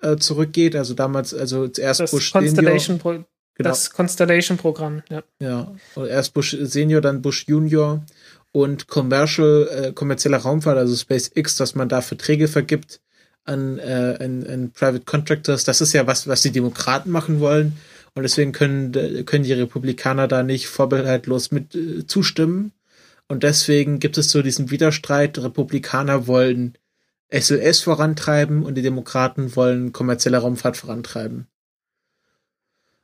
S2: äh, zurückgeht, also damals, also zuerst
S1: das
S2: Bush
S1: Constellation Senior. Genau. Das Constellation-Programm, ja.
S2: Ja, erst Bush Senior, dann Bush Junior und Commercial, äh, kommerzieller Raumfahrt, also SpaceX, dass man da Verträge vergibt an, äh, an, an Private Contractors. Das ist ja was, was die Demokraten machen wollen. Und deswegen können, können die Republikaner da nicht vorbehaltlos mit äh, zustimmen. Und deswegen gibt es so diesen Widerstreit. Republikaner wollen SLS vorantreiben und die Demokraten wollen kommerzielle Raumfahrt vorantreiben.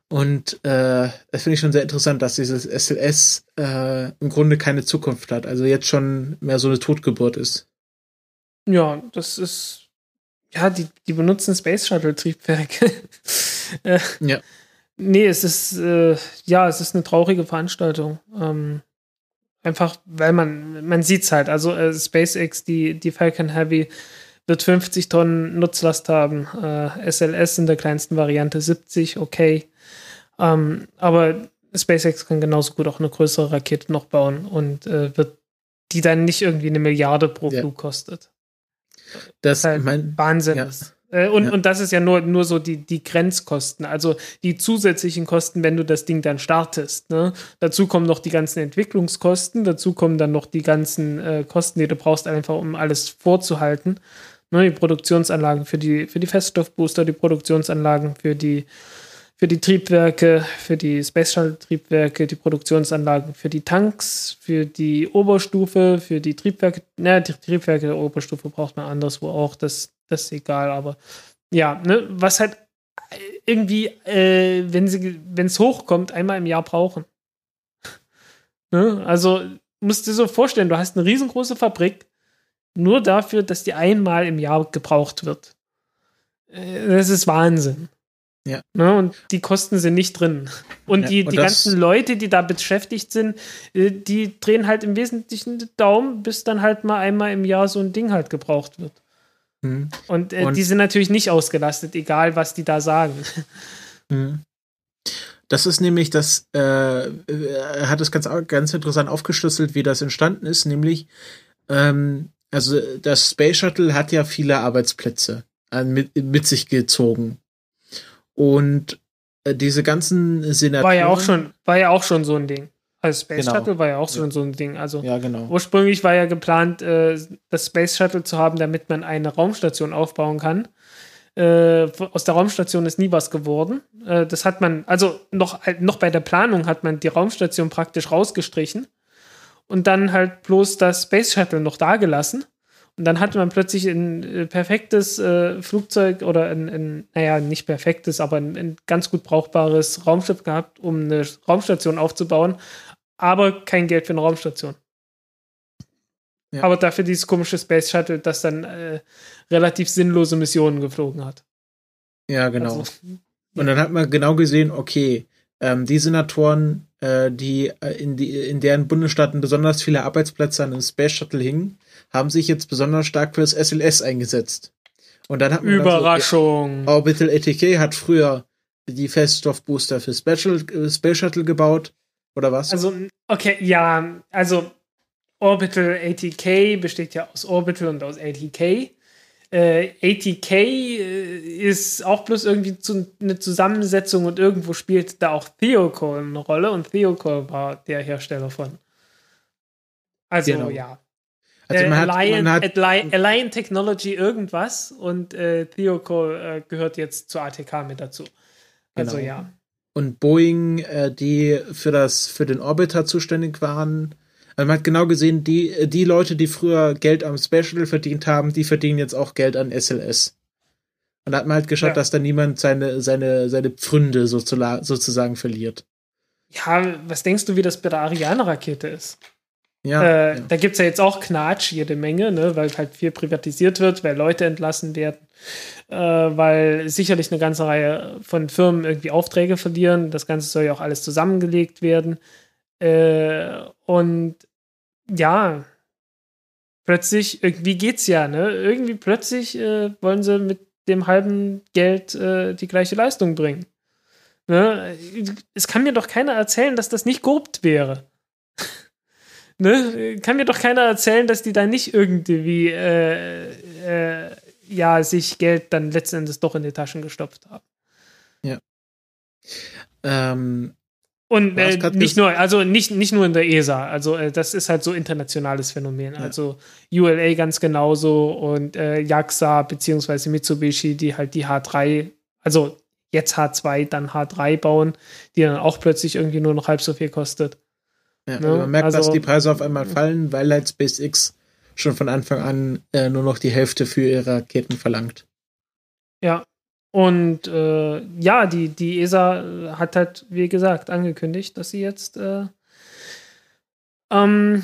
S2: Und äh, das finde ich schon sehr interessant, dass dieses SLS äh, im Grunde keine Zukunft hat. Also jetzt schon mehr so eine Totgeburt ist.
S1: Ja, das ist. Ja, die, die benutzen Space Shuttle-Triebwerke. äh, ja. Nee, es ist, äh, ja, es ist eine traurige Veranstaltung. Ähm, Einfach, weil man, man sieht es halt. Also äh, SpaceX, die, die Falcon Heavy, wird 50 Tonnen Nutzlast haben. Äh, SLS in der kleinsten Variante 70, okay. Ähm, aber SpaceX kann genauso gut auch eine größere Rakete noch bauen und äh, wird die dann nicht irgendwie eine Milliarde pro ja. Flug kostet.
S2: Das, das halt
S1: mein, Wahnsinn ja. ist. Äh, und, ja. und das ist ja nur, nur so die, die Grenzkosten, also die zusätzlichen Kosten, wenn du das Ding dann startest. Ne? Dazu kommen noch die ganzen Entwicklungskosten, dazu kommen dann noch die ganzen äh, Kosten, die du brauchst, einfach um alles vorzuhalten. Ne? Die Produktionsanlagen für die, für die Feststoffbooster, die Produktionsanlagen für die für die Triebwerke, für die Space Shuttle Triebwerke, die Produktionsanlagen für die Tanks, für die Oberstufe, für die Triebwerke. Na, die Triebwerke der Oberstufe braucht man anderswo auch, das, das ist egal, aber ja, ne, was halt irgendwie, äh, wenn sie, wenn es hochkommt, einmal im Jahr brauchen. ne? Also musst du dir so vorstellen, du hast eine riesengroße Fabrik, nur dafür, dass die einmal im Jahr gebraucht wird. Äh, das ist Wahnsinn.
S2: Ja.
S1: Ne, und die Kosten sind nicht drin. Und
S2: Ja,
S1: die,
S2: und
S1: die ganzen Leute, die da beschäftigt sind, äh, die drehen halt im Wesentlichen den Daumen, bis dann halt mal einmal im Jahr so ein Ding halt gebraucht wird.
S2: Hm.
S1: Und, äh,
S2: Und-
S1: die sind natürlich nicht ausgelastet, egal was die da sagen.
S2: Mhm. Das ist nämlich das, äh, er hat es ganz, ganz interessant aufgeschlüsselt, wie das entstanden ist, nämlich, ähm, also das Space Shuttle hat ja viele Arbeitsplätze äh, mit, mit sich gezogen. Und äh, diese ganzen Senatoren.
S1: War ja auch schon, war ja auch schon so ein Ding. Also Space
S2: Genau.
S1: Shuttle war ja auch schon so ein Ding. Also
S2: Ja, genau.
S1: ursprünglich war ja geplant, äh, das Space Shuttle zu haben, damit man eine Raumstation aufbauen kann. Äh, aus der Raumstation ist nie was geworden. Äh, das hat man, also noch, halt noch bei der Planung hat man die Raumstation praktisch rausgestrichen und dann halt bloß das Space Shuttle noch da gelassen. Und dann hatte man plötzlich ein äh, perfektes äh, Flugzeug oder ein, ein, naja, nicht perfektes, aber ein, ein ganz gut brauchbares Raumschiff gehabt, um eine Raumstation aufzubauen, aber kein Geld für eine Raumstation.
S2: Ja.
S1: Aber dafür dieses komische Space Shuttle, das dann äh, relativ sinnlose Missionen geflogen hat.
S2: Ja, genau.
S1: Also,
S2: Und dann hat man genau gesehen, okay, ähm, die Senatoren, äh, die, äh, in die in deren Bundesstaaten besonders viele Arbeitsplätze an einem Space Shuttle hingen, haben sich jetzt besonders stark für das SLS eingesetzt. Und dann hat man
S1: Überraschung.
S2: So, Orbital ATK hat früher die Feststoffbooster für Special, äh, Space Shuttle gebaut. Oder was?
S1: Also, okay, ja, also Orbital ATK besteht ja aus Orbital und aus ATK. Äh, ATK äh, ist auch bloß irgendwie zu, eine Zusammensetzung und irgendwo spielt da auch Theocore eine Rolle und Theocore war der Hersteller von. Also,
S2: Genau.
S1: ja.
S2: also
S1: äh,
S2: man hat,
S1: Alliant,
S2: man hat
S1: Alli- Alliant Technology irgendwas und äh, Theocore äh, gehört jetzt zur ATK mit dazu. Also,
S2: Genau.
S1: ja.
S2: Und Boeing, äh, die für das für den Orbiter zuständig waren. Also man hat genau gesehen, die, äh, die Leute, die früher Geld am Shuttle verdient haben, die verdienen jetzt auch Geld an SLS. Und da hat man halt geschaut,
S1: Ja.
S2: dass da niemand seine, seine, seine Pfründe sozusagen, sozusagen verliert.
S1: Ja, was denkst du, wie das bei der Ariane-Rakete ist?
S2: Ja,
S1: äh,
S2: ja.
S1: Da gibt es ja jetzt auch Knatsch, jede Menge, ne, weil halt viel privatisiert wird, weil Leute entlassen werden, äh, weil sicherlich eine ganze Reihe von Firmen irgendwie Aufträge verlieren. Das Ganze soll ja auch alles zusammengelegt werden. Äh, und ja, plötzlich, irgendwie geht's ja, ne? Irgendwie plötzlich äh, wollen sie mit dem halben Geld äh, die gleiche Leistung bringen. Ne? Es kann mir doch keiner erzählen, dass das nicht korrupt wäre. ne? Kann mir doch keiner erzählen, dass die da nicht irgendwie äh, äh, ja, sich Geld dann letzten Endes doch in die Taschen gestopft haben.
S2: Ähm,
S1: Und äh, nicht nur, also nicht, nicht nur in der ESA, also äh, das ist halt so internationales Phänomen.
S2: Ja.
S1: Also ULA ganz genauso und äh, JAXA beziehungsweise Mitsubishi, die halt die H3, also jetzt H2, dann H3 bauen, die dann auch plötzlich irgendwie nur noch halb so viel kostet.
S2: ja,
S1: Ne?
S2: man merkt, dass
S1: Also-
S2: die Preise auf einmal fallen, weil halt SpaceX schon von Anfang an äh, nur noch die Hälfte für ihre Raketen verlangt.
S1: Ja. Und äh, ja, die, die ESA äh, hat halt, wie gesagt, angekündigt, dass sie jetzt äh, ähm,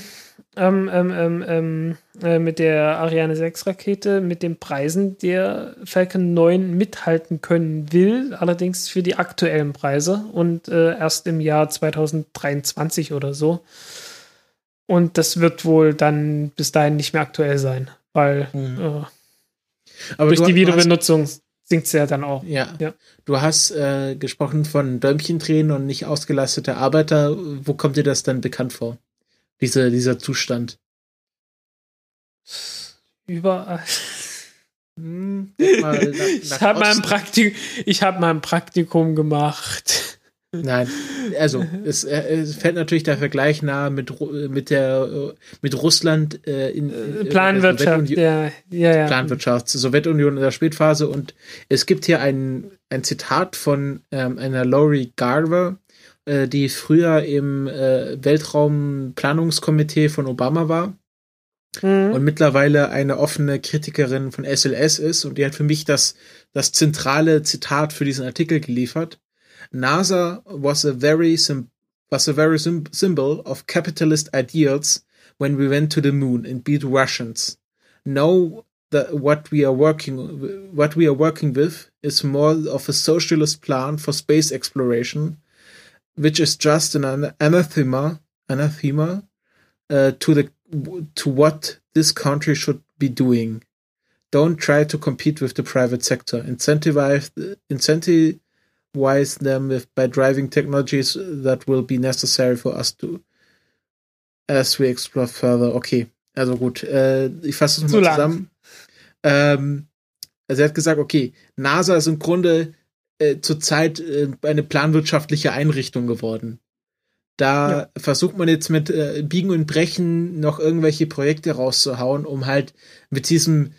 S1: ähm, ähm, ähm, ähm, äh, mit der Ariane 6 Rakete mit den Preisen der Falcon 9 mithalten können will, allerdings für die aktuellen Preise und äh, erst im Jahr 2023 oder so. Und das wird wohl dann bis dahin nicht mehr aktuell sein, weil
S2: Mhm.
S1: äh,
S2: Aber
S1: durch
S2: du,
S1: die Wiederbenutzung sinkt es ja dann auch.
S2: ja,
S1: Ja.
S2: du hast äh, gesprochen von Däumchentränen und nicht ausgelastete Arbeiter. Wo kommt dir das dann bekannt vor? Diese, dieser Zustand.
S1: Überall.
S2: Hm, mal
S1: Ich habe mal, ein
S2: Osten.
S1: Praktik ich hab mal ein Praktikum gemacht.
S2: Nein, also es, äh, es, fällt natürlich der Vergleich nahe mit, mit der mit Russland äh, in, in
S1: Planwirtschaft, ja, ja, ja.
S2: Planwirtschaft, Sowjetunion in der Spätphase und es gibt hier ein, ein Zitat von ähm, einer Laurie Garver, äh, die früher im äh, Weltraumplanungskomitee von Obama war mhm. und mittlerweile eine offene Kritikerin von SLS ist und die hat für mich das, das zentrale Zitat für diesen Artikel geliefert. NASA was a very was a very symbol of capitalist ideals when we went to the moon and beat Russians. Now that what we are working what we are working with is more of a socialist plan for space exploration, which is just an anathema anathema uh, to the to what this country should be doing. Don't try to compete with the private sector. Incentivize, incentivize them with, by driving technologies that will be necessary for us to as we explore further. Okay, also gut. Äh, ich fasse es mal zusammen. Ähm, also er hat gesagt, okay, NASA ist im Grunde äh, zurzeit äh, eine planwirtschaftliche Einrichtung geworden. Da ja. versucht man jetzt mit äh, Biegen und Brechen noch irgendwelche Projekte rauszuhauen, um halt mit diesem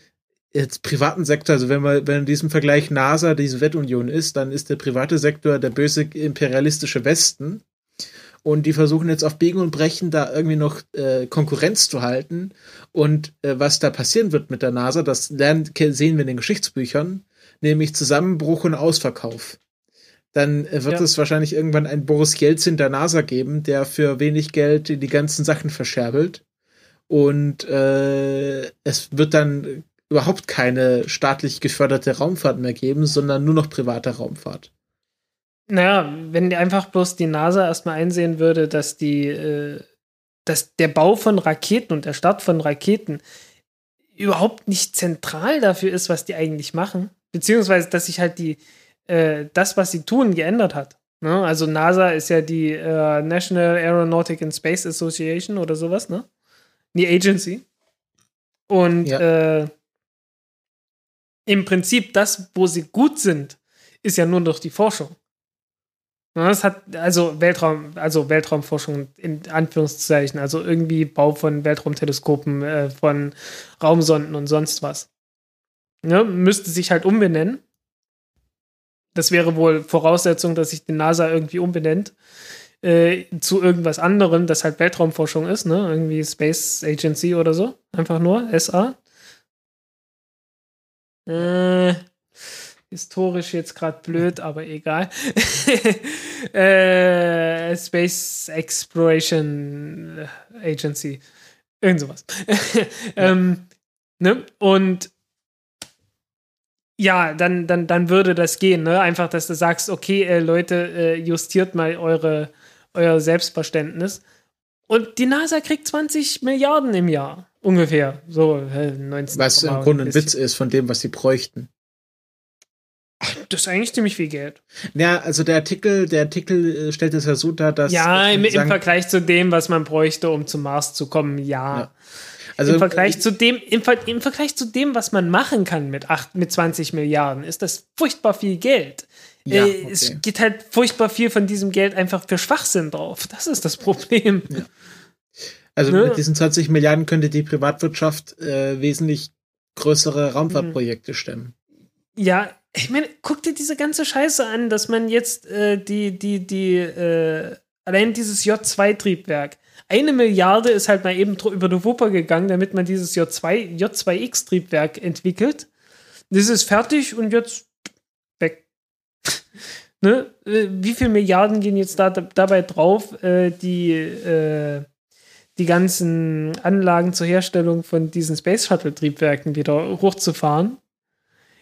S2: jetzt privaten Sektor, also wenn man, wenn in diesem Vergleich NASA die Sowjetunion ist, dann ist der private Sektor der böse imperialistische Westen. Und die versuchen jetzt auf Biegen und Brechen da irgendwie noch äh, Konkurrenz zu halten. Und äh, was da passieren wird mit der NASA, das lernen, sehen wir in den Geschichtsbüchern, nämlich Zusammenbruch und Ausverkauf dann äh, wird ja. es wahrscheinlich irgendwann einen Boris Jelzin der NASA geben, der für wenig Geld die ganzen Sachen verscherbelt. Und äh, es wird dann überhaupt keine staatlich geförderte Raumfahrt mehr geben, sondern nur noch private Raumfahrt.
S1: Naja, wenn einfach bloß die NASA erstmal einsehen würde, dass die, äh, dass der Bau von Raketen und der Start von Raketen überhaupt nicht zentral dafür ist, was die eigentlich machen, beziehungsweise dass sich halt die, äh, das, was sie tun, geändert hat. Ne? Also NASA ist ja die äh, National Aeronautic and Space Association oder sowas, ne? Die Agency. Und ja. äh, im Prinzip das, wo sie gut sind, ist ja nur durch die Forschung. Das hat also Weltraum, also Weltraumforschung in Anführungszeichen, also irgendwie Bau von Weltraumteleskopen, äh, von Raumsonden und sonst was. Ja, müsste sich halt umbenennen das wäre wohl Voraussetzung, dass sich die NASA irgendwie umbenennt äh, zu irgendwas anderem, das halt Weltraumforschung ist, ne? Irgendwie Space Agency oder so. Einfach nur SA. Äh, historisch jetzt gerade blöd, aber egal. äh, Space Exploration Agency. Irgend sowas. ähm, ne? Und ja, dann, dann, dann würde das gehen, ne? Einfach, dass du sagst, okay, äh, Leute, äh, justiert mal eure, euer Selbstverständnis. Und die NASA kriegt 20 Milliarden im Jahr. Ungefähr. So, äh, 19.
S2: Was im Grunde ein Witz ist von dem, was sie bräuchten.
S1: Das ist eigentlich ziemlich viel Geld.
S2: Ja, also der Artikel, der Artikel äh, stellt es ja so dar, dass.
S1: Ja, im, im Vergleich zu dem, was man bräuchte, um zum Mars zu kommen, ja. ja. Also, Im, Vergleich zu dem, im, im, Vergleich zu dem, was man machen kann mit, acht, mit 20 Milliarden, ist das furchtbar viel Geld. Ja, äh, okay. Es geht halt furchtbar viel von diesem Geld einfach für Schwachsinn drauf. Das ist das Problem. Ja.
S2: Also ne? mit diesen 20 Milliarden könnte die Privatwirtschaft äh, wesentlich größere Raumfahrtprojekte stemmen.
S1: Ja, ich meine, guck dir diese ganze Scheiße an, dass man jetzt äh, die, die, die, äh, allein dieses J2-Triebwerk, eine Milliarde ist halt mal eben über die Wupper gegangen, damit man dieses J2, J2X-Triebwerk entwickelt. Das ist fertig und jetzt. Ne? Äh, wie viele Milliarden gehen jetzt da, dabei drauf, äh, die, äh, die ganzen Anlagen zur Herstellung von diesen Space Shuttle-Triebwerken wieder hochzufahren?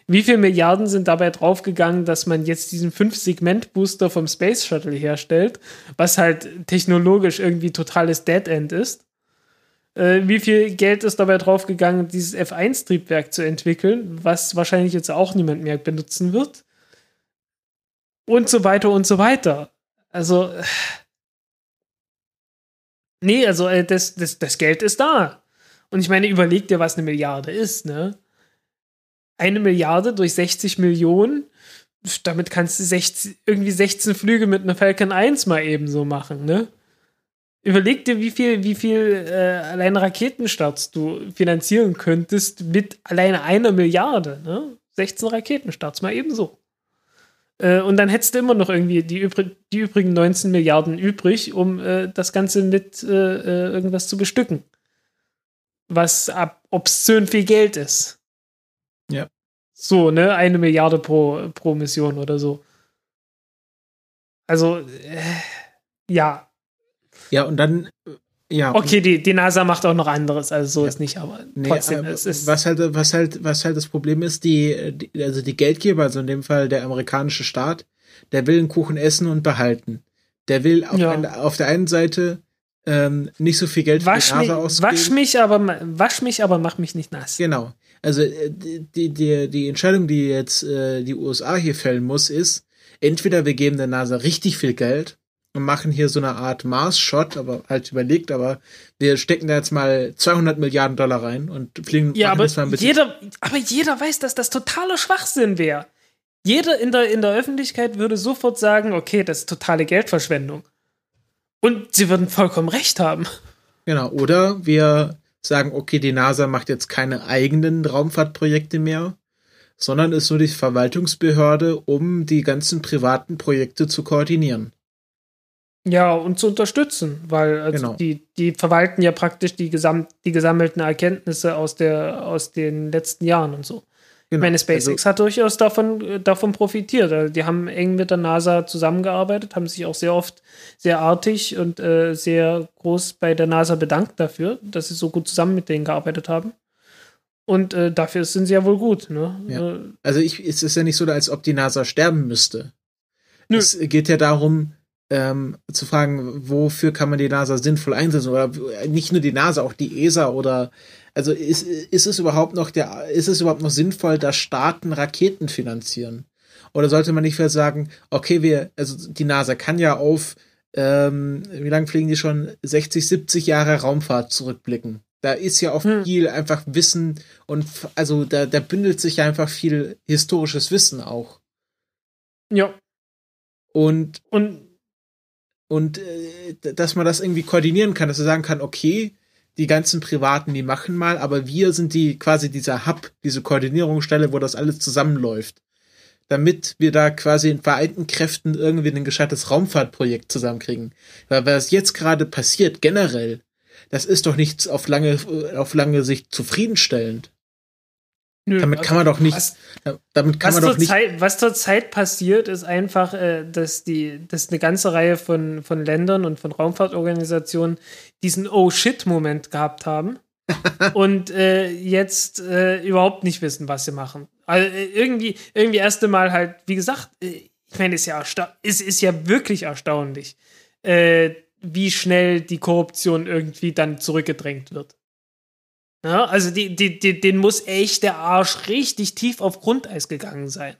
S1: Wie viele Milliarden sind dabei draufgegangen, dass man jetzt diesen 5-Segment-Booster vom Space Shuttle herstellt, was halt technologisch irgendwie totales Dead-End ist? Äh, wie viel Geld ist dabei draufgegangen, dieses F1-Triebwerk zu entwickeln, was wahrscheinlich jetzt auch niemand mehr benutzen wird? Und so weiter und so weiter. Also. Äh, nee, also äh, das, das, das Geld ist da. Und ich meine, überleg dir, was eine Milliarde ist, ne? eine Milliarde durch 60 Millionen damit kannst du 16, irgendwie 16 Flüge mit einer Falcon 1 mal eben so machen, ne? Überleg dir, wie viel, wie viel äh, allein Raketenstarts du finanzieren könntest mit alleine einer Milliarde, ne? 16 Raketenstarts, mal eben so. Äh, und dann hättest du immer noch irgendwie die, übrig, die übrigen 19 Milliarden übrig, um äh, das Ganze mit äh, äh, irgendwas zu bestücken. Was ab obszön viel Geld ist.
S2: Ja.
S1: So, ne? Eine Milliarde pro, pro Mission oder so. Also, äh, ja.
S2: Ja, und dann, ja.
S1: Okay, die, die NASA macht auch noch anderes, also so ja. ist nicht, aber
S2: nee,
S1: trotzdem,
S2: aber
S1: es ist.
S2: Was halt, was halt, was halt das Problem ist, die, die, also die Geldgeber, also in dem Fall der amerikanische Staat, der will einen Kuchen essen und behalten. Der will auf,
S1: Ja.
S2: ein, auf der einen Seite ähm, nicht so viel Geld für
S1: Wasch
S2: die
S1: mich,
S2: NASA ausgeben.
S1: wasch mich, aber wasch mich, aber mach mich nicht nass.
S2: Genau. Also äh, die, die, die Entscheidung, die jetzt äh, die USA hier fällen muss, ist, entweder wir geben der NASA richtig viel Geld und machen hier so eine Art Mars-Shot, aber halt überlegt, aber wir stecken da jetzt mal 200 Milliarden Dollar rein und fliegen
S1: Ja, aber jeder, aber jeder weiß, dass das totaler Schwachsinn wäre. Jeder in der, in der Öffentlichkeit würde sofort sagen, okay, das ist totale Geldverschwendung. Und sie würden vollkommen recht haben.
S2: Genau. Oder wir sagen, okay, die NASA macht jetzt keine eigenen Raumfahrtprojekte mehr, sondern ist nur die Verwaltungsbehörde, um die ganzen privaten Projekte zu koordinieren.
S1: Ja, und zu unterstützen, weil also
S2: Genau.
S1: die, die verwalten ja praktisch die, gesam die gesammelten Erkenntnisse aus, der, aus den letzten Jahren und so. Ich
S2: Genau.
S1: meine, SpaceX hat durchaus davon, äh, davon profitiert. Also die haben eng mit der NASA zusammengearbeitet, haben sich auch sehr oft sehr artig und äh, sehr groß bei der NASA bedankt dafür, dass sie so gut zusammen mit denen gearbeitet haben. Und äh, dafür sind sie ja wohl gut. Ne?
S2: Ja.
S1: Äh,
S2: Also ich, es ist ja nicht so, als ob die NASA sterben müsste.
S1: Nö.
S2: Es geht ja darum, ähm, zu fragen, wofür kann man die NASA sinnvoll einsetzen oder nicht nur die NASA, auch die ESA oder also ist, ist es überhaupt noch der, ist es überhaupt noch sinnvoll, dass Staaten Raketen finanzieren? Oder sollte man nicht vielleicht sagen, okay, wir, also die NASA kann ja auf, ähm, wie lange fliegen die schon? 60, 70 Jahre Raumfahrt zurückblicken. Da ist ja auch
S1: Hm.
S2: viel einfach Wissen und also da, da bündelt sich ja einfach viel historisches Wissen auch.
S1: ja.
S2: Und
S1: Und
S2: und äh, dass man das irgendwie koordinieren kann, dass man sagen kann, okay, die ganzen Privaten, die machen mal, aber wir sind die quasi dieser Hub, diese Koordinierungsstelle, wo das alles zusammenläuft. Damit wir da quasi in vereinten Kräften irgendwie ein gescheites Raumfahrtprojekt zusammenkriegen. Weil was jetzt gerade passiert, generell, das ist doch nicht auf lange, auf lange Sicht zufriedenstellend.
S1: Nö,
S2: Damit kann man doch nicht,
S1: was,
S2: damit kann man doch nicht,
S1: zurzeit, was zurzeit passiert, ist einfach, äh, dass, die, dass eine ganze Reihe von, von Ländern und von Raumfahrtorganisationen diesen Oh-Shit-Moment gehabt haben und äh, jetzt äh, überhaupt nicht wissen, was sie machen. Also äh, irgendwie, irgendwie erst einmal halt, wie gesagt, äh, ich meine, es ist, ja es ist ja wirklich erstaunlich, äh, wie schnell die Korruption irgendwie dann zurückgedrängt wird. Ja, also die, die, die, den muss echt der Arsch richtig tief auf Grundeis gegangen sein.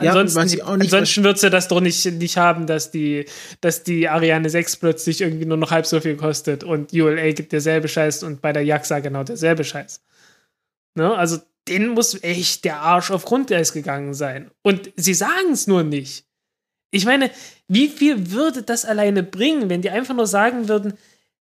S2: Ja,
S1: Ansonsten,
S2: nicht
S1: ansonsten wird sie das doch nicht, nicht haben, dass die, dass die Ariane 6 plötzlich irgendwie nur noch halb so viel kostet und ULA gibt derselbe Scheiß und bei der JAXA genau derselbe Scheiß. Ne? Also denen muss echt der Arsch auf Grundeis gegangen sein. Und sie sagen es nur nicht. Ich meine, wie viel würde das alleine bringen, wenn die einfach nur sagen würden,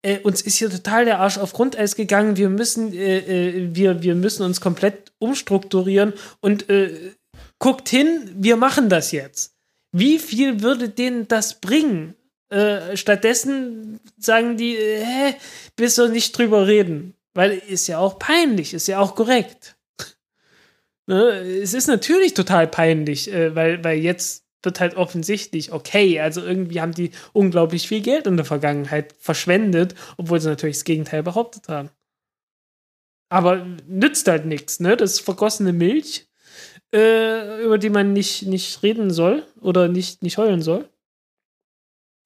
S1: äh, uns ist hier total der Arsch auf Grundeis gegangen, wir müssen, äh, äh, wir, wir müssen uns komplett umstrukturieren und äh, guckt hin, wir machen das jetzt. Wie viel würde denen das bringen? Äh, stattdessen sagen die, äh, hä, willst du nicht drüber reden? Weil ist ja auch peinlich, ist ja auch korrekt. ne? Es ist natürlich total peinlich, weil, weil jetzt wird halt offensichtlich, okay, also irgendwie haben die unglaublich viel Geld in der Vergangenheit verschwendet, obwohl sie natürlich das Gegenteil behauptet haben. Aber nützt halt nichts, ne? Das ist vergossene Milch, äh, über die man nicht, nicht reden soll oder nicht, nicht heulen soll.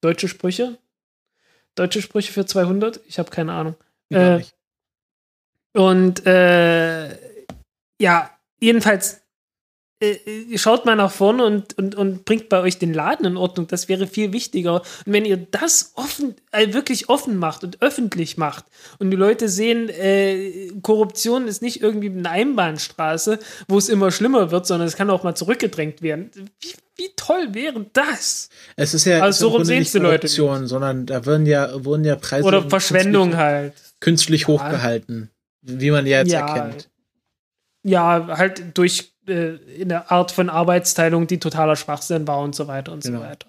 S1: Deutsche Sprüche. Deutsche Sprüche für 200? Ich habe keine Ahnung. Äh. Und äh, ja, jedenfalls, äh, schaut mal nach vorne und, und, und bringt bei euch den Laden in Ordnung. Das wäre viel wichtiger. Und wenn ihr das offen, äh, wirklich offen macht und öffentlich macht und die Leute sehen, äh, Korruption ist nicht irgendwie eine Einbahnstraße, wo es immer schlimmer wird, sondern es kann auch mal zurückgedrängt werden. Wie, wie toll wäre das?
S2: Es ist ja
S1: also so sehen die Leute,
S2: sondern da würden ja, wurden ja Preise.
S1: Oder Verschwendung
S2: künstlich,
S1: halt.
S2: Künstlich ja. hochgehalten. Wie man ja jetzt ja, erkennt.
S1: Ja, halt durch äh, in der Art von Arbeitsteilung, die totaler Schwachsinn war und so weiter und genau. so weiter.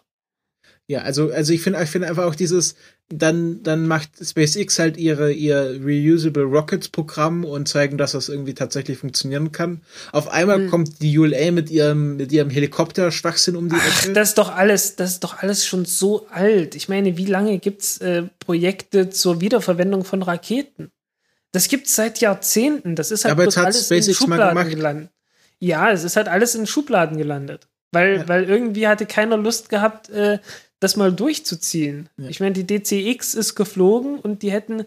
S2: Ja, also, also ich finde ich finde einfach auch dieses, dann, dann macht SpaceX halt ihre, ihr Reusable Rockets Programm und zeigen, dass das irgendwie tatsächlich funktionieren kann. Auf einmal hm. kommt die ULA mit ihrem, mit ihrem Helikopter Schwachsinn um die
S1: Ecke. Ach, das ist doch alles, das ist doch alles schon so alt. Ich meine, wie lange gibt's äh, Projekte zur Wiederverwendung von Raketen? Das gibt's seit Jahrzehnten. Das ist halt
S2: ja, aber alles SpaceX in Schubladen
S1: gelandet. Ja, es ist halt alles in Schubladen gelandet. Weil, ja. weil irgendwie hatte keiner Lust gehabt, äh, das mal durchzuziehen. Ja. Ich meine, die DCX ist geflogen und die hätten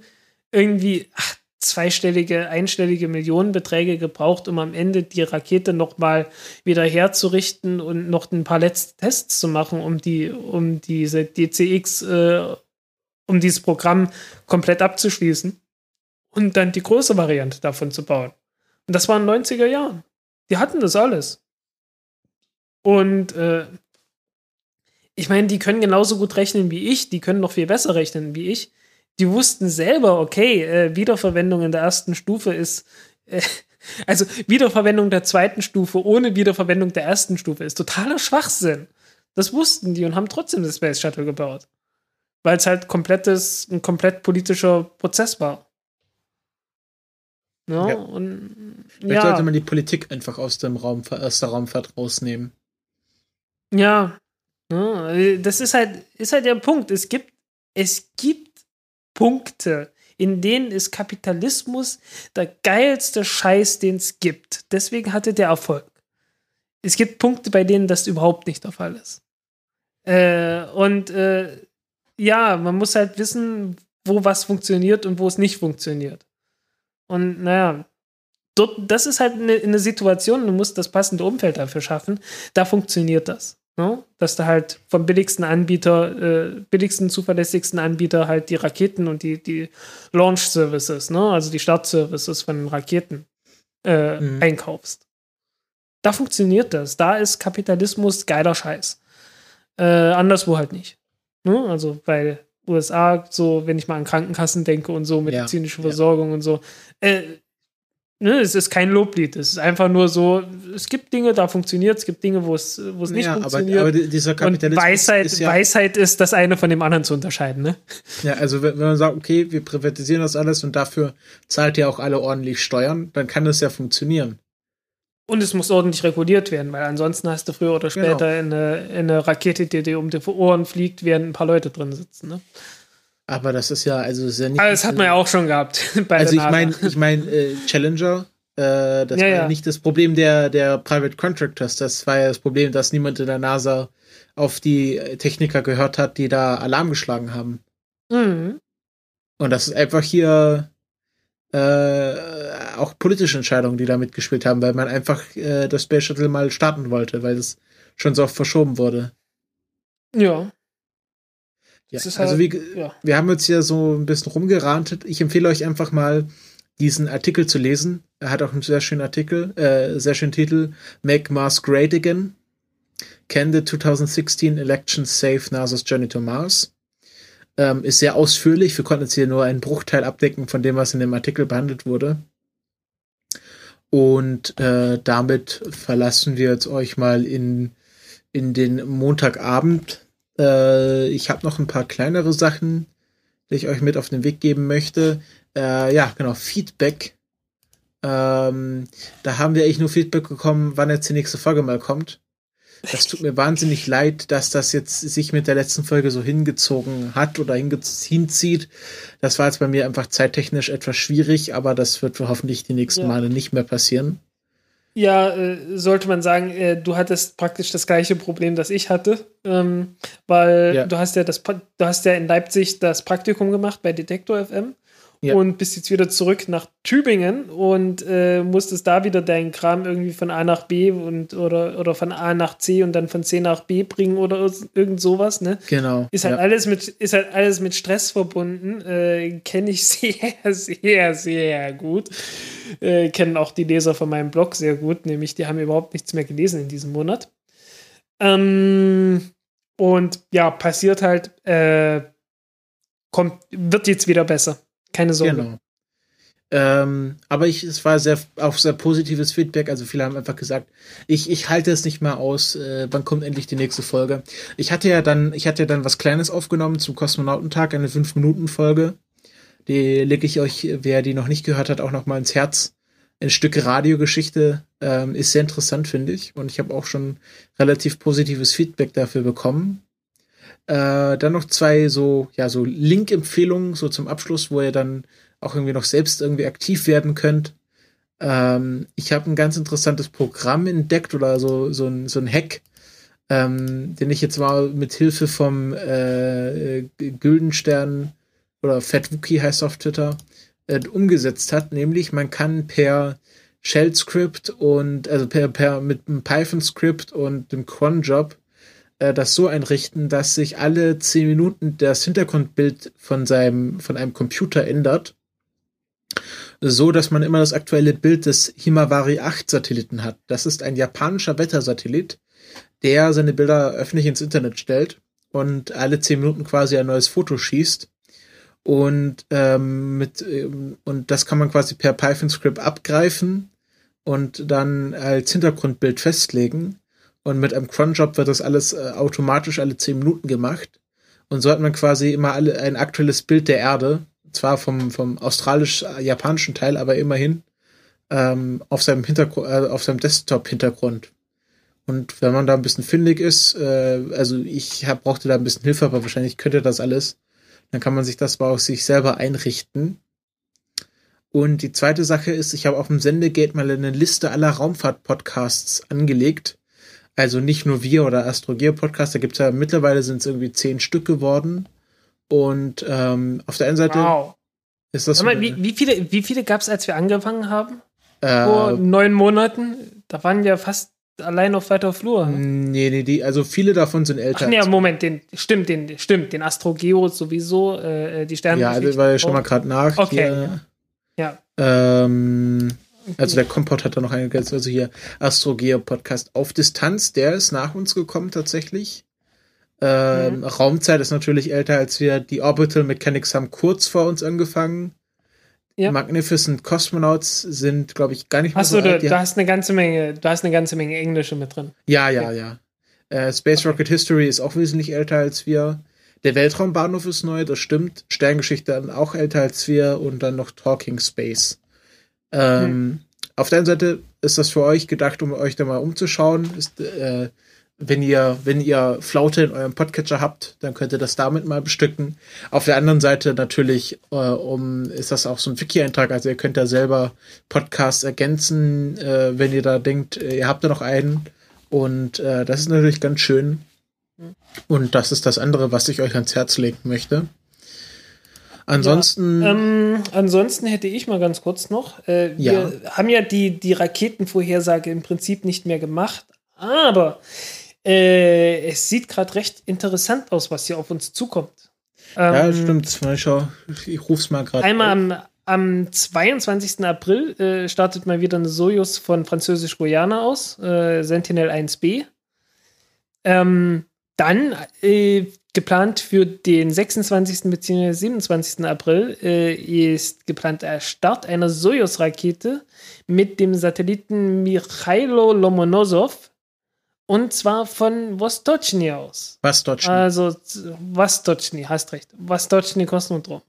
S1: irgendwie ach, zweistellige, einstellige Millionenbeträge gebraucht, um am Ende die Rakete noch mal wieder herzurichten und noch ein paar letzte Tests zu machen, um die, um diese DCX, äh, um dieses Programm komplett abzuschließen und dann die große Variante davon zu bauen. Und das war in den 90er Jahren. Die hatten das alles. Und äh, ich meine, die können genauso gut rechnen wie ich, die können noch viel besser rechnen wie ich. Die wussten selber, okay, äh, Wiederverwendung in der ersten Stufe ist, äh, also Wiederverwendung der zweiten Stufe ohne Wiederverwendung der ersten Stufe ist totaler Schwachsinn. Das wussten die und haben trotzdem das Space Shuttle gebaut. Weil es halt komplettes, ein komplett politischer Prozess war.
S2: Ja, ja. Und, Vielleicht ja. sollte man die Politik einfach aus dem Raum, aus der Raumfahrt rausnehmen.
S1: Ja. ja. Das ist halt, ist halt der Punkt. Es gibt, es gibt Punkte, in denen ist Kapitalismus der geilste Scheiß, den es gibt. Deswegen hatte der Erfolg. Es gibt Punkte, bei denen das überhaupt nicht der Fall ist. Äh, und äh, ja, man muss halt wissen, wo was funktioniert und wo es nicht funktioniert. Und naja, dort, das ist halt eine, eine Situation, du musst das passende Umfeld dafür schaffen. Da funktioniert das. Ne? Dass du halt vom billigsten Anbieter, äh, billigsten, zuverlässigsten Anbieter halt die Raketen und die, die Launch Services, ne? also die Startservices von den Raketen äh, mhm. einkaufst. Da funktioniert das. Da ist Kapitalismus geiler Scheiß. Äh, anderswo halt nicht. Ne? Also, weil USA, so, wenn ich mal an Krankenkassen denke und so, medizinische ja, Versorgung ja. und so. Äh, ne, es ist kein Loblied. Es ist einfach nur so, es gibt Dinge, da funktioniert, es gibt Dinge, wo es, wo es nicht ja, funktioniert. Aber, aber dieser Kapitalismus und Weisheit ist, ja Weisheit ist, das eine von dem anderen zu unterscheiden, ne?
S2: Ja, also wenn, wenn man sagt, okay, wir privatisieren das alles und dafür zahlt ihr auch alle ordentlich Steuern, dann kann das ja funktionieren.
S1: Und es muss ordentlich reguliert werden, weil ansonsten hast du früher oder später genau. eine, eine Rakete, die dir um die Ohren fliegt, während ein paar Leute drin sitzen. Ne?
S2: Aber das ist ja, also ist ja
S1: nicht. Aber das hat man ja auch schon gehabt.
S2: also ich meine, ich meine, äh, Challenger, äh, das ja, war ja nicht das Problem der, der Private Contractors, das war ja das Problem, dass niemand in der NASA auf die Techniker gehört hat, die da Alarm geschlagen haben. Mhm. Und das ist einfach hier äh, auch politische Entscheidungen, die da mitgespielt haben, weil man einfach äh, das Space Shuttle mal starten wollte, weil es schon so oft verschoben wurde.
S1: Ja.
S2: Ja, also halt, wie, ja. wir haben jetzt hier so ein bisschen rumgerantet. Ich empfehle euch einfach mal diesen Artikel zu lesen. Er hat auch einen sehr schönen Artikel, äh, sehr schönen Titel, Make Mars Great Again. Can the 2016 Elections Save NASA's Journey to Mars? Ähm, ist sehr ausführlich. Wir konnten jetzt hier nur einen Bruchteil abdecken von dem, was in dem Artikel behandelt wurde. Und äh, damit verlassen wir jetzt euch mal in, in den Montagabend. Äh, ich habe noch ein paar kleinere Sachen, die ich euch mit auf den Weg geben möchte. Äh, ja, genau, Feedback. Ähm, da haben wir eigentlich nur Feedback bekommen, wann jetzt die nächste Folge mal kommt. Das tut mir wahnsinnig leid, dass das jetzt sich mit der letzten Folge so hingezogen hat oder hinzieht. Das war jetzt bei mir einfach zeittechnisch etwas schwierig, aber das wird hoffentlich die nächsten ja. Male nicht mehr passieren.
S1: Ja, äh, sollte man sagen, äh, du hattest praktisch das gleiche Problem, das ich hatte, ähm, weil ja. du hast ja das, du hast ja in Leipzig das Praktikum gemacht bei Detektor FM
S2: Ja.
S1: und bist jetzt wieder zurück nach Tübingen und äh, musstest da wieder deinen Kram irgendwie von A nach B und oder, oder von A nach C und dann von C nach B bringen oder ir- irgend sowas, ne?
S2: Genau.
S1: Ist halt
S2: ja.
S1: alles mit, ist halt alles mit Stress verbunden. Äh, Kenne ich sehr, sehr, sehr gut. Äh, kennen auch die Leser von meinem Blog sehr gut, nämlich die haben überhaupt nichts mehr gelesen in diesem Monat. Ähm, und ja, passiert halt, äh, kommt, wird jetzt wieder besser. Keine Sorge.
S2: Genau. Ähm, aber ich, es war sehr, auch sehr positives Feedback. Also viele haben einfach gesagt, ich, ich halte es nicht mehr aus. Äh, wann kommt endlich die nächste Folge? Ich hatte ja dann, ich hatte ja dann was Kleines aufgenommen zum Kosmonautentag, eine 5-Minuten-Folge. Die lege ich euch, wer die noch nicht gehört hat, auch noch mal ins Herz. Ein Stück Radiogeschichte ähm, ist sehr interessant, finde ich. Und ich habe auch schon relativ positives Feedback dafür bekommen. Äh, dann noch zwei so, ja, so Link-Empfehlungen, so zum Abschluss, wo ihr dann auch irgendwie noch selbst irgendwie aktiv werden könnt. Ähm, ich habe ein ganz interessantes Programm entdeckt oder so, so ein, so ein Hack, ähm, den ich jetzt mal mit Hilfe vom äh, Güldenstern oder FatWookie heißt er auf Twitter, äh, umgesetzt hat, nämlich man kann per Shell-Script und also per, per mit einem Python-Script und dem Cronjob äh, das so einrichten, dass sich alle zehn Minuten das Hintergrundbild von seinem von einem Computer ändert, so dass man immer das aktuelle Bild des Himawari 8 Satelliten hat. Das ist ein japanischer Wettersatellit, der seine Bilder öffentlich ins Internet stellt und alle zehn Minuten quasi ein neues Foto schießt. Und ähm, mit ähm, und das kann man quasi per Python-Script abgreifen und dann als Hintergrundbild festlegen. Und mit einem Cronjob wird das alles äh, automatisch alle zehn Minuten gemacht. Und so hat man quasi immer alle ein aktuelles Bild der Erde, zwar vom, vom australisch-japanischen Teil, aber immerhin ähm, auf seinem äh, seinem Desktop-Hintergrund. Und wenn man da ein bisschen findig ist, äh, also ich hab, brauchte da ein bisschen Hilfe, aber wahrscheinlich könnte das alles, dann kann man sich das auf sich selber einrichten. Und die zweite Sache ist, ich habe auf dem Sendegate mal eine Liste aller Raumfahrt-Podcasts angelegt. Also nicht nur wir oder Astrogear Podcast, da gibt's ja mittlerweile sind es irgendwie zehn Stück geworden. Und ähm, auf der einen Seite
S1: Wow.
S2: ist das
S1: mal, wie, wie viele, wie viele gab es, als wir angefangen haben?
S2: äh,
S1: Vor neun Monaten? Da waren wir fast allein auf weiter Flur.
S2: Nee, nee, die, also viele davon sind
S1: Ach
S2: älter.
S1: nee,
S2: als-
S1: Moment, den, stimmt, den, stimmt, den Astrogeo sowieso, äh, die Sterne.
S2: ja, also war ja schon mal gerade nach.
S1: Okay.
S2: Hier,
S1: Ja.
S2: ähm, also der Kompott hat da noch eine, also hier Astrogeo Podcast auf Distanz, der ist nach uns gekommen tatsächlich. Ähm,
S1: Mhm.
S2: Raumzeit ist natürlich älter als wir. Die Orbital Mechanics haben kurz vor uns angefangen.
S1: Ja.
S2: Magnificent Cosmonauts sind, glaube ich, gar nicht mehr
S1: Achso,
S2: so
S1: du,
S2: alt. Die
S1: du hast eine ganze Menge, du hast eine ganze Menge Englische mit drin.
S2: Ja, ja, ja. Äh, Space Rocket History ist auch wesentlich älter als wir. Der Weltraumbahnhof ist neu, das stimmt. Sterngeschichte dann auch älter als wir und dann noch Talking Space. Ähm, Auf der einen Seite ist das für euch gedacht, um euch da mal umzuschauen. Ist, äh, wenn ihr, wenn ihr Flaute in eurem Podcatcher habt, dann könnt ihr das damit mal bestücken. Auf der anderen Seite natürlich, äh, um, ist das auch so ein Wiki-Eintrag, also ihr könnt da selber Podcasts ergänzen, äh, wenn ihr da denkt, äh, ihr habt da noch einen. Und äh, das ist natürlich ganz schön. Und das ist das andere, was ich euch ans Herz legen möchte. Ansonsten,
S1: Ähm, ansonsten hätte ich mal ganz kurz noch. Äh, wir haben ja die, die Raketenvorhersage im Prinzip nicht mehr gemacht, aber äh, es sieht gerade recht interessant aus, was hier auf uns zukommt.
S2: ja,
S1: Ähm,
S2: stimmt. Mal schau, ich ruf's mal gerade.
S1: Einmal am, am 22. April äh, startet mal wieder eine Sojus von Französisch-Guyana aus, äh, Sentinel 1B. Ähm, dann äh, geplant für den 26. bzw. 27. April äh, ist geplant der Start einer Sojus-Rakete mit dem Satelliten Mikhailo Lomonosov und zwar von Vostochny aus.
S2: Deutsch?
S1: Also Vostochny, hast recht. Vostochny Kosmodrom.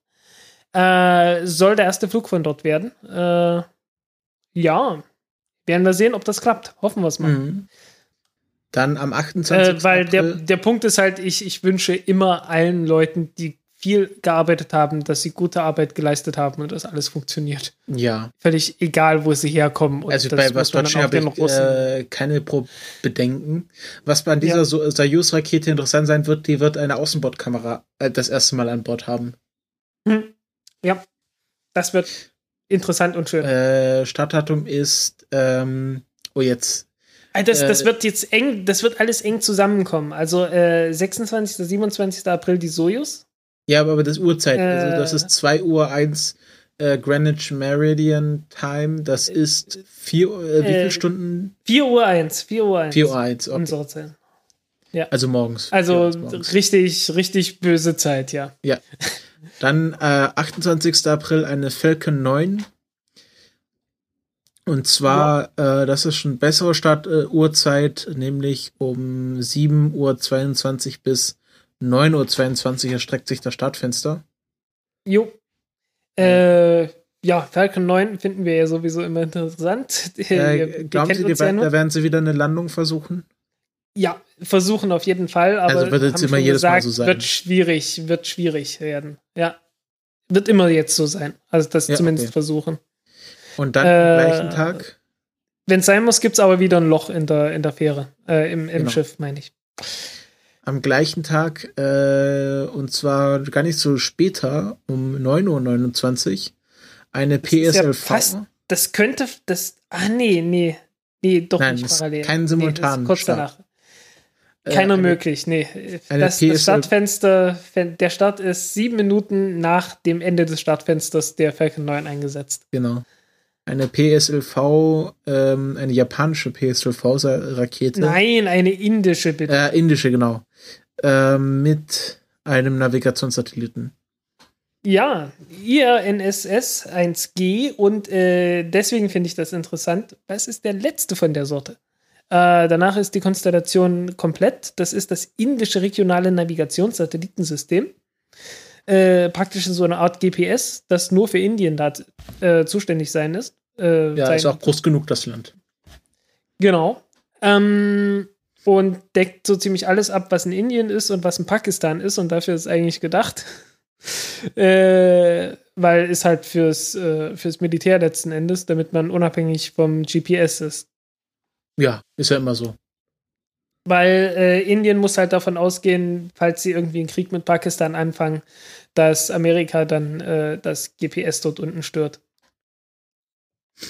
S1: Äh, soll der erste Flug von dort werden. Äh, ja, werden wir sehen, ob das klappt. Hoffen wir es mal.
S2: Mhm. Dann am 28.
S1: Äh, weil der,
S2: April.
S1: der Punkt ist halt, ich, ich wünsche immer allen Leuten, die viel gearbeitet haben, dass sie gute Arbeit geleistet haben und dass alles funktioniert.
S2: ja,
S1: Völlig egal, wo sie herkommen. Und
S2: also bei
S1: muss
S2: was
S1: man
S2: Deutsch
S1: dann auch
S2: habe ich äh, keine Pro Bedenken. Was bei dieser
S1: Ja.
S2: so Soyuz-Rakete interessant sein wird, die wird eine Außenbordkamera äh, das erste Mal an Bord haben.
S1: Hm. Ja. Das wird interessant und schön.
S2: Äh, Startdatum ist, ähm, oh jetzt.
S1: Ah, Das, das
S2: äh,
S1: wird jetzt eng, das wird alles eng zusammenkommen. Also äh, 26. 27. April die Sojus.
S2: Ja, aber das Uhrzeit, also das
S1: Äh.
S2: ist 2 Uhr 1 äh, Greenwich Meridian Time, das ist 4 Uhr, äh, wie
S1: äh,
S2: viele Stunden?
S1: 4 Uhr 1, 4 Uhr 1.
S2: 4 Uhr 1, okay.
S1: Unsere Zeit.
S2: Also morgens. 4
S1: Also
S2: morgens.
S1: richtig, richtig böse Zeit, ja.
S2: Ja. Dann äh, 28. April eine Falcon 9. Und zwar, äh, das ist schon bessere Startuhrzeit, äh, Uhrzeit, nämlich um 7.22 Uhr bis 9.22 Uhr erstreckt sich das Startfenster.
S1: Jo. Äh, ja, Falcon 9 finden wir ja sowieso immer interessant.
S2: Äh, glauben Sie,
S1: ja
S2: da werden sie wieder eine Landung versuchen?
S1: Ja, versuchen auf jeden Fall, aber
S2: Also wird jetzt immer jedes Mal
S1: gesagt,
S2: so sein.
S1: wird schwierig, wird schwierig werden. Ja. Wird immer jetzt so sein. Also das
S2: Ja,
S1: zumindest
S2: okay.
S1: versuchen.
S2: Und dann
S1: Äh,
S2: am gleichen Tag,
S1: Wenn es sein muss, gibt es aber wieder ein Loch in der, in der Fähre. Äh, im, im
S2: Genau.
S1: Schiff, meine ich.
S2: am gleichen Tag, äh, und zwar gar nicht so später, um 9.29 Uhr, eine
S1: Das ja
S2: PSLV.
S1: fast- Das könnte, das, ah nee, nee, nee, doch
S2: Nein,
S1: nicht parallel.
S2: kein
S1: Nee,
S2: simultanen
S1: ist kurz
S2: Start.
S1: danach.
S2: Äh,
S1: Keiner
S2: eine-
S1: möglich, nee. Das, das Startfenster, der Start ist sieben Minuten nach dem Ende des Startfensters der Falcon 9 eingesetzt.
S2: Genau. Eine PSLV, ähm, eine japanische PSLV-Rakete.
S1: Nein, eine indische bitte.
S2: Äh, indische, genau. Ähm, mit einem Navigationssatelliten.
S1: Ja, IRNSS 1G und äh, deswegen finde ich das interessant. Was ist der letzte von der Sorte? Äh, danach ist die Konstellation komplett. Das ist das indische regionale Navigationssatellitensystem. Äh, praktisch so eine Art GPS, das nur für Indien da äh, zuständig sein ist. Äh,
S2: Ja,
S1: sein,
S2: ist auch groß genug, das Land.
S1: Genau. Ähm, und deckt so ziemlich alles ab, was in Indien ist und was in Pakistan ist. Und dafür ist es eigentlich gedacht. äh, weil es halt fürs, äh, fürs Militär letzten Endes, damit man unabhängig vom GPS ist.
S2: Ja, ist ja immer so.
S1: Weil äh, Indien muss halt davon ausgehen, falls sie irgendwie einen Krieg mit Pakistan anfangen, dass Amerika dann äh, das GPS dort unten stört.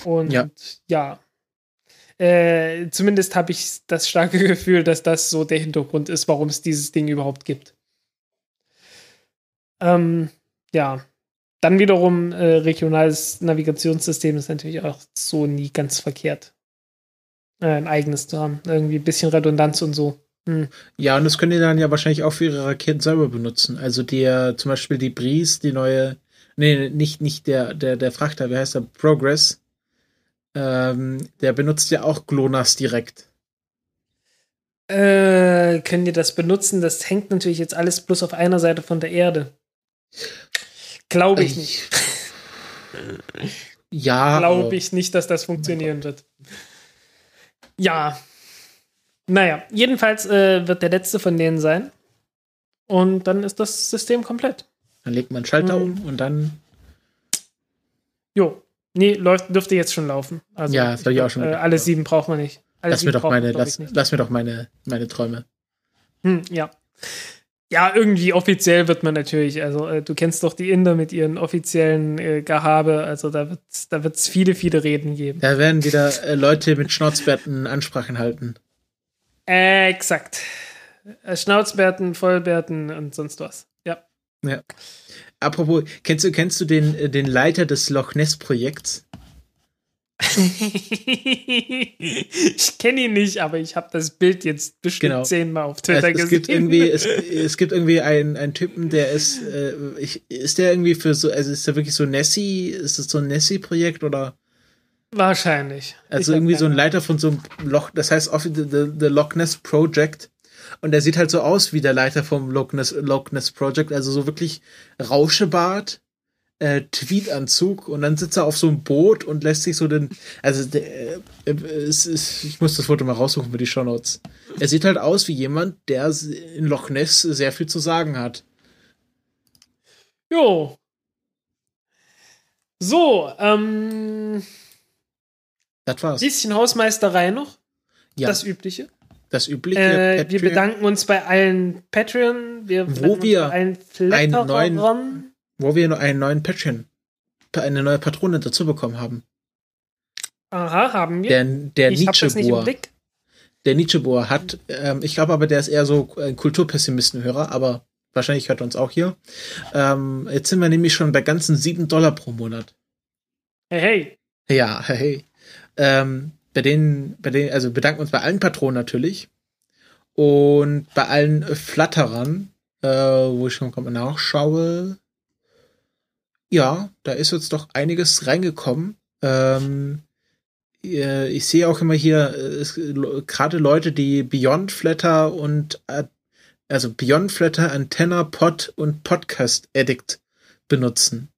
S1: Und
S2: Ja.
S1: ja. Äh, zumindest habe ich das starke Gefühl, dass das so der Hintergrund ist, warum es dieses Ding überhaupt gibt. Ähm, ja. Dann wiederum äh, regionales Navigationssystem ist natürlich auch so nie ganz verkehrt ein eigenes zu haben. Irgendwie ein bisschen Redundanz und so. Hm.
S2: Ja, und das können die dann ja wahrscheinlich auch für ihre Raketen selber benutzen. Also der, zum Beispiel die Breeze, die neue, nee, nicht, nicht der, der, der Frachter, wie heißt der? Progress. Ähm, der benutzt ja auch GLONASS direkt.
S1: Äh, können die das benutzen? Das hängt natürlich jetzt alles bloß auf einer Seite von der Erde. Glaube ich nicht.
S2: Ja.
S1: Glaube ich nicht, dass das funktionieren wird. Ja. Naja, jedenfalls äh, wird der letzte von denen sein. Und dann ist das System komplett.
S2: Dann legt man einen Schalter
S1: Mhm.
S2: um und dann.
S1: Jo. Nee, läuft, dürfte jetzt schon laufen. Also,
S2: Ja, das hab ich auch schon
S1: Äh, alle sieben braucht man nicht. Alle
S2: Lass mir doch meine, lass,
S1: ich,
S2: lass mir doch meine, meine Träume.
S1: Hm, ja. Ja, irgendwie offiziell wird man natürlich, also äh, du kennst doch die Inder mit ihren offiziellen äh, Gehabe, also da wird es da wird's viele, viele Reden geben.
S2: Da werden wieder äh, Leute mit Schnauzbärten Ansprachen halten.
S1: Äh, exakt. Schnauzbärten, Vollbärten und sonst was. Ja.
S2: Ja. Apropos, kennst du, kennst du den, äh, den Leiter des Loch Ness Projekts?
S1: Ich kenne ihn nicht, aber ich habe das Bild jetzt bestimmt
S2: Genau.
S1: zehnmal auf
S2: Es,
S1: Twitter
S2: es
S1: gesehen.
S2: gibt irgendwie, es, es gibt irgendwie einen, einen Typen, der ist, äh, ich, ist der irgendwie für so, also ist der wirklich so Nessie, ist das so ein Nessie-Projekt oder?
S1: Wahrscheinlich.
S2: Also
S1: Ich
S2: irgendwie so ein Leiter von so einem Loch, das heißt oft the, the, the Loch Ness Project. Und der sieht halt so aus wie der Leiter vom Loch Ness, Loch Ness Project, also so wirklich Rauschebart, äh, Tweetanzug und dann sitzt er auf so einem Boot und lässt sich so den, also der, äh, es ist, ich muss das Foto mal raussuchen für die Shownotes. Er sieht halt aus wie jemand, der in Loch Ness sehr viel zu sagen hat.
S1: Jo. So, ähm,
S2: Das war's.
S1: bisschen Hausmeisterei noch.
S2: Ja,
S1: Das
S2: das,
S1: Übliche.
S2: übliche.
S1: Äh, wir bedanken uns bei allen Patreon, wir
S2: Wo wir einen neuen-. Wo wir noch einen neuen Patreon eine neue Patrone dazu bekommen haben.
S1: Aha, haben wir.
S2: Der, der
S1: ich das nicht im
S2: Nietzsche-Bohr.
S1: Blick.
S2: Der Nietzsche-Bohr hat, ähm, ich glaube aber, der ist eher so ein Kulturpessimistenhörer, aber wahrscheinlich hört er uns auch hier. Ähm, jetzt sind wir nämlich schon bei ganzen 7 Dollar pro Monat.
S1: Hey, hey.
S2: Ja, hey. Ähm, bei denen, bei denen, also bedanken uns bei allen Patronen natürlich. Und bei allen Flatterern, äh, wo ich schon mal nachschaue. Ja, da ist jetzt doch einiges reingekommen. Ähm, äh, ich sehe auch immer hier äh, le- gerade Leute, die Beyond Flatter und äh, also Beyond Flatter, Antenna, Pod und Podcast Addict benutzen.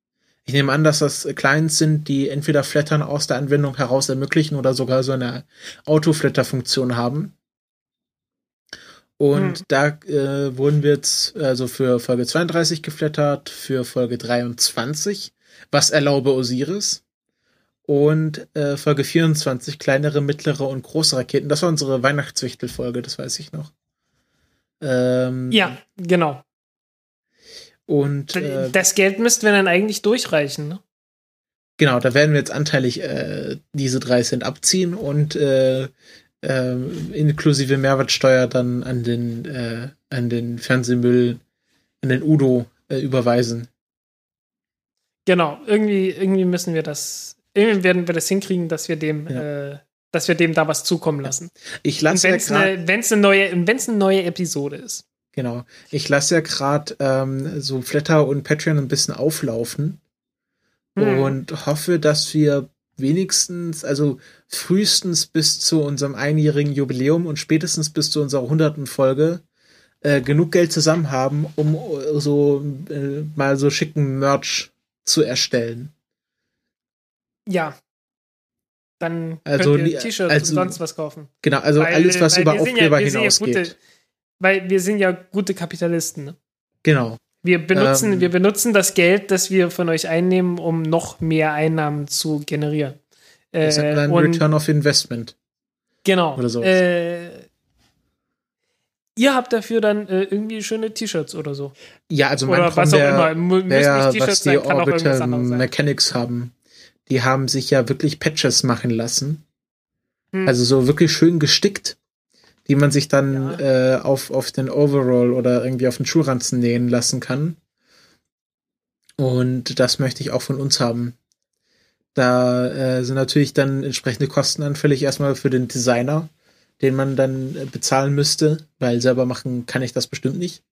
S2: Ich nehme an, dass das Clients sind, die entweder Flattern aus der Anwendung heraus ermöglichen oder sogar so eine Autoflatter-Funktion haben. Und
S1: Hm.
S2: da äh, wurden wir jetzt also für Folge 32 geflattert, für Folge 23, was erlaube Osiris. Und äh, Folge 24, kleinere, mittlere und große Raketen. Das war unsere Weihnachtswichtel-Folge, das weiß ich noch. Ähm,
S1: Ja, genau.
S2: Und äh,
S1: das Geld müssten wir dann eigentlich durchreichen. Ne?
S2: Genau, da werden wir jetzt anteilig äh, diese drei Cent abziehen und äh, inklusive Mehrwertsteuer dann an den äh, an den Fernsehmüll, an den Udo äh, überweisen.
S1: Genau, irgendwie, irgendwie müssen wir das, irgendwie werden wir das hinkriegen, dass wir dem, äh, dass wir dem da was zukommen lassen.
S2: Ich lasse ja
S1: wenn es eine, wenn's eine neue, wenn's eine neue Episode ist.
S2: genau, ich lasse ja gerade ähm, so Flatter und Patreon ein bisschen auflaufen
S1: Hm.
S2: und hoffe, dass wir wenigstens, also frühestens bis zu unserem einjährigen Jubiläum und spätestens bis zu unserer hunderten Folge äh, genug Geld zusammen haben, um äh, so äh, mal so schicken Merch zu erstellen.
S1: Ja. Dann
S2: Also
S1: könnt ihr T-Shirts
S2: also-
S1: und sonst was kaufen.
S2: Genau, also
S1: Weil-
S2: alles, was über
S1: ja-
S2: Aufkleber
S1: ja
S2: hinausgeht.
S1: gute- Weil wir sind ja gute Kapitalisten. Ne?
S2: genau.
S1: Wir benutzen,
S2: Ähm.
S1: wir benutzen das Geld, das wir von euch einnehmen, um noch mehr Einnahmen zu generieren.
S2: Das ist
S1: Äh,
S2: ein
S1: und
S2: Return of Investment.
S1: genau.
S2: oder sowas.
S1: Äh, ihr habt dafür dann äh, irgendwie schöne T-Shirts oder so.
S2: Ja, also mein
S1: Oder was auch
S2: wär-
S1: immer. Müssen nicht
S2: was die
S1: sein, kann auch
S2: Orbital
S1: sein.
S2: Mechanics haben. Die haben sich ja wirklich Patches machen lassen.
S1: Hm.
S2: Also so wirklich schön gestickt, die man sich dann äh, auf, auf den Overall oder irgendwie auf den Schuhranzen nähen lassen kann. Und das möchte ich auch von uns haben. Da äh, sind natürlich dann entsprechende Kosten anfällig erstmal für den Designer, den man dann äh, bezahlen müsste, weil selber machen kann ich das bestimmt nicht.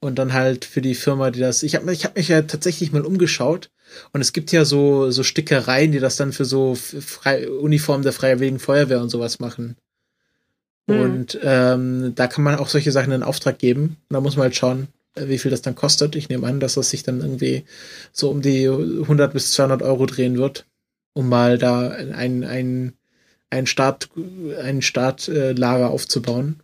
S2: Und dann halt für die Firma, die das. Ich habe ich hab mich ja tatsächlich mal umgeschaut und es gibt ja so, so Stickereien, die das dann für so frei, Uniformen der Freiwilligen Feuerwehr und sowas machen.
S1: Mhm.
S2: Und ähm, da kann man auch solche Sachen in Auftrag geben. Und da muss man halt schauen, äh, wie viel das dann kostet. Ich nehme an, dass das sich dann irgendwie so um die 100 bis 200 Euro drehen wird, um mal da ein, ein, ein Start, ein Startlager aufzubauen.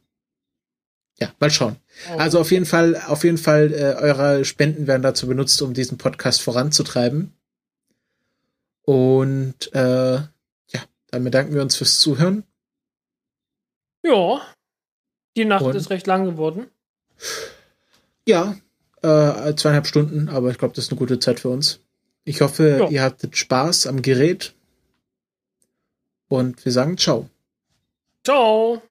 S2: Ja, mal schauen.
S1: Oh.
S2: Also auf jeden Fall, auf jeden Fall, äh, eure Spenden werden dazu benutzt, um diesen Podcast voranzutreiben. Und äh, ja, dann bedanken wir uns fürs Zuhören.
S1: Ja. Die Nacht
S2: Und?
S1: ist recht lang geworden.
S2: Ja, äh, zweieinhalb Stunden, aber ich glaube, das ist eine gute Zeit für uns. Ich hoffe,
S1: Ja.
S2: ihr hattet Spaß am Gerät. Und wir sagen Ciao.
S1: Ciao.